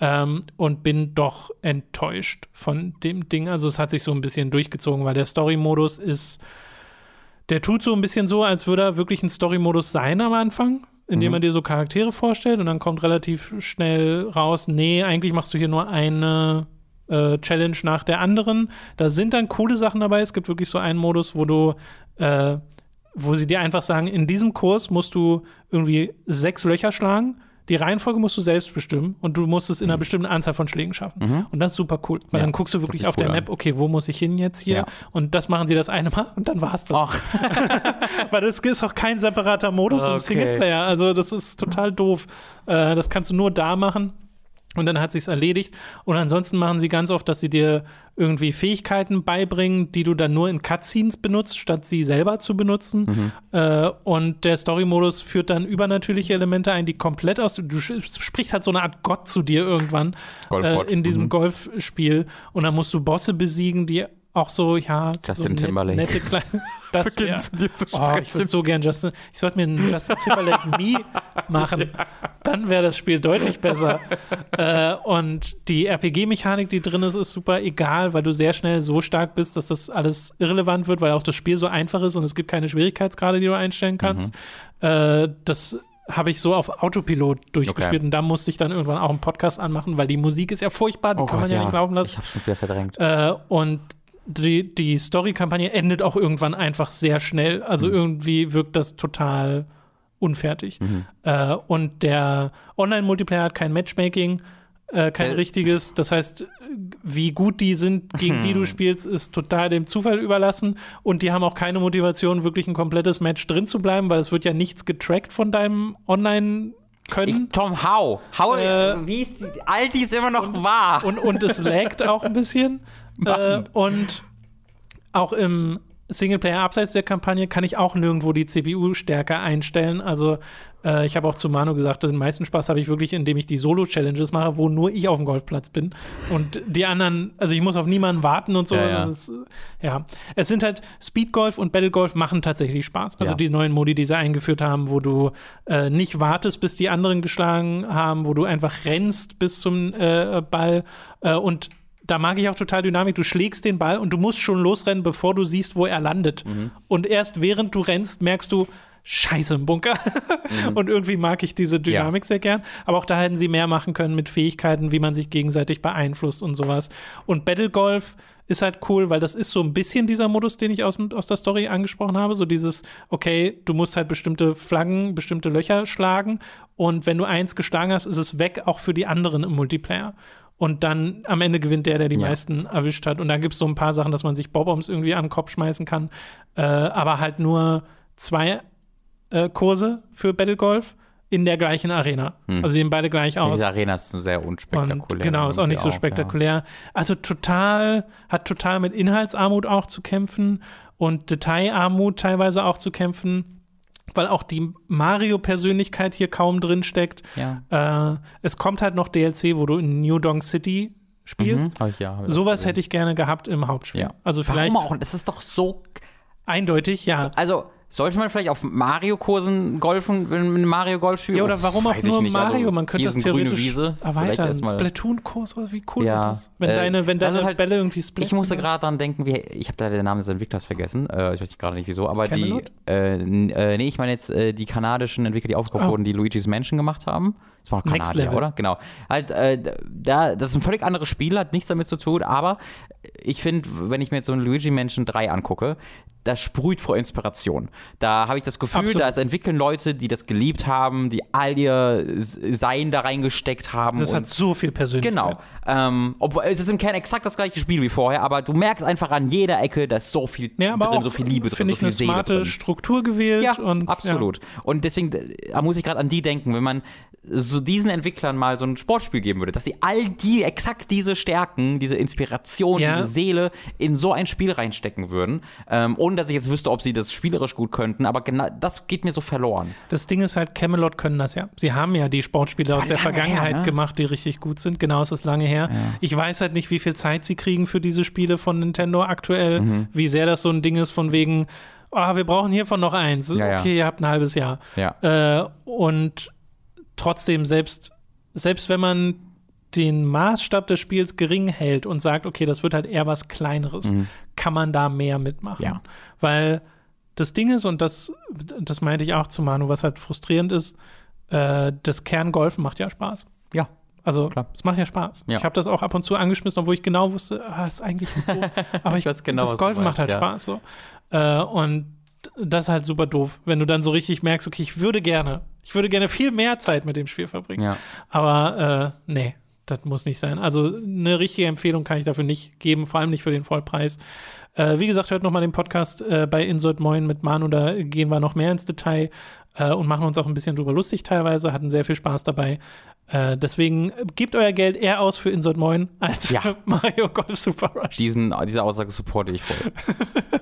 ähm, und bin doch enttäuscht von dem Ding. Also es hat sich so ein bisschen durchgezogen, weil der Story-Modus ist, der tut so ein bisschen so, als würde er wirklich ein Story-Modus sein am Anfang, indem mhm. man dir so Charaktere vorstellt und dann kommt relativ schnell raus, nee, eigentlich machst du hier nur eine äh, Challenge nach der anderen. Da sind dann coole Sachen dabei. Es gibt wirklich so einen Modus, wo du äh, wo sie dir einfach sagen, in diesem Kurs musst du irgendwie sechs Löcher schlagen. Die Reihenfolge musst du selbst bestimmen und du musst es in einer bestimmten Anzahl von Schlägen schaffen. Mhm. Und das ist super cool, weil ja, dann guckst du wirklich auf der Map, okay, wo muss ich hin jetzt hier? Ja. Und das machen sie das eine Mal und dann war es das. weil das ist auch kein separater Modus okay. im Singleplayer. Also das ist total doof. Äh, das kannst du nur da machen. Und dann hat sich's erledigt. Und ansonsten machen sie ganz oft, dass sie dir irgendwie Fähigkeiten beibringen, die du dann nur in Cutscenes benutzt, statt sie selber zu benutzen. Mhm. Äh, und der Story-Modus führt dann übernatürliche Elemente ein, die komplett aus. Du sprichst halt so eine Art Gott zu dir irgendwann äh, in diesem mhm. Golfspiel. Und dann musst du Bosse besiegen, die auch so, ja,
Justin
so
Timberlake.
nette kleine. Das wär, oh, ich würde so gern Justin. Ich sollte mir einen Justin Timberlake Me machen. Dann wäre das Spiel deutlich besser. äh, und die RPG-Mechanik, die drin ist, ist super egal, weil du sehr schnell so stark bist, dass das alles irrelevant wird, weil auch das Spiel so einfach ist und es gibt keine Schwierigkeitsgrade, die du einstellen kannst. Mhm. Äh, das habe ich so auf Autopilot durchgespielt okay. und da musste ich dann irgendwann auch einen Podcast anmachen, weil die Musik ist ja furchtbar, die oh kann Gott, man ja, ja, nicht laufen lassen.
Ich habe schon wieder verdrängt.
Äh, und die, die Story-Kampagne endet auch irgendwann einfach sehr schnell. Also mhm. irgendwie wirkt das total unfertig. Mhm. Äh, und der Online-Multiplayer hat kein Matchmaking, äh, kein äh. richtiges. Das heißt, wie gut die sind, gegen die du mhm. spielst, ist total dem Zufall überlassen. Und die haben auch keine Motivation, wirklich ein komplettes Match drin zu bleiben, weil es wird ja nichts getrackt von deinem Online- können. Ich,
Tom, how? How, äh, wie ist all dies immer noch
und,
wahr?
Und, und es laggt auch ein bisschen. äh, und auch im Singleplayer abseits der Kampagne kann ich auch nirgendwo die CPU stärker einstellen. Also äh, ich habe auch zu Manu gesagt, den meisten Spaß habe ich wirklich, indem ich die Solo-Challenges mache, wo nur ich auf dem Golfplatz bin. Und die anderen, also ich muss auf niemanden warten und so.
Ja, ja.
Das, ja. Es sind halt Speedgolf und Battlegolf machen tatsächlich Spaß. Also
Ja.
die neuen Modi, die sie eingeführt haben, wo du äh, nicht wartest, bis die anderen geschlagen haben, wo du einfach rennst bis zum äh, Ball äh, und da mag ich auch total Dynamik. Du schlägst den Ball und du musst schon losrennen, bevor du siehst, wo er landet. Und erst während du rennst, merkst du, Scheiße im Bunker. Und irgendwie mag ich diese Dynamik sehr gern. Aber auch da hätten sie mehr machen können mit Fähigkeiten, wie man sich gegenseitig beeinflusst und sowas. Und Battle Golf ist halt cool, weil das ist so ein bisschen dieser Modus, den ich aus, aus der Story angesprochen habe. So dieses, okay, du musst halt bestimmte Flaggen, bestimmte Löcher schlagen. Und wenn du eins geschlagen hast, ist es weg, auch für die anderen im Multiplayer. Und dann am Ende gewinnt der, der die
Ja.
meisten erwischt hat. Und dann gibt es so ein paar Sachen, dass man sich Bob-Oms irgendwie an den Kopf schmeißen kann. Äh, aber halt nur zwei äh, Kurse für Battle Golf in der gleichen Arena. Also sehen beide gleich aus.
Diese Arena ist sehr
Und
unspektakulär.
genau, ist auch nicht so spektakulär. Also total, hat total mit Inhaltsarmut auch zu kämpfen und Detailarmut teilweise auch zu kämpfen, weil auch die Mario-Persönlichkeit hier kaum drin steckt.
Ja.
Äh, es kommt halt noch DLC, wo du in New Donk City spielst.
Mhm, ja,
Sowas hätte ich gerne gehabt im Hauptspiel.
Ja.
Also vielleicht
Warum auch? Das ist doch so.
eindeutig, ja.
Also, sollte man vielleicht auf Mario-Kursen golfen, wenn man Mario Golf spielt?
Ja, oder warum auch nur
nicht.
Mario?
Also,
Man könnte das theoretisch
Wiese. Vielleicht
erweitern. Splatoon-Kurs, oder wie cool
Ja.
wäre das? Wenn
Äh,
deine, wenn deine
ist halt-
Bälle irgendwie splitten.
Ich musste
oder?
gerade dran denken, wie, ich habe da den Namen des Entwicklers vergessen. Äh, ich weiß gerade nicht wieso, aber
Camelot?
die, äh, äh, nee, ich meine jetzt äh, die kanadischen Entwickler, die aufgekauft
Oh.
wurden, die Luigi's Mansion gemacht haben. Das war noch
Next
Kanadier,
Level.
oder? Genau. Halt, äh, da, das ist ein völlig anderes Spiel, hat nichts damit zu tun, aber ich finde, wenn ich mir jetzt so ein Luigi Mansion 3 angucke, das sprüht vor Inspiration. Da habe ich das Gefühl,
Absolut.
da entwickeln Leute, die das geliebt haben, die all ihr Sein da reingesteckt haben.
Das hat so viel Persönlichkeit.
Genau. Ähm, obwohl es ist im Kern exakt das gleiche Spiel wie vorher, aber du merkst einfach an jeder Ecke, da ist so viel
Ja,
drin, so viel Liebe drin,
finde
so
ich,
viel
eine
Seele
smarte
drin.
Struktur gewählt.
Ja,
und,
absolut. Und deswegen, da muss ich gerade an die denken, wenn man so diesen Entwicklern mal so ein Sportspiel geben würde, dass sie all die, exakt diese Stärken, diese Inspiration,
Ja.
diese Seele in so ein Spiel reinstecken würden, ähm, ohne dass ich jetzt wüsste, ob sie das spielerisch gut könnten, aber genau das geht mir so verloren.
Ja. Das Ding ist halt, Camelot können das ja. Sie haben ja die Sportspiele aus der Vergangenheit
her, ne?
gemacht, die richtig gut sind. Genau, es ist lange her. Ich weiß halt nicht, wie viel Zeit sie kriegen für diese Spiele von Nintendo aktuell,
Mhm.
wie sehr das so ein Ding ist von wegen, ah, wir brauchen hiervon noch eins.
Ja, ja.
okay, ihr habt ein halbes Jahr.
Ja.
Äh, und trotzdem, selbst, selbst wenn man den Maßstab des Spiels gering hält und sagt, okay, das wird halt eher was Kleineres, kann man da mehr mitmachen.
Ja.
Weil das Ding ist, und das, das meinte ich auch zu Manu, was halt frustrierend ist, äh, das Kerngolfen macht ja Spaß.
Ja.
Also,
Klar.
es macht ja Spaß.
Ja.
Ich habe das auch ab und zu angeschmissen, obwohl ich genau wusste, ah, ist eigentlich das doof. Aber ich,
weiß genau,
das Golfen macht halt
ja.
Spaß. So. Äh, und das ist halt super doof, wenn du dann so richtig merkst, okay, ich würde gerne, ich würde gerne viel mehr Zeit mit dem Spiel verbringen.
Ja.
Aber äh, nee, das muss nicht sein. Also eine richtige Empfehlung kann ich dafür nicht geben, vor allem nicht für den Vollpreis. Äh, wie gesagt, hört noch mal den Podcast äh, bei Insert Moin mit Manu, da gehen wir noch mehr ins Detail äh, und machen uns auch ein bisschen drüber lustig teilweise, hatten sehr viel Spaß dabei. Äh, deswegen gebt euer Geld eher aus für Insert Moin als
Ja.
für Mario Golf Super Rush.
Diesen, diese Aussage supporte ich voll.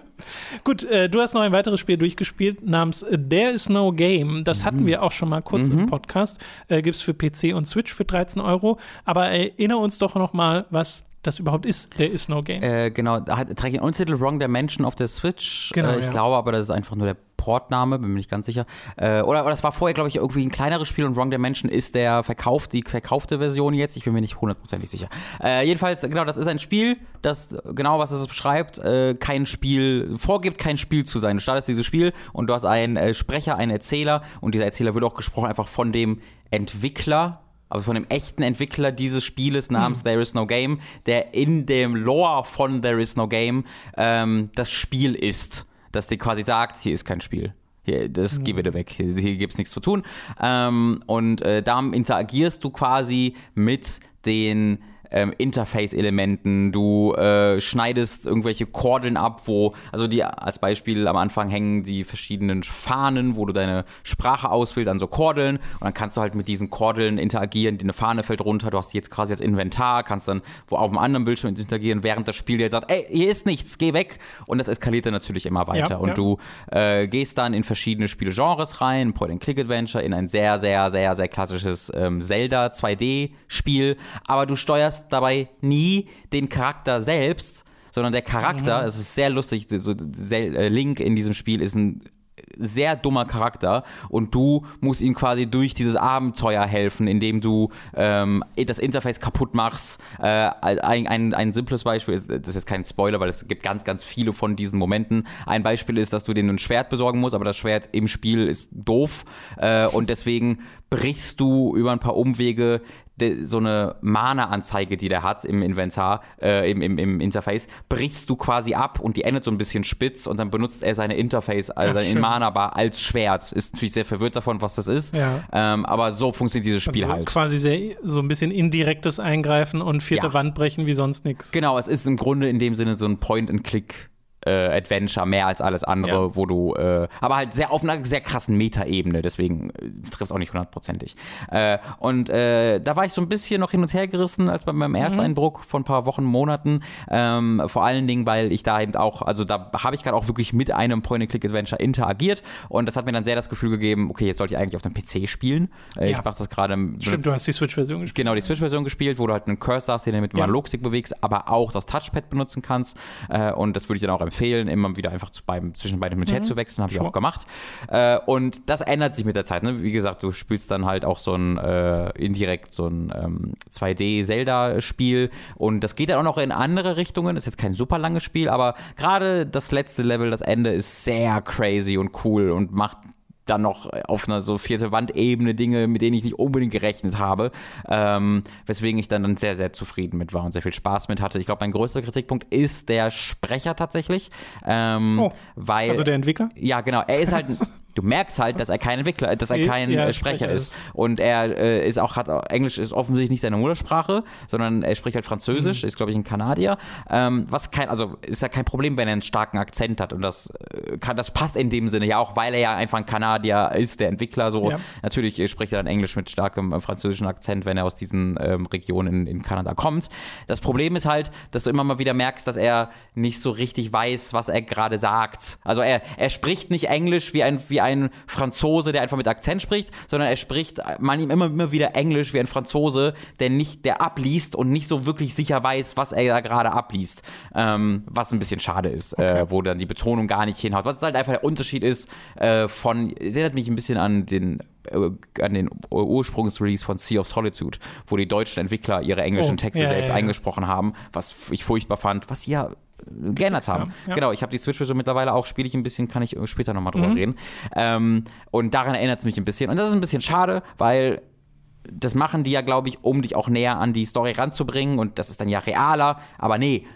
Gut, äh, du hast noch ein weiteres Spiel durchgespielt namens There is no Game. Das
Mhm.
hatten wir auch schon mal kurz im Podcast. Äh, Gibt es für PC und Switch für 13 Euro. Aber erinnere uns doch noch mal, was das überhaupt ist. There is no Game.
Äh, genau, trägt den Untitled Wrong Dimension auf der Switch.
Genau,
äh, ich
ja.
glaube aber, das ist einfach nur der Portname, bin mir nicht ganz sicher. Äh, oder, oder das war vorher, glaube ich, irgendwie ein kleineres Spiel und Wrong Dimension ist der verkauft, die verkaufte Version jetzt. Ich bin mir nicht hundertprozentig sicher. Äh, jedenfalls, genau, das ist ein Spiel, das genau, was es beschreibt, äh, kein Spiel, vorgibt, kein Spiel zu sein. Du startest dieses Spiel und du hast einen äh, Sprecher, einen Erzähler und dieser Erzähler wird auch gesprochen einfach von dem Entwickler aber von dem echten Entwickler dieses Spieles namens There is no Game, der in dem Lore von There is no Game ähm, das Spiel ist. Dass dir quasi sagt, hier ist kein Spiel. Hier, das geh bitte weg. Hier, hier gibt's nichts zu tun. Ähm, und äh, da interagierst du quasi mit den ähm, Interface-Elementen. Du äh, schneidest irgendwelche Kordeln ab, wo, also die als Beispiel am Anfang hängen die verschiedenen Fahnen, wo du deine Sprache auswählst an so Kordeln und dann kannst du halt mit diesen Kordeln interagieren. Die eine Fahne fällt runter, du hast die jetzt quasi als Inventar, kannst dann wo auf einem anderen Bildschirm interagieren, während das Spiel dir sagt, ey, hier ist nichts, geh weg. Und das eskaliert dann natürlich immer weiter.
Ja,
und
ja.
du äh, gehst dann in verschiedene Spielgenres rein, Point-and-Click-Adventure, in ein sehr, sehr, sehr, sehr klassisches ähm, Zelda 2D-Spiel, aber du steuerst dabei nie den Charakter selbst, sondern der Charakter, es ist sehr lustig, so, äh, Link in diesem Spiel ist ein sehr dummer Charakter und du musst ihm quasi durch dieses Abenteuer helfen, indem du ähm, das Interface kaputt machst. Äh, ein, ein, ein simples Beispiel ist, das ist jetzt kein Spoiler, weil es gibt ganz, ganz viele von diesen Momenten. Ein Beispiel ist, dass du dir ein Schwert besorgen musst, aber das Schwert im Spiel ist doof äh, und deswegen brichst du über ein paar Umwege so eine Mana-Anzeige, die der hat im Inventar, äh, im, im, im Interface, brichst du quasi ab und die endet so ein bisschen spitz und dann benutzt er seine Interface, also
Ach,
seine
schön.
Mana-Bar als Schwert. Ist natürlich sehr verwirrt davon, was das ist,
Ja.
ähm, aber so funktioniert dieses Spiel
also
halt.
quasi sehr, so ein bisschen indirektes Eingreifen und vierte
Ja.
Wand brechen wie sonst nichts.
Genau, es ist im Grunde in dem Sinne so ein Point-and-Click. Äh, Adventure mehr als alles andere,
Ja.
wo du, äh, aber halt sehr auf einer sehr krassen Meta-Ebene, deswegen äh, trifft es auch nicht hundertprozentig. Äh, und äh, da war ich so ein bisschen noch hin und her gerissen, als bei meinem Ersteindruck von ein paar Wochen, Monaten. Ähm, vor allen Dingen, weil ich da eben auch, also da habe ich gerade auch wirklich mit einem Point-and-Click-Adventure interagiert und das hat mir dann sehr das Gefühl gegeben, okay, jetzt sollte ich eigentlich auf dem PC spielen. Äh,
Ja.
Ich mache das gerade.
Stimmt, du hast die Switch-Version gespielt.
Genau, die Switch-Version gespielt, wo du halt einen Cursor hast, den du mit dem
Ja.
Analogstick bewegst, aber auch das Touchpad benutzen kannst. Äh, und das würde ich dann auch empfehlen, immer wieder einfach zu beiden, zwischen beiden hin und her zu wechseln, habe ich auch gemacht. Äh, und das ändert sich mit der Zeit. Ne? Wie gesagt, du spielst dann halt auch so ein äh, indirekt so ein ähm, 2D-Zelda-Spiel und das geht dann auch noch in andere Richtungen. Ist jetzt kein super langes Spiel, aber gerade das letzte Level, das Ende, ist sehr crazy und cool und macht dann noch auf einer so vierte Wandebene Dinge, mit denen ich nicht unbedingt gerechnet habe, ähm, weswegen ich dann, dann sehr, sehr zufrieden mit war und sehr viel Spaß mit hatte. Ich glaube, mein größter Kritikpunkt ist der Sprecher tatsächlich, ähm,
Oh,
weil
Also der Entwickler?
ja, genau. Er ist halt, du merkst halt, dass er kein Entwickler, dass er kein
ja,
äh, Sprecher
Sprecher
ist. Und er äh, ist auch, hat Englisch ist offensichtlich nicht seine Muttersprache, sondern er spricht halt Französisch, ist, glaube ich, ein Kanadier. Ähm, was kein, also ist ja kein Problem, wenn er einen starken Akzent hat. Und das äh, kann, das passt in dem Sinne ja auch, weil er ja einfach ein Kanadier ist, der Entwickler so.
Ja.
Natürlich äh, spricht er dann Englisch mit starkem äh, französischen Akzent, wenn er aus diesen ähm, Regionen in, in Kanada kommt. Das Problem ist halt, dass du immer mal wieder merkst, dass er nicht so richtig weiß, was er gerade sagt. Also er, er spricht nicht Englisch wie ein, wie ein Franzose, der einfach mit Akzent spricht, sondern er spricht äh, man ihm immer, immer wieder Englisch wie ein Franzose, der nicht, der abliest und nicht so wirklich sicher weiß, was er da gerade abliest. Ähm, was ein bisschen schade ist, äh, wo dann die Betonung gar nicht hinhaut. Was halt einfach der Unterschied ist äh, von, es erinnert mich ein bisschen an den äh, an den Ursprungsrelease von Sea of Solitude, wo die deutschen Entwickler ihre englischen
Oh,
Texte
ja,
selbst
ja, ja.
eingesprochen haben, was ich furchtbar fand, was sie ja äh, geändert haben.
ja.
Genau, ich habe die Switch-Version mittlerweile auch, spiele ich ein bisschen, kann ich später nochmal
Mhm.
drüber reden. Ähm, und daran erinnert es mich ein bisschen. Und das ist ein bisschen schade, weil das machen die ja, glaube ich, um dich auch näher an die Story ranzubringen und das ist dann ja realer, aber nee.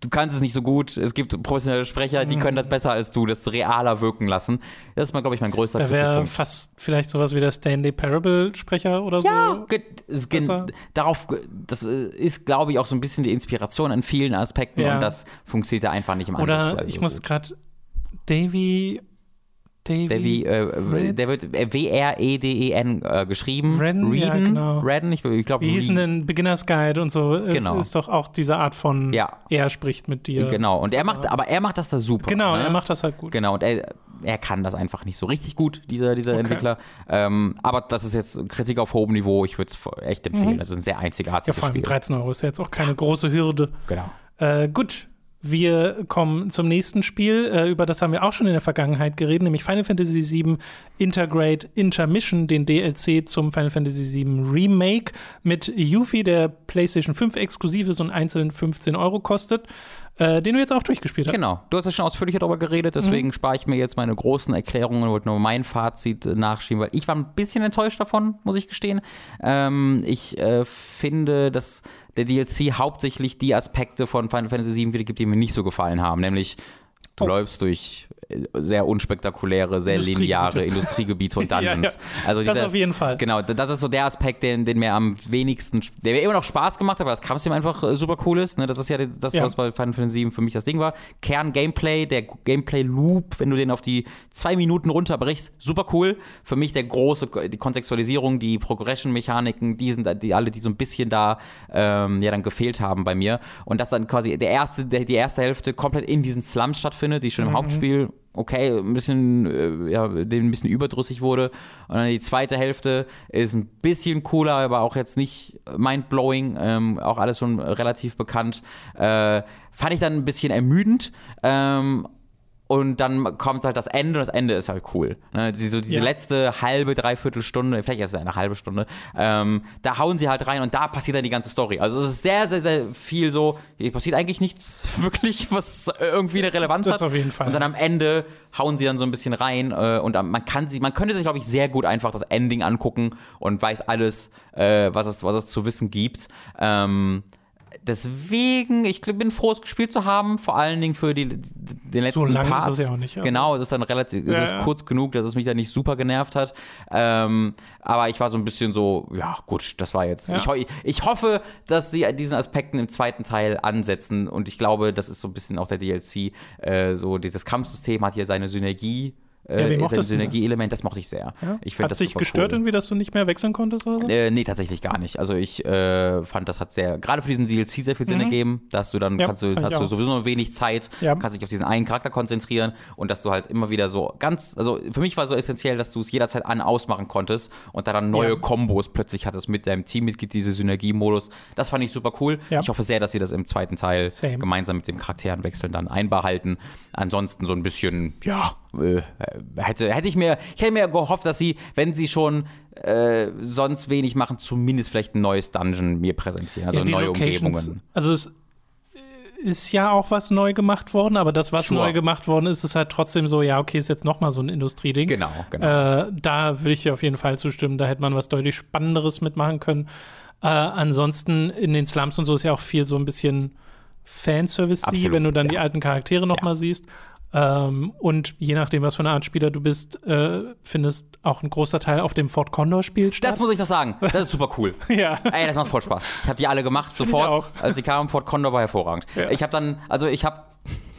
Du kannst es nicht so gut. Es gibt professionelle Sprecher, die können das besser als du, das realer wirken lassen. Das ist mal, glaube ich, mein größter
Da wäre fast vielleicht sowas wie der Stanley Parable-Sprecher oder
Ja,
so. Besser.
darauf, das äh, ist, glaube ich, auch so ein bisschen die Inspiration an vielen Aspekten
Ja.
und das funktioniert da einfach nicht im
Oder
Ansatzweise
ich
so
muss gerade Davy.
Wie, äh, der wird äh, W-R-E-D-E-N äh, geschrieben.
Redden, ja,
Redden,
genau.
Redden, ich, ich glaube,
Wie hieß denn Beginner's Guide und so?
Genau.
ist doch auch diese Art von
Ja.
er spricht mit dir.
Genau, und er macht, aber er macht das da super.
Genau,
ne?
er macht das halt gut.
Genau, und er, er kann das einfach nicht so richtig gut, dieser, dieser
Okay.
Entwickler. Ähm, aber das ist jetzt Kritik auf hohem Niveau. Ich würde es echt empfehlen. Das ist ein sehr
Ja,
einzigartiges
vor allem
Spiel.
13 Euro ist ja jetzt auch keine große Hürde.
Genau.
Äh, gut, wir kommen zum nächsten Spiel. Äh, über das haben wir auch schon in der Vergangenheit geredet, nämlich Final Fantasy VII Integrate Intermission, den DLC zum Final Fantasy VII Remake mit Yuffie, der PlayStation 5 exklusiv ist und einzeln 15 Euro kostet, äh, den du jetzt auch durchgespielt hast.
Genau, du hast ja schon ausführlicher darüber geredet,
Mhm.
deswegen spare ich mir jetzt meine großen Erklärungen und wollte nur mein Fazit äh, nachschieben, weil ich war ein bisschen enttäuscht davon, muss ich gestehen. Ähm, ich äh, finde, dass der DLC hauptsächlich die Aspekte von Final Fantasy VII wiedergibt, die mir nicht so gefallen haben, nämlich Du oh. läufst durch sehr unspektakuläre, sehr lineare Industriegebiete und Dungeons.
ja, ja. Also dieser, das auf jeden Fall.
Genau, das ist so der Aspekt, den, den mir am wenigsten, der mir immer noch Spaß gemacht hat, weil das Kampfsystem einfach äh, super cool ist. Ne? Das ist ja das, ja. was bei Final Fantasy 7 für mich das Ding war. Kern-Gameplay, der Gameplay-Loop, wenn du den auf die zwei Minuten runterbrichst, super cool. Für mich der große, die Kontextualisierung, die Progression-Mechaniken, die sind die alle, die so ein bisschen da ähm, ja dann gefehlt haben bei mir. Und dass dann quasi der erste, der, die erste Hälfte komplett in diesen Slums stattfindet, die schon im mhm. Hauptspiel okay, ein bisschen, äh, ja, dem ein bisschen überdrüssig wurde. Und dann die zweite Hälfte ist ein bisschen cooler, aber auch jetzt nicht mindblowing, ähm, auch alles schon relativ bekannt. Äh, fand ich dann ein bisschen ermüdend. Ähm, und dann kommt halt das Ende und das Ende ist halt cool. Ne? Die, so diese ja. letzte halbe, dreiviertel Stunde, vielleicht erst eine halbe Stunde, ähm, da hauen sie halt rein und da passiert dann die ganze Story. Also es ist sehr, sehr, sehr viel so, hier passiert eigentlich nichts wirklich, was irgendwie eine Relevanz
das
hat.
Auf jeden Fall.
Und dann am Ende hauen sie dann so ein bisschen rein äh, und man kann sie, man könnte sich, glaube ich, sehr gut einfach das Ending angucken und weiß alles, äh, was, es, was es zu wissen gibt. Ähm, deswegen, ich bin froh, es gespielt zu haben, vor allen Dingen für die, den letzten so lange Parts.
Ist es ja auch nicht,
ja. Genau, es ist dann relativ, es ist ja. kurz genug, dass es mich da nicht super genervt hat. Ähm, aber ich war so ein bisschen so, ja gut, das war jetzt. Ich, ich, hoffe, dass sie diesen Aspekten im zweiten Teil ansetzen und ich glaube, das ist so ein bisschen auch der DLC. Äh, so dieses Kampfsystem hat hier seine Synergie
ja,
ist ein Synergieelement, das? das mochte ich sehr.
Ja? Ich hat das dich gestört cool. irgendwie, dass du nicht mehr wechseln konntest oder so?
Äh, nee, tatsächlich gar nicht. Also ich äh, fand, das hat sehr, gerade für diesen DLC sehr viel Sinn mhm. ergeben, dass du dann ja, kannst du, hast du sowieso noch wenig Zeit, ja. kannst dich auf diesen einen Charakter konzentrieren und dass du halt immer wieder so ganz, also für mich war so essentiell, dass du es jederzeit an ausmachen konntest und da dann neue. Kombos plötzlich hattest mit deinem Teammitglied, diese Synergiemodus. Das fand ich super cool. Ich hoffe sehr, dass sie das im zweiten Teil Same. gemeinsam mit dem Charakterenwechseln dann einbehalten. Ansonsten so ein bisschen, ja, äh, hätte, hätte ich mir, ich hätte mir gehofft, dass sie, wenn sie schon äh, sonst wenig machen, zumindest vielleicht ein neues Dungeon mir präsentieren, also ja, neue
Locations, Umgebungen. Also es ist ja auch was neu gemacht worden, aber das, was sure. neu gemacht worden ist, ist halt trotzdem so, ja, okay, ist jetzt nochmal so ein Industrieding.
Genau, genau.
Äh, da würde ich dir auf jeden Fall zustimmen, da hätte man was deutlich Spannenderes mitmachen können. Äh, ansonsten in den Slums und so ist ja auch viel so ein bisschen Fanservice, wenn du dann ja. die alten Charaktere nochmal ja. siehst. Ähm, und je nachdem, was für eine Art Spieler du bist, äh, findest auch ein großer Teil auf dem Fort Condor Spiel
statt. Das muss ich doch sagen. Das ist super cool.
ja.
Ey, das macht voll Spaß. Ich habe die alle gemacht sofort, als sie kamen. Fort Condor war hervorragend. Ja. Ich habe dann, also ich habe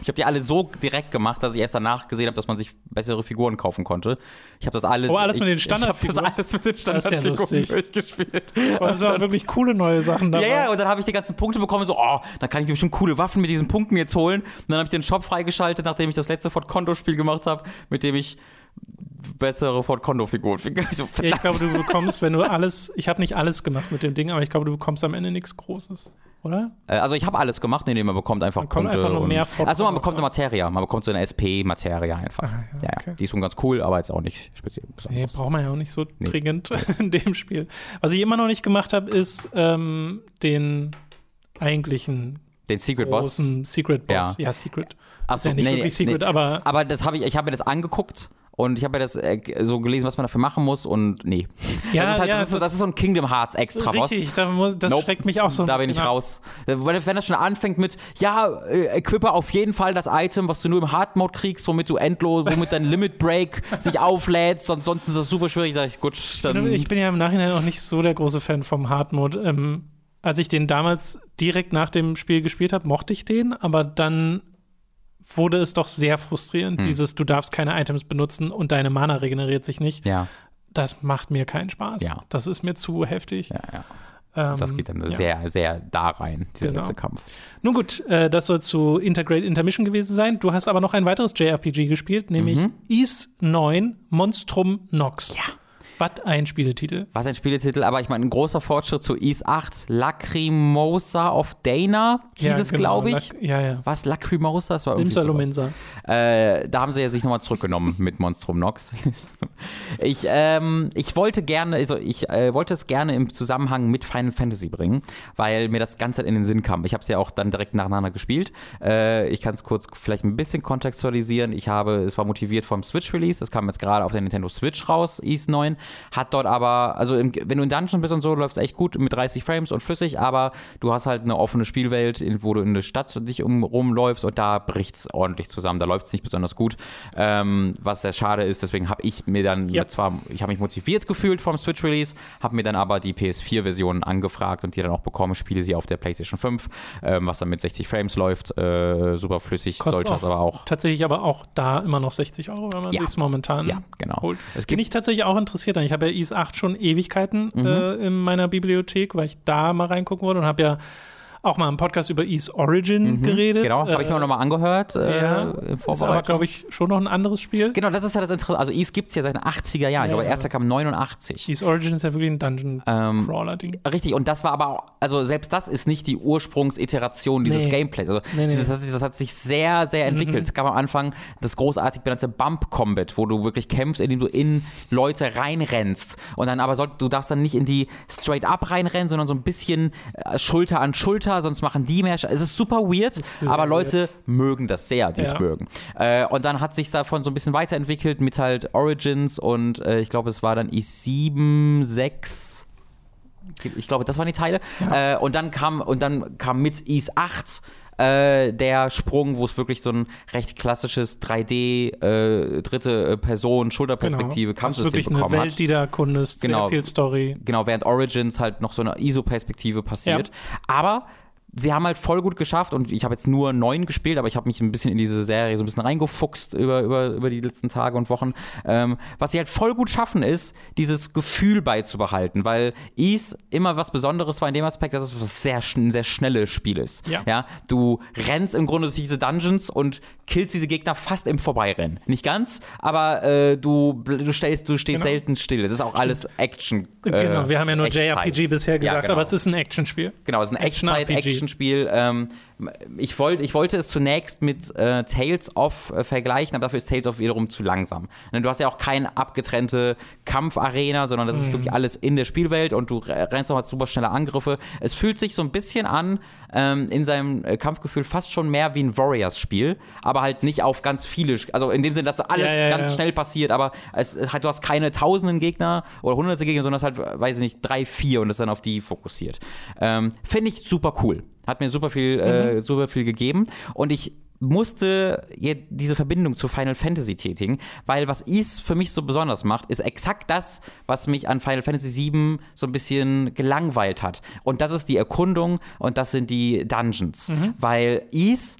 ich habe die alle so direkt gemacht, dass ich erst danach gesehen habe, dass man sich bessere Figuren kaufen konnte. Ich habe das alles.
Oh, alles
ich,
mit den Standardfiguren.
Ich habe das alles mit den Standardfiguren
ja durchgespielt. Aber es waren wirklich coole neue Sachen
dabei. Ja, ja, und dann habe ich die ganzen Punkte bekommen, so, oh, dann kann ich mir bestimmt coole Waffen mit diesen Punkten jetzt holen. Und dann habe ich den Shop freigeschaltet, nachdem ich das letzte Fort Kondo Spiel gemacht habe, mit dem ich bessere Ford Kondo-Figuren.
So, ja, ich glaube, du bekommst, wenn du alles, ich habe nicht alles gemacht mit dem Ding, aber ich glaube, du bekommst am Ende nichts Großes, oder?
Äh, also ich habe alles gemacht, nee, nee, man bekommt einfach man
Punkte. einfach nur mehr
Ford Also man bekommt eine Materia, man bekommt so eine SP-Materia einfach. Ah, ja, okay. ja, die ist schon ganz cool, aber jetzt auch nicht speziell.
Nee, braucht man ja auch nicht so nee. dringend in dem Spiel. Was ich immer noch nicht gemacht habe, ist ähm, den eigentlichen
den Secret Boss.
Secret Boss. Ja, ja Secret.
Achso,
ja nicht nee, wirklich Secret, nee. aber.
Aber das habe ich, ich habe mir das angeguckt und ich habe ja das äh, so gelesen, was man dafür machen muss und nee.
Ja,
das, ist halt,
ja,
das, ist, das ist so ein Kingdom Hearts extra
was. Richtig, da muss, das nope, schreckt mich auch so
ein Da bin ich ab. raus. Wenn, wenn das schon anfängt mit, ja, äh, equippe auf jeden Fall das Item, was du nur im Hard Mode kriegst, womit du endlos, womit dein Limit Break sich auflädt, sonst, sonst ist das super schwierig. Da ich, gut,
dann ich bin ja im Nachhinein auch nicht so der große Fan vom Hard Mode. Ähm, als ich den damals direkt nach dem Spiel gespielt habe, mochte ich den, aber dann wurde es doch sehr frustrierend, hm. dieses, du darfst keine Items benutzen und deine Mana regeneriert sich nicht.
Ja.
Das macht mir keinen Spaß.
Ja.
Das ist mir zu heftig.
Ja, ja. Ähm, das geht dann ja. sehr, sehr da rein, dieser genau. letzte Kampf.
Nun gut, äh, das soll zu Integrate Intermission gewesen sein. Du hast aber noch ein weiteres JRPG gespielt, nämlich mhm. Is 9 Monstrum Nox.
Ja.
Was ein Spieletitel.
Was ein Spieletitel, aber ich meine, ein großer Fortschritt zu Ease 8. Lacrimosa of Dana hieß ja, es, genau. glaube ich.
La ja, ja.
Was? Lacrimosa? Das war irgendwie
Limsa.
Äh, da haben sie ja sich nochmal zurückgenommen mit Monstrum Nox. ich, ähm, ich wollte gerne, also ich äh, wollte es gerne im Zusammenhang mit Final Fantasy bringen, weil mir das Ganze in den Sinn kam. Ich habe es ja auch dann direkt nacheinander gespielt. Äh, ich kann es kurz vielleicht ein bisschen kontextualisieren. Ich habe, es war motiviert vom Switch-Release. Es kam jetzt gerade auf der Nintendo Switch raus, Ease 9. hat dort aber, also im, wenn du in Dungeon bist und so, läuft es echt gut mit 30 Frames und flüssig, aber du hast halt eine offene Spielwelt, wo du in der Stadt dich um, rumläufst und da bricht es ordentlich zusammen. Da läuft es nicht besonders gut, ähm, was sehr schade ist. Deswegen habe ich mir dann
Ja.
zwar, ich habe mich motiviert gefühlt vom Switch-Release, habe mir dann aber die PS4-Version angefragt und die dann auch bekommen, spiele sie auf der PlayStation 5, ähm, was dann mit 60 Frames läuft, äh, super flüssig, sollte das aber auch.
Tatsächlich aber auch da immer noch 60 Euro, wenn man
Ja.
sich momentan
Ja, genau.
holt.
Es
Bin
gibt-
ich tatsächlich auch interessiert an. Ich habe ja IS 8 schon Ewigkeiten
Mhm.
äh, in meiner Bibliothek, weil ich da mal reingucken wollte und habe ja auch mal im Podcast über Ease Origin geredet.
Genau, habe ich mir auch
Äh,
nochmal angehört äh,
ja,
in
ist aber, glaube ich, schon noch ein anderes Spiel.
Genau, das ist ja das Interessante. Also Ease gibt es ja seit den 80er Jahren. ich
Ja,
glaube,
ja.
erster kam 89.
Ease Origin ist ja wirklich ein
Ähm,
Dungeon-Crawler-Ding.
Richtig, und das war aber auch, also selbst das ist nicht die Ursprungsiteration dieses
Nee.
Gameplays. Also
Nee, nee.
Das, hat sich, das hat sich sehr, sehr entwickelt. Es gab am Anfang das großartig benannte Bump Combat, wo du wirklich kämpfst, indem du in Leute reinrennst. Und dann aber soll, du darfst dann nicht in die straight up reinrennen, sondern so ein bisschen äh, Schulter an Schulter, sonst machen die mehr. Es ist super weird,
sehr
aber
weird.
Leute mögen das sehr, die es
Ja.
mögen. Äh, und dann hat sich davon so ein bisschen weiterentwickelt mit halt Origins und äh, ich glaube, es war dann i7, 6. Ich glaube, das waren die Teile. Äh, und dann kam und dann kam mit Is 8 äh, der Sprung, wo es wirklich so ein recht klassisches 3D äh, dritte äh, Person Schulterperspektive
Genau. Das ist
Kampfsystem
wirklich eine
bekommen
Welt,
hat.
die da erkundest,
Genau.
sehr viel Story.
Genau, während Origins halt noch so eine ISO-Perspektive passiert. Aber sie haben halt voll gut geschafft und ich habe jetzt nur neun gespielt, aber ich habe mich ein bisschen in diese Serie so ein bisschen reingefuchst über, über, über die letzten Tage und Wochen. Ähm, was sie halt voll gut schaffen, ist, dieses Gefühl beizubehalten, weil Ease immer was Besonderes war in dem Aspekt, dass es was sehr, ein sehr schnelles Spiel ist.
Ja.
du rennst im Grunde durch diese Dungeons und killst diese Gegner fast im Vorbeirennen. Nicht ganz, aber äh, du, du, stellst, du stehst
Genau.
selten still. Es ist auch alles Action. äh,
genau, wir haben ja nur
Echtzeit.
JRPG bisher
Ja,
gesagt,
genau.
aber es ist ein Actionspiel.
Genau, es ist ein
Action-RPG.
Echtzeit-Action-Spiel. Ähm, ich, wollt, ich wollte es zunächst mit äh, Tales of äh, vergleichen, aber dafür ist Tales of wiederum zu langsam. Ne, Du hast ja auch keine abgetrennte Kampfarena, sondern das ist wirklich alles in der Spielwelt und du re- rennst auch super schnelle Angriffe. Es fühlt sich so ein bisschen an, ähm, in seinem äh, Kampfgefühl fast schon mehr wie ein Warriors-Spiel, aber halt nicht auf ganz viele, also in dem Sinne, dass so alles
Ja, ja,
ganz
ja.
schnell passiert, aber es, es hat, du hast keine tausenden Gegner oder hunderte Gegner, sondern es halt, weiß ich nicht, drei, vier und ist dann auf die fokussiert. Ähm, Finde ich super cool. Hat mir super viel, äh, super viel gegeben und ich musste diese Verbindung zu Final Fantasy tätigen, weil was Is für mich so besonders macht, ist exakt das, was mich an Final Fantasy VII so ein bisschen gelangweilt hat. Und das ist die Erkundung und das sind die Dungeons. Weil Is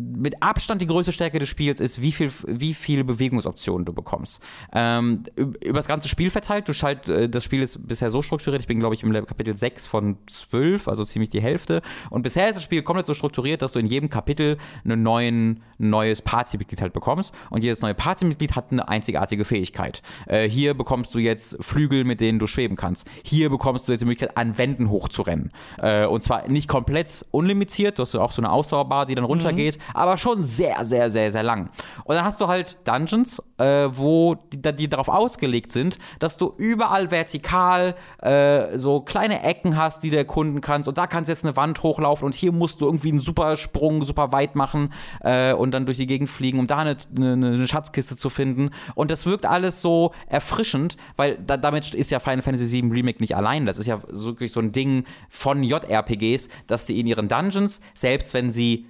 mit Abstand die größte Stärke des Spiels ist, wie viel, wie viele Bewegungsoptionen du bekommst. Ähm, üb- über das ganze Spiel verteilt, du schalt, äh, das Spiel ist bisher so strukturiert, ich bin glaube ich im Kapitel 6 von 12, also ziemlich die Hälfte. Und bisher ist das Spiel komplett so strukturiert, dass du in jedem Kapitel einen neuen, ein neues Partymitglied halt bekommst. Und jedes neue Partymitglied hat eine einzigartige Fähigkeit. Äh, hier bekommst du jetzt Flügel, mit denen du schweben kannst. Hier bekommst du jetzt die Möglichkeit, an Wänden hochzurennen. Äh, und zwar nicht komplett unlimitiert, du hast auch so eine Ausdauerbar, die dann runtergeht, aber schon sehr, sehr, sehr, sehr lang. Und dann hast du halt Dungeons, äh, wo die, die darauf ausgelegt sind, dass du überall vertikal äh, so kleine Ecken hast, die du erkunden kannst. Und da kannst du jetzt eine Wand hochlaufen und hier musst du irgendwie einen super Sprung, super weit machen äh, und dann durch die Gegend fliegen, um da eine, eine, eine Schatzkiste zu finden. Und das wirkt alles so erfrischend, weil da, damit ist ja Final Fantasy VII Remake nicht allein. Das ist ja wirklich so ein Ding von JRPGs, dass die in ihren Dungeons, selbst wenn sie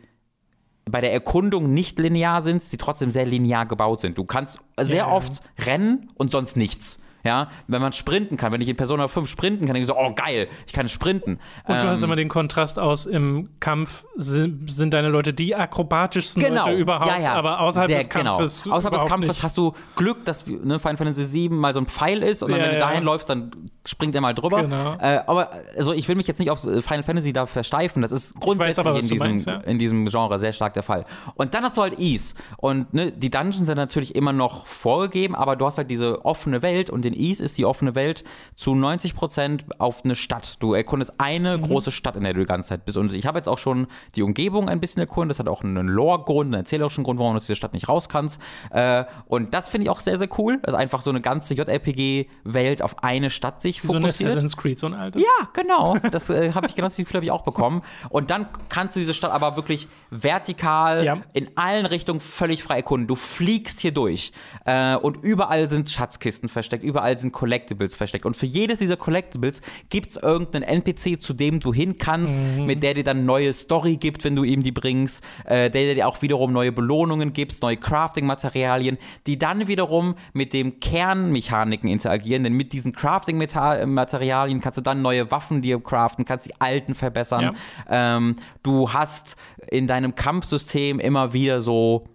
bei der Erkundung nicht linear sind, sie trotzdem sehr linear gebaut sind. Du kannst sehr
Ja.
oft rennen und sonst nichts. Ja, wenn man sprinten kann, wenn ich in Persona 5 sprinten kann, denke ich so, oh geil, ich kann sprinten.
Und du hast
Ähm,
immer den Kontrast aus, im Kampf sind, sind deine Leute die akrobatischsten
genau.
Leute überhaupt,
ja, ja.
aber außerhalb
Sehr
des Kampfes
Genau. Außerhalb des Kampfes
nicht.
hast du Glück, dass ne, Final Fantasy VII mal so ein Pfeil ist und dann,
Ja,
wenn du dahin läufst, dann springt er mal drüber.
Genau.
Äh, aber also ich will mich jetzt nicht auf Final Fantasy da versteifen. Das ist grundsätzlich
aber,
in, diesem,
meinst,
in diesem Genre sehr stark der Fall. Und dann hast du halt Ease. Und ne, die Dungeons sind natürlich immer noch vorgegeben, aber du hast halt diese offene Welt und in Ease ist die offene Welt zu 90% auf eine Stadt. Du erkundest eine
Mhm.
große Stadt, in der du die ganze Zeit bist. Und ich habe jetzt auch schon die Umgebung ein bisschen erkundet. Das hat auch einen Lore-Grund, einen erzählerischen Grund, warum du aus dieser Stadt nicht raus kannst. Äh, und das finde ich auch sehr, sehr cool, dass einfach so eine ganze JRPG-Welt auf eine Stadt sich
so ein
fokussiert.
Assassin's Creed, so ein altes.
Ja, genau. Das äh, habe ich genau das Gefühl habe ich auch bekommen. Und dann kannst du diese Stadt aber wirklich vertikal
Ja.
in allen Richtungen völlig frei erkunden. Du fliegst hier durch äh, und überall sind Schatzkisten versteckt. Überall überall sind Collectibles versteckt. Und für jedes dieser Collectibles gibt es irgendeinen NPC, zu dem du hin kannst, mhm. mit der dir dann neue Story gibt, wenn du ihm die bringst, äh, der dir auch wiederum neue Belohnungen gibt, neue Crafting-Materialien, die dann wiederum mit dem Kernmechaniken interagieren, denn mit diesen Crafting-Materialien kannst du dann neue Waffen dir craften, kannst die alten verbessern. Ja. Ähm, du hast in deinem Kampfsystem immer wieder so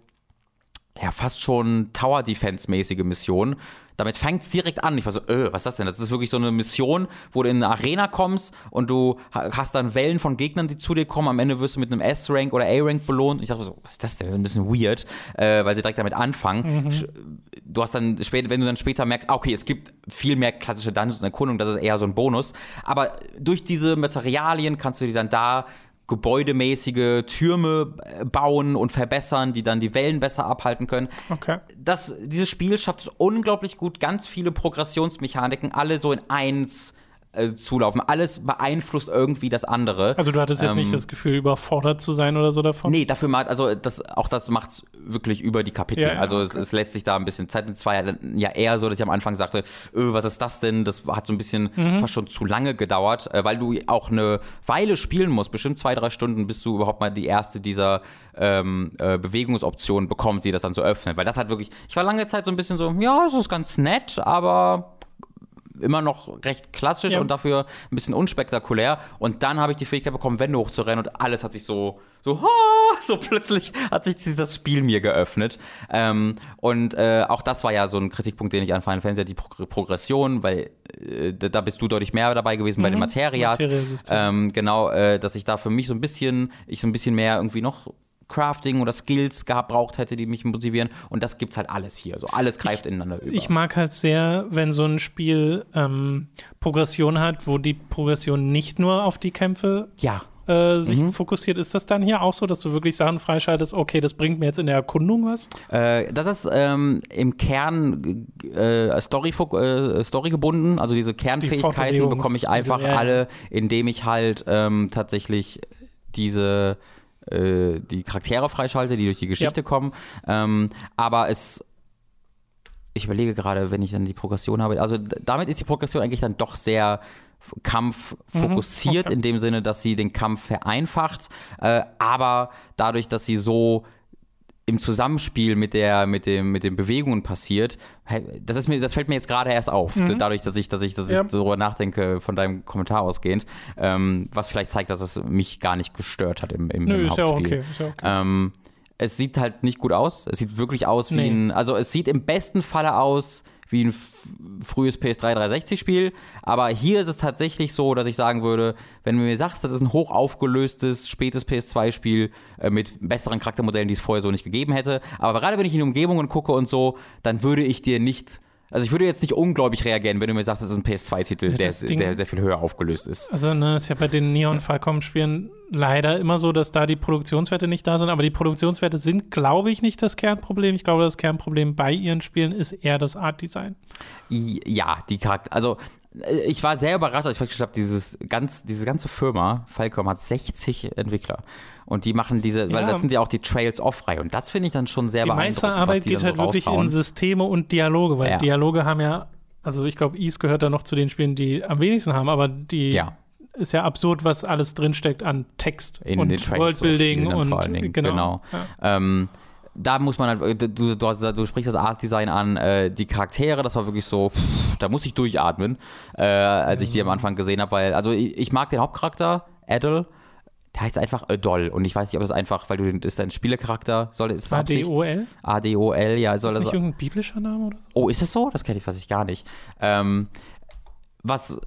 ja, fast schon Tower-Defense-mäßige Missionen. Damit fängt es direkt an. Ich war so, öh, was ist das denn? Das ist wirklich so eine Mission, wo du in eine Arena kommst und du hast dann Wellen von Gegnern, die zu dir kommen. Am Ende wirst du mit einem S-Rank oder A-Rank belohnt. Und ich dachte so, was ist das denn? Das ist ein bisschen weird, äh, weil sie direkt damit anfangen. Mhm. Du hast dann später, wenn du dann später merkst, ah, okay, es gibt viel mehr klassische Dungeons und Erkundungen, das ist eher so ein Bonus. Aber durch diese Materialien kannst du dir dann da gebäudemäßige Türme äh, bauen und verbessern, die dann die Wellen besser abhalten können.
Okay.
Das, dieses Spiel schafft es unglaublich gut, ganz viele Progressionsmechaniken alle so in eins äh, zulaufen. Alles beeinflusst irgendwie das andere.
Also du hattest jetzt ähm, nicht das Gefühl, überfordert zu sein oder so davon?
Nee, dafür macht, also das, auch das macht es wirklich über die Kapitel. Ja, ja, also okay. es, es, lässt sich da ein bisschen Zeit. Es war ja, ja eher so, dass ich am Anfang sagte, öh, was ist das denn? Das hat so ein bisschen mhm. fast schon zu lange gedauert, äh, weil du auch eine Weile spielen musst, bestimmt zwei, drei Stunden, bis du überhaupt mal die erste dieser ähm, äh, Bewegungsoptionen bekommst, die das dann so öffnet. Weil das hat wirklich, ich war lange Zeit so ein bisschen so, ja, das ist ganz nett, aber immer noch recht klassisch ja. und dafür ein bisschen unspektakulär. Und dann habe ich die Fähigkeit bekommen, Wände hochzurennen und alles hat sich so, so, so plötzlich hat sich das Spiel mir geöffnet. Ähm, und äh, auch das war ja so ein Kritikpunkt, den ich an Final Fantasy die Pro Progression, weil äh, da bist du deutlich mehr dabei gewesen mhm. bei den mhm. Materias. Ähm, genau, äh, dass ich da für mich so ein bisschen, ich so ein bisschen mehr irgendwie noch Crafting oder Skills gebraucht hätte, die mich motivieren. Und das gibt's halt alles hier. So alles greift
ich,
ineinander über.
Ich mag halt sehr, wenn so ein Spiel ähm, Progression hat, wo die Progression nicht nur auf die Kämpfe
ja.
Äh, sich mhm. fokussiert. Ist das dann hier auch so, dass du wirklich Sachen freischaltest, okay, das bringt mir jetzt in der Erkundung was?
Äh, das ist ähm, im Kern äh, Story, äh, Story gebunden. Also diese Kernfähigkeiten die bekomme ich einfach ja. alle, indem ich halt ähm, tatsächlich diese äh, die Charaktere freischalte, die durch die Geschichte ja. kommen. Ähm, aber es ich überlege gerade, wenn ich dann die Progression habe. Also damit ist die Progression eigentlich dann doch sehr kampffokussiert, mhm, okay. in dem Sinne, dass sie den Kampf vereinfacht, äh, aber dadurch, dass sie so im Zusammenspiel mit der mit dem mit den Bewegungen passiert, das ist mir das fällt mir jetzt gerade erst auf, mhm. dadurch, dass ich dass ich dass ja. ich darüber nachdenke von deinem Kommentar ausgehend, ähm, was vielleicht zeigt, dass es mich gar nicht gestört hat im, im, Nö, im ist Hauptspiel. Ja okay, ist ja okay. Ähm, es sieht halt nicht gut aus. Es sieht wirklich aus wie nee. ein, also es sieht im besten Falle aus wie ein frühes PS3 360-Spiel. Aber hier ist es tatsächlich so, dass ich sagen würde, wenn du mir sagst, das ist ein hoch aufgelöstes, spätes PS2-Spiel äh, mit besseren Charaktermodellen, die es vorher so nicht gegeben hätte. Aber gerade wenn ich in Umgebungen gucke und so, dann würde ich dir nicht also ich würde jetzt nicht unglaublich reagieren, wenn du mir sagst, das ist ein PS2-Titel, ja, der, der, sehr viel höher aufgelöst ist.
Also ne, ist ja bei den Neon Falcom-Spielen leider immer so, dass da die Produktionswerte nicht da sind, aber die Produktionswerte sind, glaube ich, nicht das Kernproblem. Ich glaube, das Kernproblem bei ihren Spielen ist eher das Art-Design.
Ja, die Charakter, also ich war sehr überrascht, als ich festgestellt habe, dieses ganz, diese ganze Firma, Falcom, hat 60 Entwickler. Und die machen diese, ja. weil das sind ja auch die Trails-Off-Reihe. Und das finde ich dann schon sehr
die beeindruckend. Die meiste Arbeit geht halt so wirklich in Systeme und Dialoge, weil ja. Dialoge haben ja, also ich glaube, Ease gehört da noch zu den Spielen, die am wenigsten haben, aber die ja. ist ja absurd, was alles drinsteckt an Text
in
und
Worldbuilding und vor allen Dingen, genau. genau. Ähm, da muss man halt, du, du, du sprichst das Art-Design an, äh, die Charaktere, das war wirklich so, pff, da muss ich durchatmen, äh, als ich die am Anfang gesehen habe, weil, also ich, ich mag den Hauptcharakter, Adel, der heißt einfach Adol. Und ich weiß nicht, ob das einfach, weil du den, ist dein Spielecharakter, soll es
ADOL?
ADOL, ja. Soll
ist das nicht irgendein biblischer Name oder so?
Oh, ist es so? Das kenne ich fast gar nicht. Ähm, was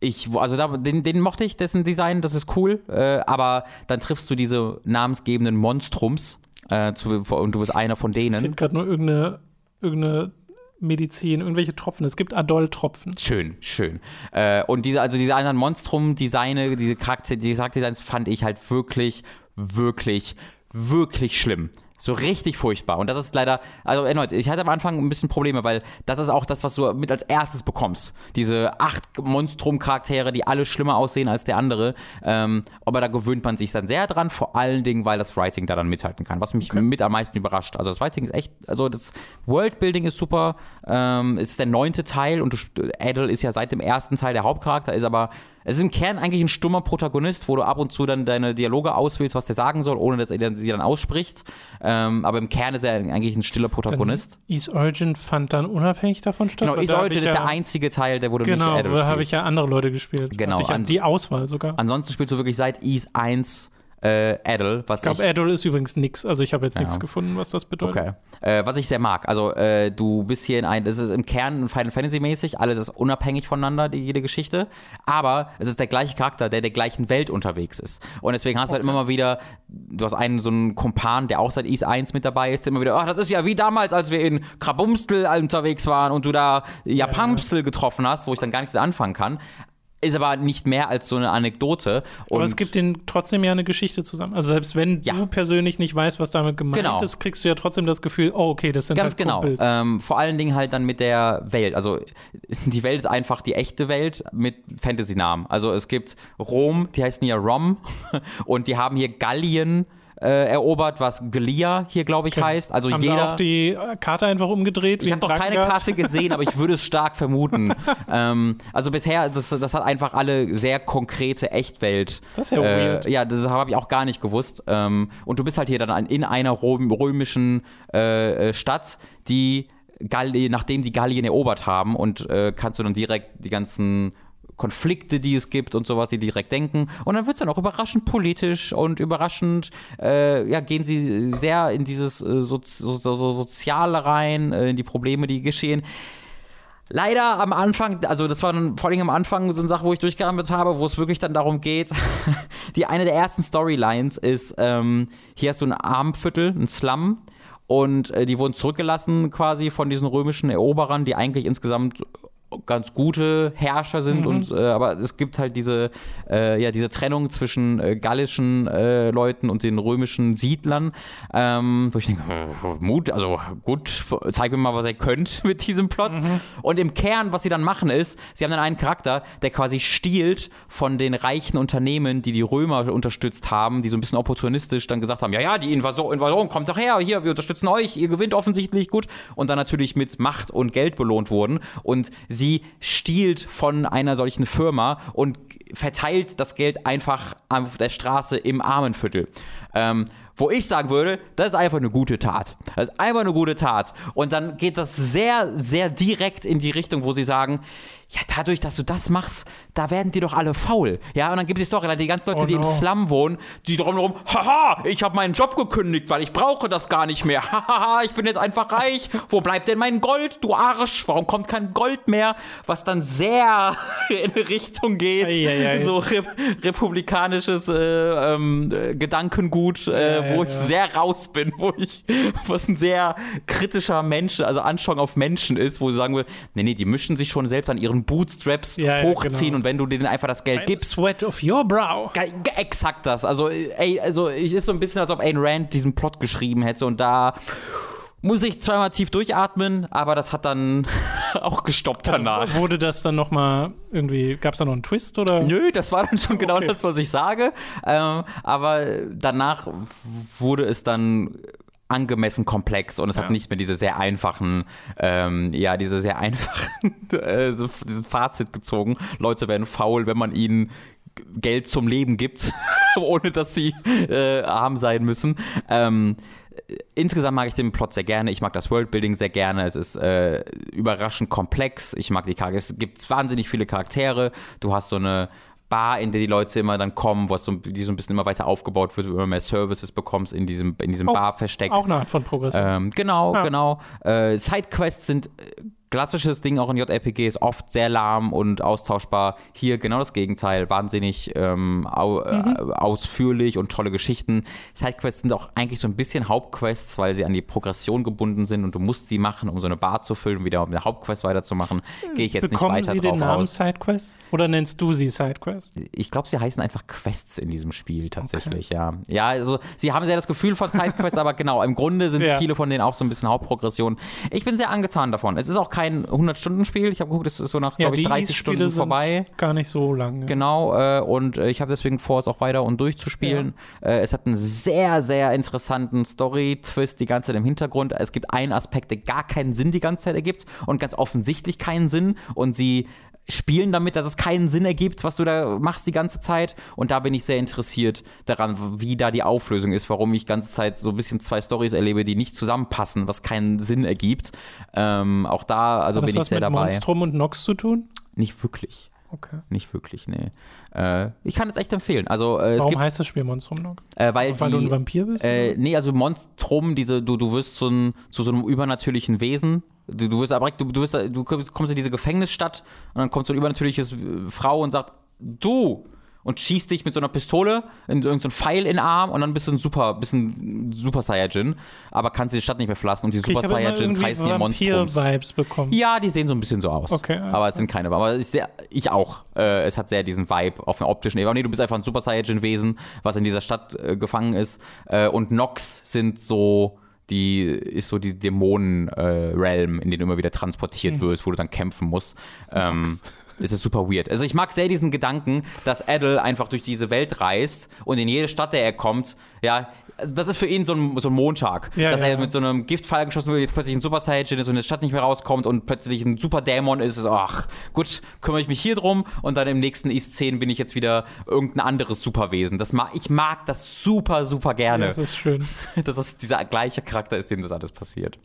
ich, also da, den, den mochte ich, dessen Design, das ist cool, äh, aber dann triffst du diese namensgebenden Monstrums äh, zu, und du bist einer von denen. Ich
finde gerade nur irgendeine, irgendeine Medizin, irgendwelche Tropfen. Es gibt Adol-Tropfen.
Schön, schön. Äh, und diese, also diese anderen Monstrum-Designe, diese Charakter, diese Charakterdesigns fand ich halt wirklich, wirklich, wirklich schlimm. So richtig furchtbar. Und das ist leider, also erneut, ich hatte am Anfang ein bisschen Probleme, weil das ist auch das, was du mit als erstes bekommst. Diese acht Monstrum-Charaktere, die alle schlimmer aussehen als der andere. Ähm, aber da gewöhnt man sich dann sehr dran, vor allen Dingen, weil das Writing da dann mithalten kann, was mich okay. mit am meisten überrascht. Also das Writing ist echt, also das Worldbuilding ist super. Ähm, es ist der neunte Teil und Adel ist ja seit dem ersten Teil der Hauptcharakter, ist aber es ist im Kern eigentlich ein stummer Protagonist, wo du ab und zu dann deine Dialoge auswählst, was der sagen soll, ohne dass er sie dann ausspricht. Ähm, aber im Kern ist er eigentlich ein stiller Protagonist.
Dann East Origin fand dann unabhängig davon statt.
Genau, East Origin ist ja, der einzige Teil, der wurde
genau,
nicht
Genau, da habe ich ja andere Leute gespielt.
Genau.
Ich die Auswahl sogar.
Ansonsten spielst du wirklich seit East 1 äh, Adel. Was
ich glaube, Adel ist übrigens nix. Also ich habe jetzt ja. nichts gefunden, was das bedeutet.
Okay. Äh, was ich sehr mag. Also äh, du bist hier in ein, das ist im Kern Final Fantasy mäßig, alles ist unabhängig voneinander, die, jede Geschichte. Aber es ist der gleiche Charakter, der der gleichen Welt unterwegs ist. Und deswegen hast okay. du halt immer mal wieder, du hast einen so einen Kumpan, der auch seit Is 1 mit dabei ist, der immer wieder, ach, das ist ja wie damals, als wir in Krabumstel unterwegs waren und du da Japampstel ja, ja. getroffen hast, wo ich dann gar nichts anfangen kann ist aber nicht mehr als so eine Anekdote.
Und aber es gibt ihnen trotzdem ja eine Geschichte zusammen. Also selbst wenn ja. du persönlich nicht weißt, was damit gemeint genau. ist, kriegst du ja trotzdem das Gefühl, oh, okay, das sind
Ganz
halt
genau. Ähm, vor allen Dingen halt dann mit der Welt. Also die Welt ist einfach die echte Welt mit Fantasy-Namen. Also es gibt Rom, die heißen ja Rom und die haben hier Gallien äh, erobert, was Glia hier, glaube ich, okay. heißt. Also
Haben
jeder.
Sie auch die äh, Karte einfach umgedreht?
Ich habe doch keine Karte gesehen, aber ich würde es stark vermuten. ähm, also bisher, das, das hat einfach alle sehr konkrete Echtwelt.
Das ist ja äh, weird.
Ja, das habe ich auch gar nicht gewusst. Ähm, und du bist halt hier dann in einer römischen äh, äh, Stadt, die Gallien, nachdem die Gallien erobert haben und äh, kannst du dann direkt die ganzen Konflikte, die es gibt und sowas, die direkt denken. Und dann wird es dann auch überraschend politisch und überraschend, äh, ja, gehen sie sehr in dieses äh, so, so, so, Soziale rein, äh, in die Probleme, die geschehen. Leider am Anfang, also das war dann vor allem am Anfang so eine Sache, wo ich durchgearbeitet habe, wo es wirklich dann darum geht, die eine der ersten Storylines ist, ähm, hier hast du ein Armviertel, ein Slum, und äh, die wurden zurückgelassen quasi von diesen römischen Eroberern, die eigentlich insgesamt ganz gute Herrscher sind mhm. und äh, aber es gibt halt diese äh, ja diese Trennung zwischen äh, gallischen äh, Leuten und den römischen Siedlern ähm, wo ich denke Mut also gut zeig mir mal was ihr könnt mit diesem Plot mhm. und im Kern was sie dann machen ist sie haben dann einen Charakter der quasi stiehlt von den reichen Unternehmen die die Römer unterstützt haben die so ein bisschen opportunistisch dann gesagt haben ja ja die Invasion, Invasion kommt doch her hier wir unterstützen euch ihr gewinnt offensichtlich gut und dann natürlich mit Macht und Geld belohnt wurden und sie stiehlt von einer solchen Firma und verteilt das Geld einfach auf der Straße im Armenviertel. Ähm, wo ich sagen würde, das ist einfach eine gute Tat. Das ist einfach eine gute Tat. Und dann geht das sehr, sehr direkt in die Richtung, wo sie sagen, ja, dadurch, dass du das machst, da werden die doch alle faul. Ja, und dann gibt es doch die ganzen Leute, oh no. die im Slum wohnen, die drumherum, haha, ich habe meinen Job gekündigt, weil ich brauche das gar nicht mehr. Haha, ich bin jetzt einfach reich. Wo bleibt denn mein Gold, du Arsch? Warum kommt kein Gold mehr? Was dann sehr in Richtung geht. Ei, ei, ei. So rep republikanisches äh, ähm, Gedankengut, äh, ja, wo ja, ich ja. sehr raus bin, wo ich, was ein sehr kritischer Mensch, also Anschauung auf Menschen ist, wo sie sagen will, nee, nee, die mischen sich schon selbst an ihren ihren Bootstraps ja, hochziehen genau. und wenn du denen einfach das Geld gibst.
Sweat of your brow.
Exakt das. Also, ey, also ich ist so ein bisschen, als ob Ayn Rand diesen Plot geschrieben hätte und da muss ich zweimal tief durchatmen, aber das hat dann auch gestoppt also danach.
Also wurde das dann noch mal irgendwie, gab es da noch einen Twist oder?
Nö, das war dann schon genau okay. das, was ich sage. Ähm, aber danach wurde es dann angemessen komplex und es ja. hat nicht mehr diese sehr einfachen, ähm, ja, diese sehr einfachen, äh, so, diesen Fazit gezogen. Leute werden faul, wenn man ihnen Geld zum Leben gibt, ohne dass sie äh, arm sein müssen. Ähm, insgesamt mag ich den Plot sehr gerne. Ich mag das Worldbuilding sehr gerne. Es ist äh, überraschend komplex. Ich mag die Charaktere. Es gibt wahnsinnig viele Charaktere. Du hast so eine Bar, in der die Leute immer dann kommen, wo so, die so ein bisschen immer weiter aufgebaut wird, wo du immer mehr Services bekommst in diesem, in diesem oh, Bar versteckt.
Auch eine Art von Progression.
Ähm, genau, ja. genau. Äh, Sidequests sind klassisches Ding auch in JRPG ist oft sehr lahm und austauschbar. Hier genau das Gegenteil, wahnsinnig ähm, au, mhm. äh, ausführlich und tolle Geschichten. Sidequests sind auch eigentlich so ein bisschen Hauptquests, weil sie an die Progression gebunden sind und du musst sie machen, um so eine Bar zu füllen, wieder um eine Hauptquest weiterzumachen. Gehe ich jetzt
Bekommen
nicht weiter
sie
drauf
den Namen
aus.
Sidequest? Oder nennst du sie Sidequest?
Ich glaube, sie heißen einfach Quests in diesem Spiel tatsächlich, ja. Ja, also sie haben sehr das Gefühl von Sidequests, aber genau, im Grunde sind
Ja.
viele von denen auch so ein bisschen Hauptprogression. Ich bin sehr angetan davon. Es ist auch kein 100-Stunden-Spiel. Ich habe geguckt, es ist so nach,
Ja,
glaube ich,
die
30
Spiele
Stunden
sind
vorbei.
Gar nicht so lange.
Genau, äh, und äh, ich habe deswegen vor, es auch weiter und durchzuspielen. Äh, es hat einen sehr, sehr interessanten Story-Twist die ganze Zeit im Hintergrund. Es gibt einen Aspekt, der gar keinen Sinn die ganze Zeit ergibt und ganz offensichtlich keinen Sinn. Und sie spielen damit, dass es keinen Sinn ergibt, was du da machst die ganze Zeit. Und da bin ich sehr interessiert daran, wie da die Auflösung ist, warum ich die ganze Zeit so ein bisschen zwei Stories erlebe, die nicht zusammenpassen, was keinen Sinn ergibt. Ähm, auch da, also
Hat das
bin ich
was
sehr
mit
dabei.
Monstrum und Nox zu tun?
Nicht wirklich.
Okay.
Nicht wirklich, nee. Äh, ich kann es echt empfehlen. Also äh, es
Warum
gibt,
heißt das Spiel Monstrum Nox?
äh, weil,
Weil
die,
du ein Vampir bist?
äh, nee, also Monstrum, diese, du, du wirst so ein, zu so einem übernatürlichen Wesen. Du, du wirst aber du, du, wirst, du kommst in diese Gefängnisstadt und dann kommt so ein übernatürliches äh, Frau und sagt, du! Und schießt dich mit so einer Pistole in irgendeinen so Pfeil in den Arm und dann bist du ein Super, bist ein Super Saiyajin, aber kannst die Stadt nicht mehr verlassen und die
Okay,
Super Saiyajins heißen die Monstrums.
Vampir-Vibes bekommen.
Ja, die sehen so ein bisschen so aus.
Okay, alles
aber es sind keine. Aber sehr, ich auch. Äh, es hat sehr diesen Vibe auf einer optischen Ebene. Nee, du bist einfach ein Super Saiyajin-Wesen, was in dieser Stadt äh, gefangen ist. Äh, und Nox sind so. Die ist so die Dämonen-Realm, in den du immer wieder transportiert
Mhm.
wirst, wo du dann kämpfen musst. Ähm, es ist super weird. Also ich mag sehr diesen Gedanken, dass Adel einfach durch diese Welt reist und in jede Stadt, der er kommt, ja, also das ist für ihn so ein, so ein Montag,
Ja,
dass
ja,
er
ja.
mit so einem Giftpfeil geschossen wird, jetzt plötzlich ein Super Saiyajin ist und in der Stadt nicht mehr rauskommt und plötzlich ein Super Dämon ist, ach, gut, kümmere ich mich hier drum und dann im nächsten I-10 bin ich jetzt wieder irgendein anderes Superwesen. Das mag, ich mag das super, super gerne,
Das ist schön.
dass es dieser gleiche Charakter ist, dem das alles passiert.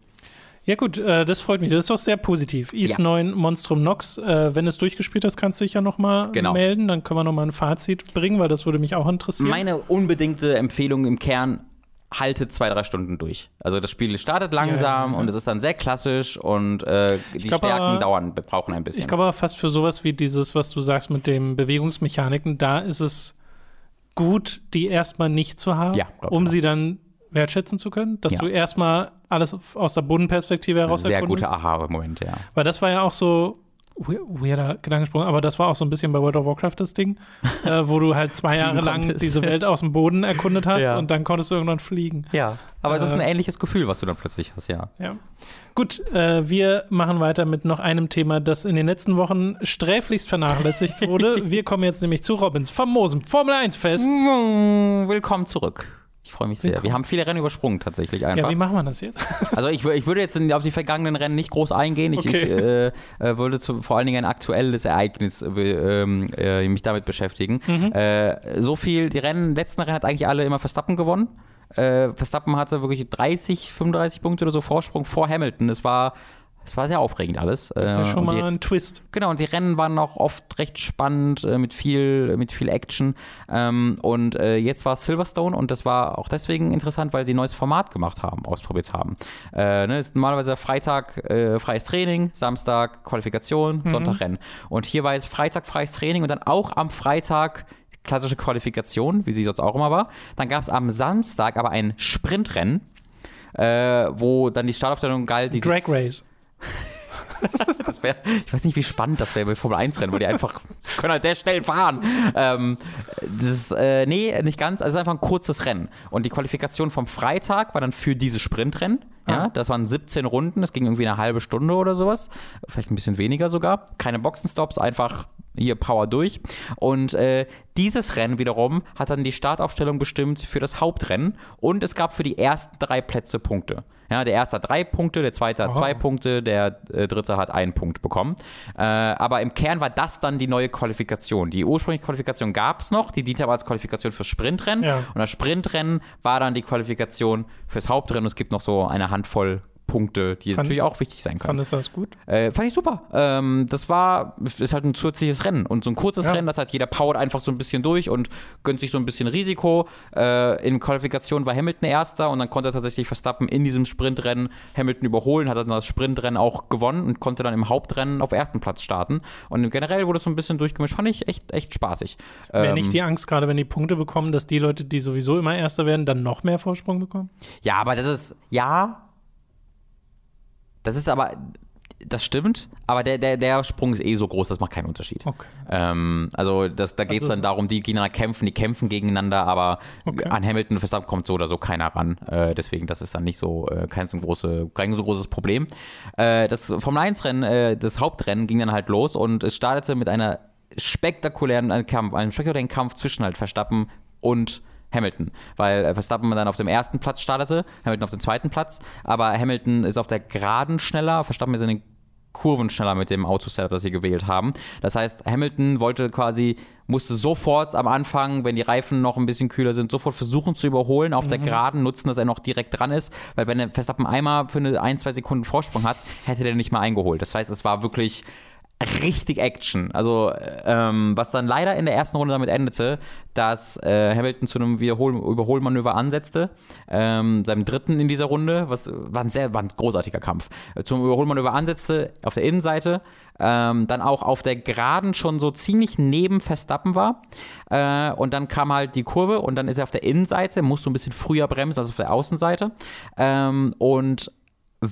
Ja gut, äh, das freut mich. Das ist doch sehr positiv. Is
Ja.
9 Monstrum Nox. Äh, wenn du es durchgespielt hast, kannst du dich ja noch mal
Genau.
melden. Dann können wir noch mal ein Fazit bringen, weil das würde mich auch interessieren.
Meine unbedingte Empfehlung im Kern, haltet zwei, drei Stunden durch. Also das Spiel startet langsam
Ja, ja.
und es ist dann sehr klassisch und äh, die
glaub
Stärken
aber-
dauern, brauchen ein bisschen.
Ich glaube aber fast für sowas wie dieses, was du sagst mit den Bewegungsmechaniken, da ist es gut, die erstmal nicht zu haben,
Ja,
um sie dann wertschätzen zu können. Dass
Ja.
du erstmal alles aus der Bodenperspektive heraus
sehr guter Aha-Moment, ja.
Weil das war ja auch so we- weirder Gedankensprung, aber das war auch so ein bisschen bei World of Warcraft das Ding, äh, wo du halt zwei Jahre lang diese Welt aus dem Boden erkundet hast
Ja.
und dann konntest du irgendwann fliegen.
Ja, aber es ist ein
Äh,
ähnliches Gefühl, was du dann plötzlich hast, ja.
Ja. Gut, äh, wir machen weiter mit noch einem Thema, das in den letzten Wochen sträflichst vernachlässigt wurde. wir kommen jetzt nämlich zu Robins famosem Formel 1 Fest.
Mm, Willkommen zurück. Ich freue mich sehr. Wir haben viele Rennen übersprungen tatsächlich
Ja,
einfach.
wie machen wir das jetzt?
also ich, ich würde jetzt auf die vergangenen Rennen nicht groß eingehen. Ich,
Okay.
ich äh, äh, würde zu, vor allen Dingen ein aktuelles Ereignis äh, ähm, äh, mich damit beschäftigen.
Mhm.
Äh, so viel, die Rennen, letzten Rennen hat eigentlich alle immer Verstappen gewonnen. Verstappen hatte wirklich 30, 35 Punkte oder so Vorsprung vor Hamilton. Es war, es war sehr aufregend alles.
Das ist ja
Äh,
schon
die-
mal ein Twist.
Genau, und die Rennen waren auch oft recht spannend, äh, mit viel, mit viel Action. Ähm, und äh, jetzt war es Silverstone und das war auch deswegen interessant, weil sie ein neues Format gemacht haben, ausprobiert haben. Ne, ist normalerweise Freitag freies Training, Samstag Qualifikation, Sonntag Rennen. Und hier war jetzt Freitag freies Training und dann auch am Freitag klassische Qualifikation, wie sie sonst auch immer war. Dann gab es am Samstag aber ein Sprintrennen. Wo dann die Startaufstellung galt, die
Drag Race.
Wär, ich weiß nicht, wie spannend das wäre bei Formel 1 Rennen, weil die einfach können halt sehr schnell fahren. Ähm, das ist, äh, nee, nicht ganz. Also es ist einfach ein kurzes Rennen. Und die Qualifikation vom Freitag war dann für diese Sprintrennen. Ja,
Ah.
das waren 17 Runden, das ging irgendwie eine halbe Stunde oder sowas. Vielleicht ein bisschen weniger sogar. Keine Boxenstops, einfach hier Power durch. Und äh, dieses Rennen wiederum hat dann die Startaufstellung bestimmt für das Hauptrennen. Und es gab für die ersten drei Plätze Punkte. Ja, der erste hat drei Punkte, der zweite hat
Oh.
zwei Punkte, der äh, dritte hat einen Punkt bekommen. Äh, aber im Kern war das dann die neue Qualifikation. Die ursprüngliche Qualifikation gab es noch, die diente aber als Qualifikation fürs Sprintrennen.
Ja.
Und das Sprintrennen war dann die Qualifikation fürs Hauptrennen. Und es gibt noch so eine Handvoll Punkte, die
Fand-
natürlich auch wichtig sein können.
Fandest du das gut?
Äh, fand ich super. Ähm, das war, ist halt ein zusätzliches Rennen und so ein kurzes
Ja.
Rennen, das heißt, jeder powert einfach so ein bisschen durch und gönnt sich so ein bisschen Risiko. Äh, in Qualifikation war Hamilton Erster und dann konnte tatsächlich Verstappen in diesem Sprintrennen Hamilton überholen, hat dann das Sprintrennen auch gewonnen und konnte dann im Hauptrennen auf ersten Platz starten. Und generell wurde es so ein bisschen durchgemischt, fand ich echt, echt spaßig.
Wäre
Ähm,
nicht die Angst, gerade wenn die Punkte bekommen, dass die Leute, die sowieso immer Erster werden, dann noch mehr Vorsprung bekommen?
Ja, aber das ist, ja. Das ist aber, das stimmt, aber der, der, der Sprung ist eh so groß, das macht keinen Unterschied.
Okay.
Ähm, also das, da geht es
Also-
dann darum, die gegeneinander kämpfen, die kämpfen gegeneinander, aber
Okay.
an Hamilton und Verstappen kommt so oder so keiner ran. Äh, deswegen, das ist dann nicht so äh, kein, so große, kein so großes Problem. Äh, das Formel 1-Rennen, äh, das Hauptrennen ging dann halt los und es startete mit einer spektakulären Kampf, einem spektakulären Kampf zwischen halt Verstappen und Hamilton, weil äh, Verstappen dann auf dem ersten Platz startete, Hamilton auf dem zweiten Platz, aber Hamilton ist auf der Geraden schneller, Verstappen ist in den Kurven schneller mit dem Autosetup, das sie gewählt haben. Das heißt, Hamilton wollte quasi, musste sofort am Anfang, wenn die Reifen noch ein bisschen kühler sind, sofort versuchen zu überholen auf der Geraden, nutzen, dass er noch direkt dran ist, weil wenn der Verstappen einmal für eine ein, zwei Sekunden Vorsprung hat, hätte der nicht mal eingeholt. Das heißt, es war wirklich richtig Action. Also, ähm, was dann leider in der ersten Runde damit endete, dass äh, Hamilton zu einem Wiederhol Überholmanöver ansetzte, ähm, seinem dritten in dieser Runde, was war ein sehr war ein großartiger Kampf, zum Überholmanöver ansetzte auf der Innenseite, ähm, dann auch auf der Geraden schon so ziemlich neben Verstappen war äh, und dann kam halt die Kurve und dann ist er auf der Innenseite, musste ein bisschen früher bremsen als auf der Außenseite ähm, und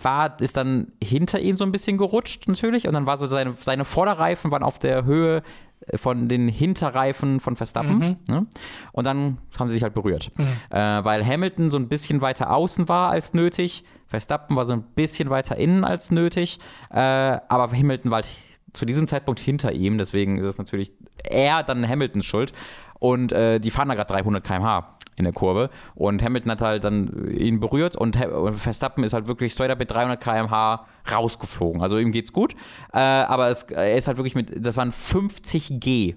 war, ist dann hinter ihn so ein bisschen gerutscht natürlich und dann war so seine, seine Vorderreifen waren auf der Höhe äh, von den Hinterreifen von Verstappen ne? und dann haben sie sich halt berührt, äh, weil Hamilton so ein bisschen weiter außen war als nötig, Verstappen war so ein bisschen weiter innen als nötig, äh, aber Hamilton war halt zu diesem Zeitpunkt hinter ihm, deswegen ist es natürlich eher dann Hamiltons Schuld und äh, die fahren da gerade 300 km/h in der Kurve und Hamilton hat halt dann ihn berührt und, Verstappen ist halt wirklich straight up mit 300 km/h rausgeflogen. Also ihm geht's gut, äh, aber es, er ist halt wirklich mit, das waren 50 G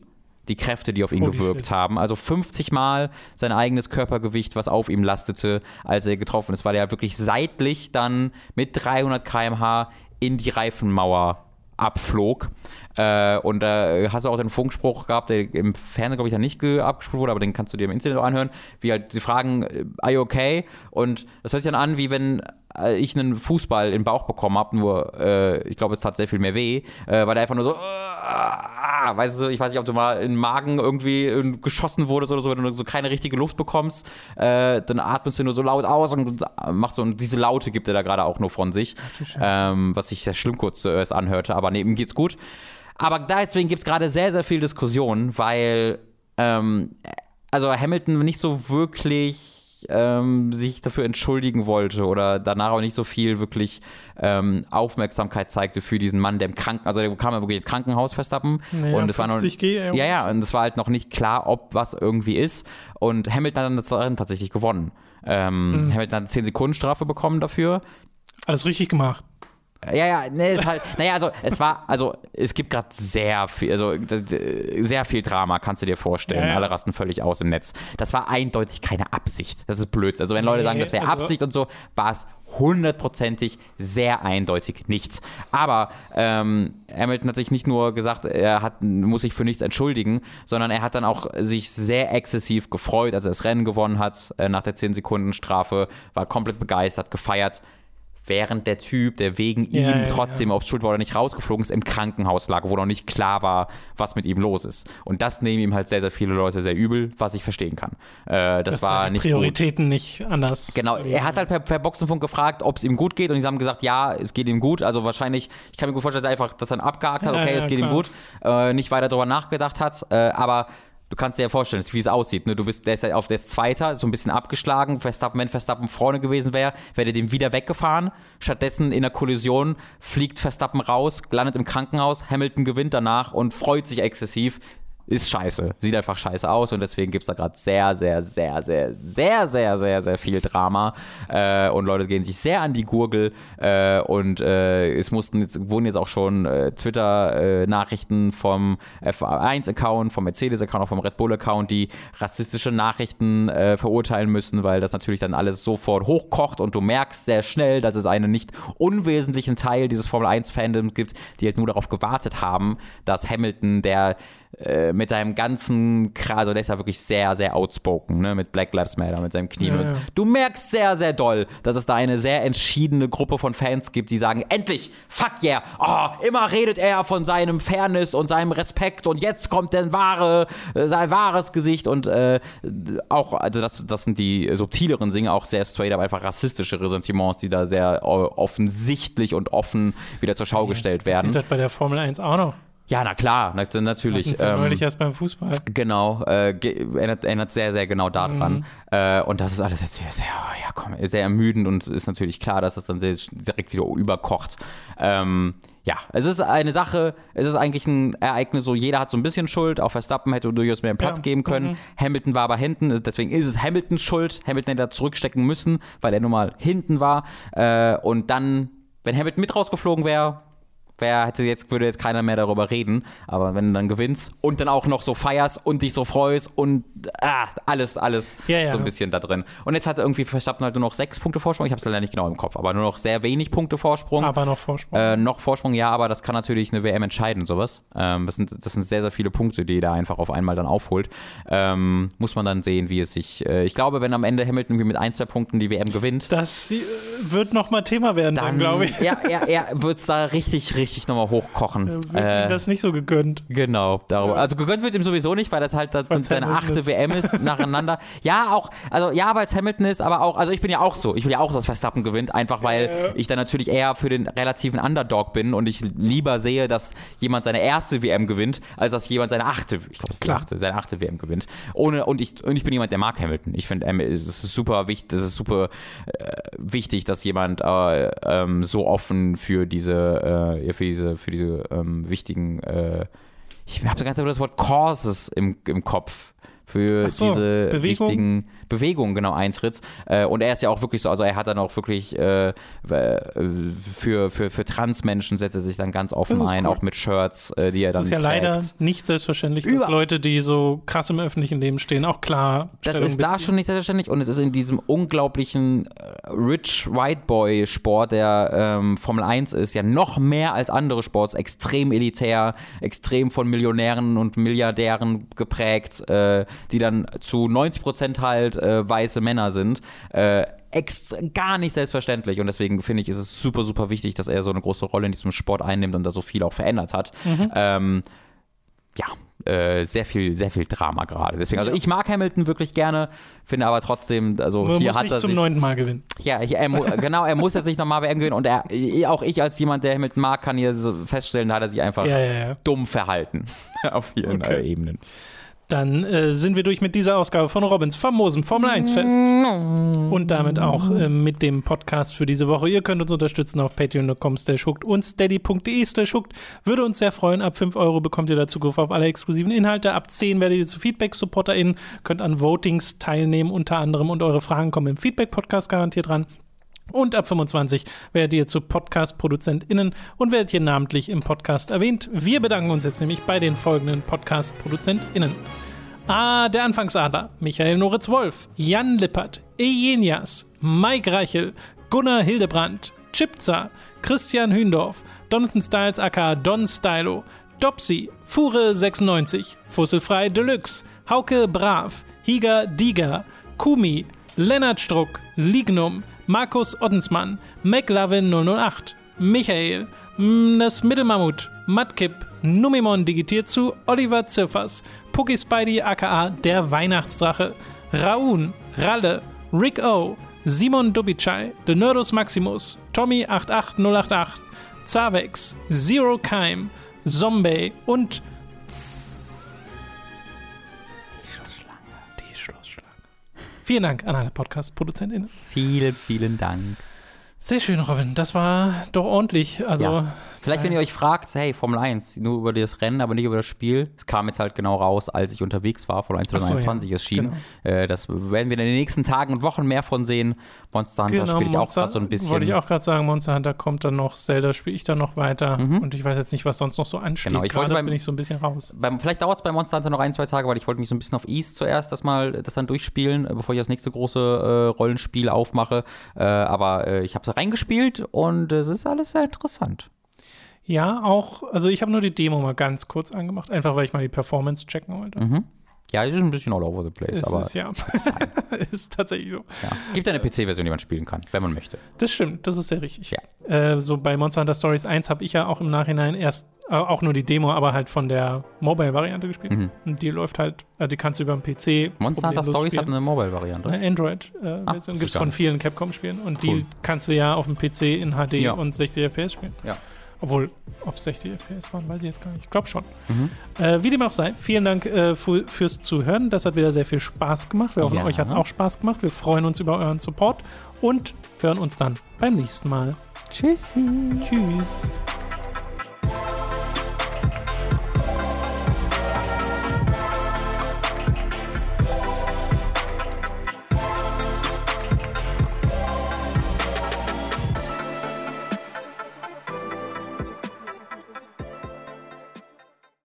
die Kräfte, die auf ihn
Holy
gewirkt haben. Also 50 Mal sein eigenes Körpergewicht, was auf ihm lastete, als er getroffen ist, weil er wirklich seitlich dann mit 300 km/h in die Reifenmauer abflog. Äh, und da hast du auch den Funkspruch gehabt, der im Fernsehen, glaube ich, ja nicht ge- abgespult wurde, aber den kannst du dir im Internet auch anhören, wie halt die fragen, äh, are you okay? Und das hört sich dann an, wie wenn äh, ich einen Fußball in den Bauch bekommen habe, nur äh, ich glaube, es tat sehr viel mehr weh, äh, weil der einfach nur so, äh, weißt du, ich weiß nicht, ob du mal in den Magen irgendwie äh, geschossen wurdest oder so, wenn du so keine richtige Luft bekommst, äh, dann atmest du nur so laut aus und machst so, und diese Laute gibt er da gerade auch nur von sich, ähm, was sich sehr schlimm kurz zuerst anhörte, aber ihm geht's gut. Aber deswegen gibt es gerade sehr, sehr viel Diskussion, weil ähm, also Hamilton nicht so wirklich ähm, sich dafür entschuldigen wollte oder danach auch nicht so viel wirklich ähm, Aufmerksamkeit zeigte für diesen Mann, der im Kranken, also der kam ja wirklich ins Krankenhaus Verstappen
Naja,
und es war noch
50G, ey.
ja ja und es war halt noch nicht klar, ob was irgendwie ist und Hamilton hat dann tatsächlich gewonnen. Ähm, Hamilton hat eine 10 Sekunden Strafe bekommen dafür.
Alles richtig gemacht.
Ja, ja, ne, ist halt, naja, also es war, also es gibt gerade sehr viel, also das, sehr viel Drama, kannst du dir vorstellen.
Ja, ja.
Alle rasten völlig aus im Netz. Das war eindeutig keine Absicht. Das ist blöd. Also wenn Leute
Nee,
sagen, das wäre
also-
Absicht und so, war es hundertprozentig sehr eindeutig nichts. Aber ähm, Hamilton hat sich nicht nur gesagt, er hat, muss sich für nichts entschuldigen, sondern er hat dann auch sich sehr exzessiv gefreut, als er das Rennen gewonnen hat äh, nach der 10 Sekunden Strafe, war komplett begeistert, gefeiert. Während der Typ, der wegen
Ja,
ihm
ja,
trotzdem, ob es schuld war oder nicht, rausgeflogen ist, im Krankenhaus lag, wo noch nicht klar war, was mit ihm los ist. Und das nehmen ihm halt sehr, sehr viele Leute sehr übel, was ich verstehen kann. Äh, das
Dass
war
die
nicht gut.
Prioritäten nicht anders.
Genau, er hat halt per, per Boxenfunk gefragt, ob es ihm gut geht und die haben gesagt, ja, es geht ihm gut. Also wahrscheinlich, ich kann mir gut vorstellen, dass er einfach das dann abgehakt hat,
Ja,
okay,
ja,
es geht ihm
klar.
gut, äh, nicht weiter darüber nachgedacht hat, äh, aber du kannst dir ja vorstellen, wie es aussieht. Ne? Du bist, der ist auf der ist Zweiter, so ein bisschen abgeschlagen. Verstappen, wenn Verstappen vorne gewesen wäre, wäre der dem wieder weggefahren. Stattdessen in der Kollision fliegt Verstappen raus, landet im Krankenhaus, Hamilton gewinnt danach und freut sich exzessiv. Ist scheiße. Sieht einfach scheiße aus und deswegen gibt es da gerade sehr, sehr, sehr, sehr, sehr, sehr, sehr, sehr viel Drama. Äh, und Leute gehen sich sehr an die Gurgel äh, und äh, es mussten jetzt, wurden jetzt auch schon äh, Twitter-Nachrichten vom F1-Account, vom Mercedes-Account, auch vom Red Bull-Account, die rassistische Nachrichten äh, verurteilen müssen, weil das natürlich dann alles sofort hochkocht und du merkst sehr schnell, dass es einen nicht unwesentlichen Teil dieses Formel 1-Fandoms gibt, die halt nur darauf gewartet haben, dass Hamilton, der äh, mit seinem ganzen Kras, also der ist ja wirklich sehr, sehr outspoken, ne, mit Black Lives Matter, mit seinem Knie.
Ja, ja.
Du merkst sehr, sehr doll, dass es da eine sehr entschiedene Gruppe von Fans gibt, die sagen, endlich, fuck yeah, oh, immer redet er von seinem Fairness und seinem Respekt und jetzt kommt der wahre, äh, sein wahres Gesicht und äh, auch, also das, das sind die subtileren Dinge, auch sehr straight, aber einfach rassistische Ressentiments, die da sehr offensichtlich und offen wieder zur Schau gestellt werden.
Sieht das bei der Formel 1 auch noch?
Ja, na klar, na, natürlich. Ähm,
neulich erst beim Fußball.
Genau, äh, erinnert, erinnert sehr, sehr genau daran. Äh, und das ist alles jetzt sehr, sehr, ja, komm, sehr ermüdend und ist natürlich klar, dass das dann sehr, direkt wieder überkocht. Ähm, ja, es ist eine Sache, es ist eigentlich ein Ereignis, so jeder hat so ein bisschen Schuld, auch Verstappen hätte durchaus mehr Platz
Ja.
geben können.
Mhm.
Hamilton war aber hinten, deswegen ist es Hamiltons Schuld. Hamilton hätte da zurückstecken müssen, weil er nun mal hinten war. Äh, und dann, wenn Hamilton mit rausgeflogen wäre, Wer hätte jetzt, würde jetzt keiner mehr darüber reden, aber wenn du dann gewinnst und dann auch noch so feierst und dich so freust und ah, alles, alles
Ja, ja.
so ein bisschen da drin. Und jetzt hat irgendwie Verstappen halt nur noch sechs Punkte Vorsprung, ich habe es leider nicht genau im Kopf, aber nur noch sehr wenig Punkte Vorsprung.
Aber noch Vorsprung.
Äh, noch Vorsprung, ja, aber das kann natürlich eine WM entscheiden, sowas. Ähm, das, sind, das sind sehr, sehr viele Punkte, die da einfach auf einmal dann aufholt. Ähm, muss man dann sehen, wie es sich. Äh, ich glaube, wenn am Ende Hamilton irgendwie mit ein, zwei Punkten die WM gewinnt,
das äh, wird noch mal Thema werden, dann,
dann
glaube ich.
Ja, er, er wird es da richtig, richtig nochmal hochkochen.
Wird
Äh,
ihm das nicht so gegönnt.
Genau, darüber.
Ja.
Also gegönnt wird ihm sowieso nicht, weil das halt das seine achte
ist.
WM ist nacheinander. Ja, auch, also ja, weil es Hamilton ist, aber auch, also ich bin ja auch so. Ich will ja auch, dass Verstappen gewinnt, einfach weil
Ja.
ich dann natürlich eher für den relativen Underdog bin und ich lieber sehe, dass jemand seine erste WM gewinnt, als dass jemand seine achte, ich glaube, es ist die achte, seine achte WM gewinnt. Ohne, und ich, und ich bin jemand, der mag Hamilton. Ich finde, ähm, es ist super wichtig, es ist super äh, wichtig, dass jemand äh, ähm, so offen für diese, äh, für diese, für diese ähm, wichtigen, äh, ich habe die ganze Zeit das Wort Causes im, im Kopf. Für
so,
diese
Bewegung?
wichtigen Bewegungen, genau, eintritt. Äh, und er ist ja auch wirklich so, also er hat dann auch wirklich äh, für, für, für Transmenschen setzt er sich dann ganz offen
Das
ein,
cool.
auch mit Shirts, äh, die er
Das
dann
ist ja
trägt.
leider nicht selbstverständlich, dass
Über-
Leute, die so krass im öffentlichen Leben stehen, auch klar
Das
Stellung
ist da
beziehen.
schon nicht selbstverständlich und es ist in diesem unglaublichen äh, Rich White Boy Sport, der ähm, Formel 1 ist, ja noch mehr als andere Sports extrem elitär, extrem von Millionären und Milliardären geprägt, äh, die dann zu 90 Prozent halt äh, weiße Männer sind. Äh, gar nicht selbstverständlich und deswegen finde ich, ist es super, super wichtig, dass er so eine große Rolle in diesem Sport einnimmt und da so viel auch verändert hat.
Mhm.
Ähm, ja, äh, sehr viel, sehr viel Drama gerade. Deswegen, also ich mag Hamilton wirklich gerne, finde aber trotzdem, also
Man
hier
muss
hat er
zum neunten Mal gewinnen.
ja, ich, er, genau, er muss jetzt nicht nochmal WM gewinnen und er, auch ich als jemand, der Hamilton mag, kann hier so feststellen, da hat er sich einfach
Ja, ja, ja.
dumm verhalten auf vielen
Okay.
Ebenen.
Dann äh, sind wir durch mit dieser Ausgabe von Robins famosem Formel 1 Fest. Und damit auch äh, mit dem Podcast für diese Woche. Ihr könnt uns unterstützen auf patreon.com und steady.de. Würde uns sehr freuen. Ab 5 Euro bekommt ihr da Zugriff auf alle exklusiven Inhalte. Ab 10 werdet ihr zu Feedback-SupporterInnen, könnt an Votings teilnehmen unter anderem und eure Fragen kommen im Feedback-Podcast garantiert dran. Und ab 25 werdet ihr zu Podcast-ProduzentInnen und werdet hier namentlich im Podcast erwähnt. Wir bedanken uns jetzt nämlich bei den folgenden Podcast-ProduzentInnen. Ah, der Anfangsadler, Michael Noritz Wolf, Jan Lippert, Ejenias, Mike Reichel, Gunnar Hildebrand, Chipza, Christian Hündorf, Donathan Styles aka Don Stylo, Dopsy, Fure96, Fusselfrei Deluxe, Hauke Brav, Higa Diga, Kumi, Lennart Struck, Lignum, Markus Ottensmann, McLavin 008, Michael, mm, das Mittelmammut, Matkip, Numimon digitiert zu Oliver Ziffers, Puki Spidey aka der Weihnachtsdrache, Raun, Ralle, Rick O, Simon Dubicai, Denerdus Maximus, Tommy 88088, Zavex, Zero Keim, Zombie und Vielen Dank an alle Podcast-ProduzentInnen.
Vielen, vielen Dank.
Sehr schön, Robin. Das war doch ordentlich. Also
Ja. Vielleicht, wenn ihr euch fragt, hey, Formel 1, nur über das Rennen, aber nicht über das Spiel. Es kam jetzt halt genau raus, als ich unterwegs war. Formel 1
Ach so,
2021
ja.
erschien.
Genau.
Äh, das werden wir in den nächsten Tagen und Wochen mehr von sehen. Monster Hunter spiele ich auch gerade so ein bisschen.
Genau, Wollte ich auch gerade sagen, Monster Hunter kommt dann noch, Zelda spiele ich dann noch weiter. Und ich weiß jetzt nicht, was sonst noch so ansteht.
Mhm. Genau, ich
Gerade
beim-
bin ich so ein bisschen raus.
Beim, vielleicht dauert es bei Monster Hunter noch ein, zwei Tage, weil ich wollte mich so ein bisschen auf East zuerst das mal das dann durchspielen, äh, bevor ich das nächste große äh, Rollenspiel aufmache. Äh, aber äh, ich habe es reingespielt und es ist alles sehr interessant.
Ja, auch, also ich habe nur die Demo mal ganz kurz angemacht, einfach weil ich mal die Performance checken wollte.
Ja, es ist ein bisschen all over the place,
Ist
Mhm. aber
es, ja. ist tatsächlich so.
ja. gibt eine PC-Version, die man spielen kann, wenn man möchte.
Das stimmt, das ist sehr richtig.
Ja.
Äh, so bei Monster Hunter Stories 1 habe ich ja auch im Nachhinein erst äh, auch nur die Demo, aber halt von der Mobile-Variante gespielt.
Mhm.
Und die läuft halt, äh, die kannst du über den PC.
Monster Hunter Stories hat
spielen.
eine Mobile-Variante.
eine Android-Version
Ah,
gibt es von vielen Capcom-Spielen und
Cool.
die kannst du ja auf dem PC in HD
Ja.
und 60 FPS spielen.
Ja.
Obwohl, ob es 60 FPS waren, weiß ich jetzt gar nicht. Ich glaube schon.
Mhm.
Äh, wie dem auch sei, vielen Dank äh, fürs Zuhören. Das hat wieder sehr viel Spaß gemacht. Wir hoffen,
Ja.
euch hat es auch Spaß gemacht. Wir freuen uns über euren Support und hören uns dann beim nächsten Mal.
Tschüssi.
Tschüss.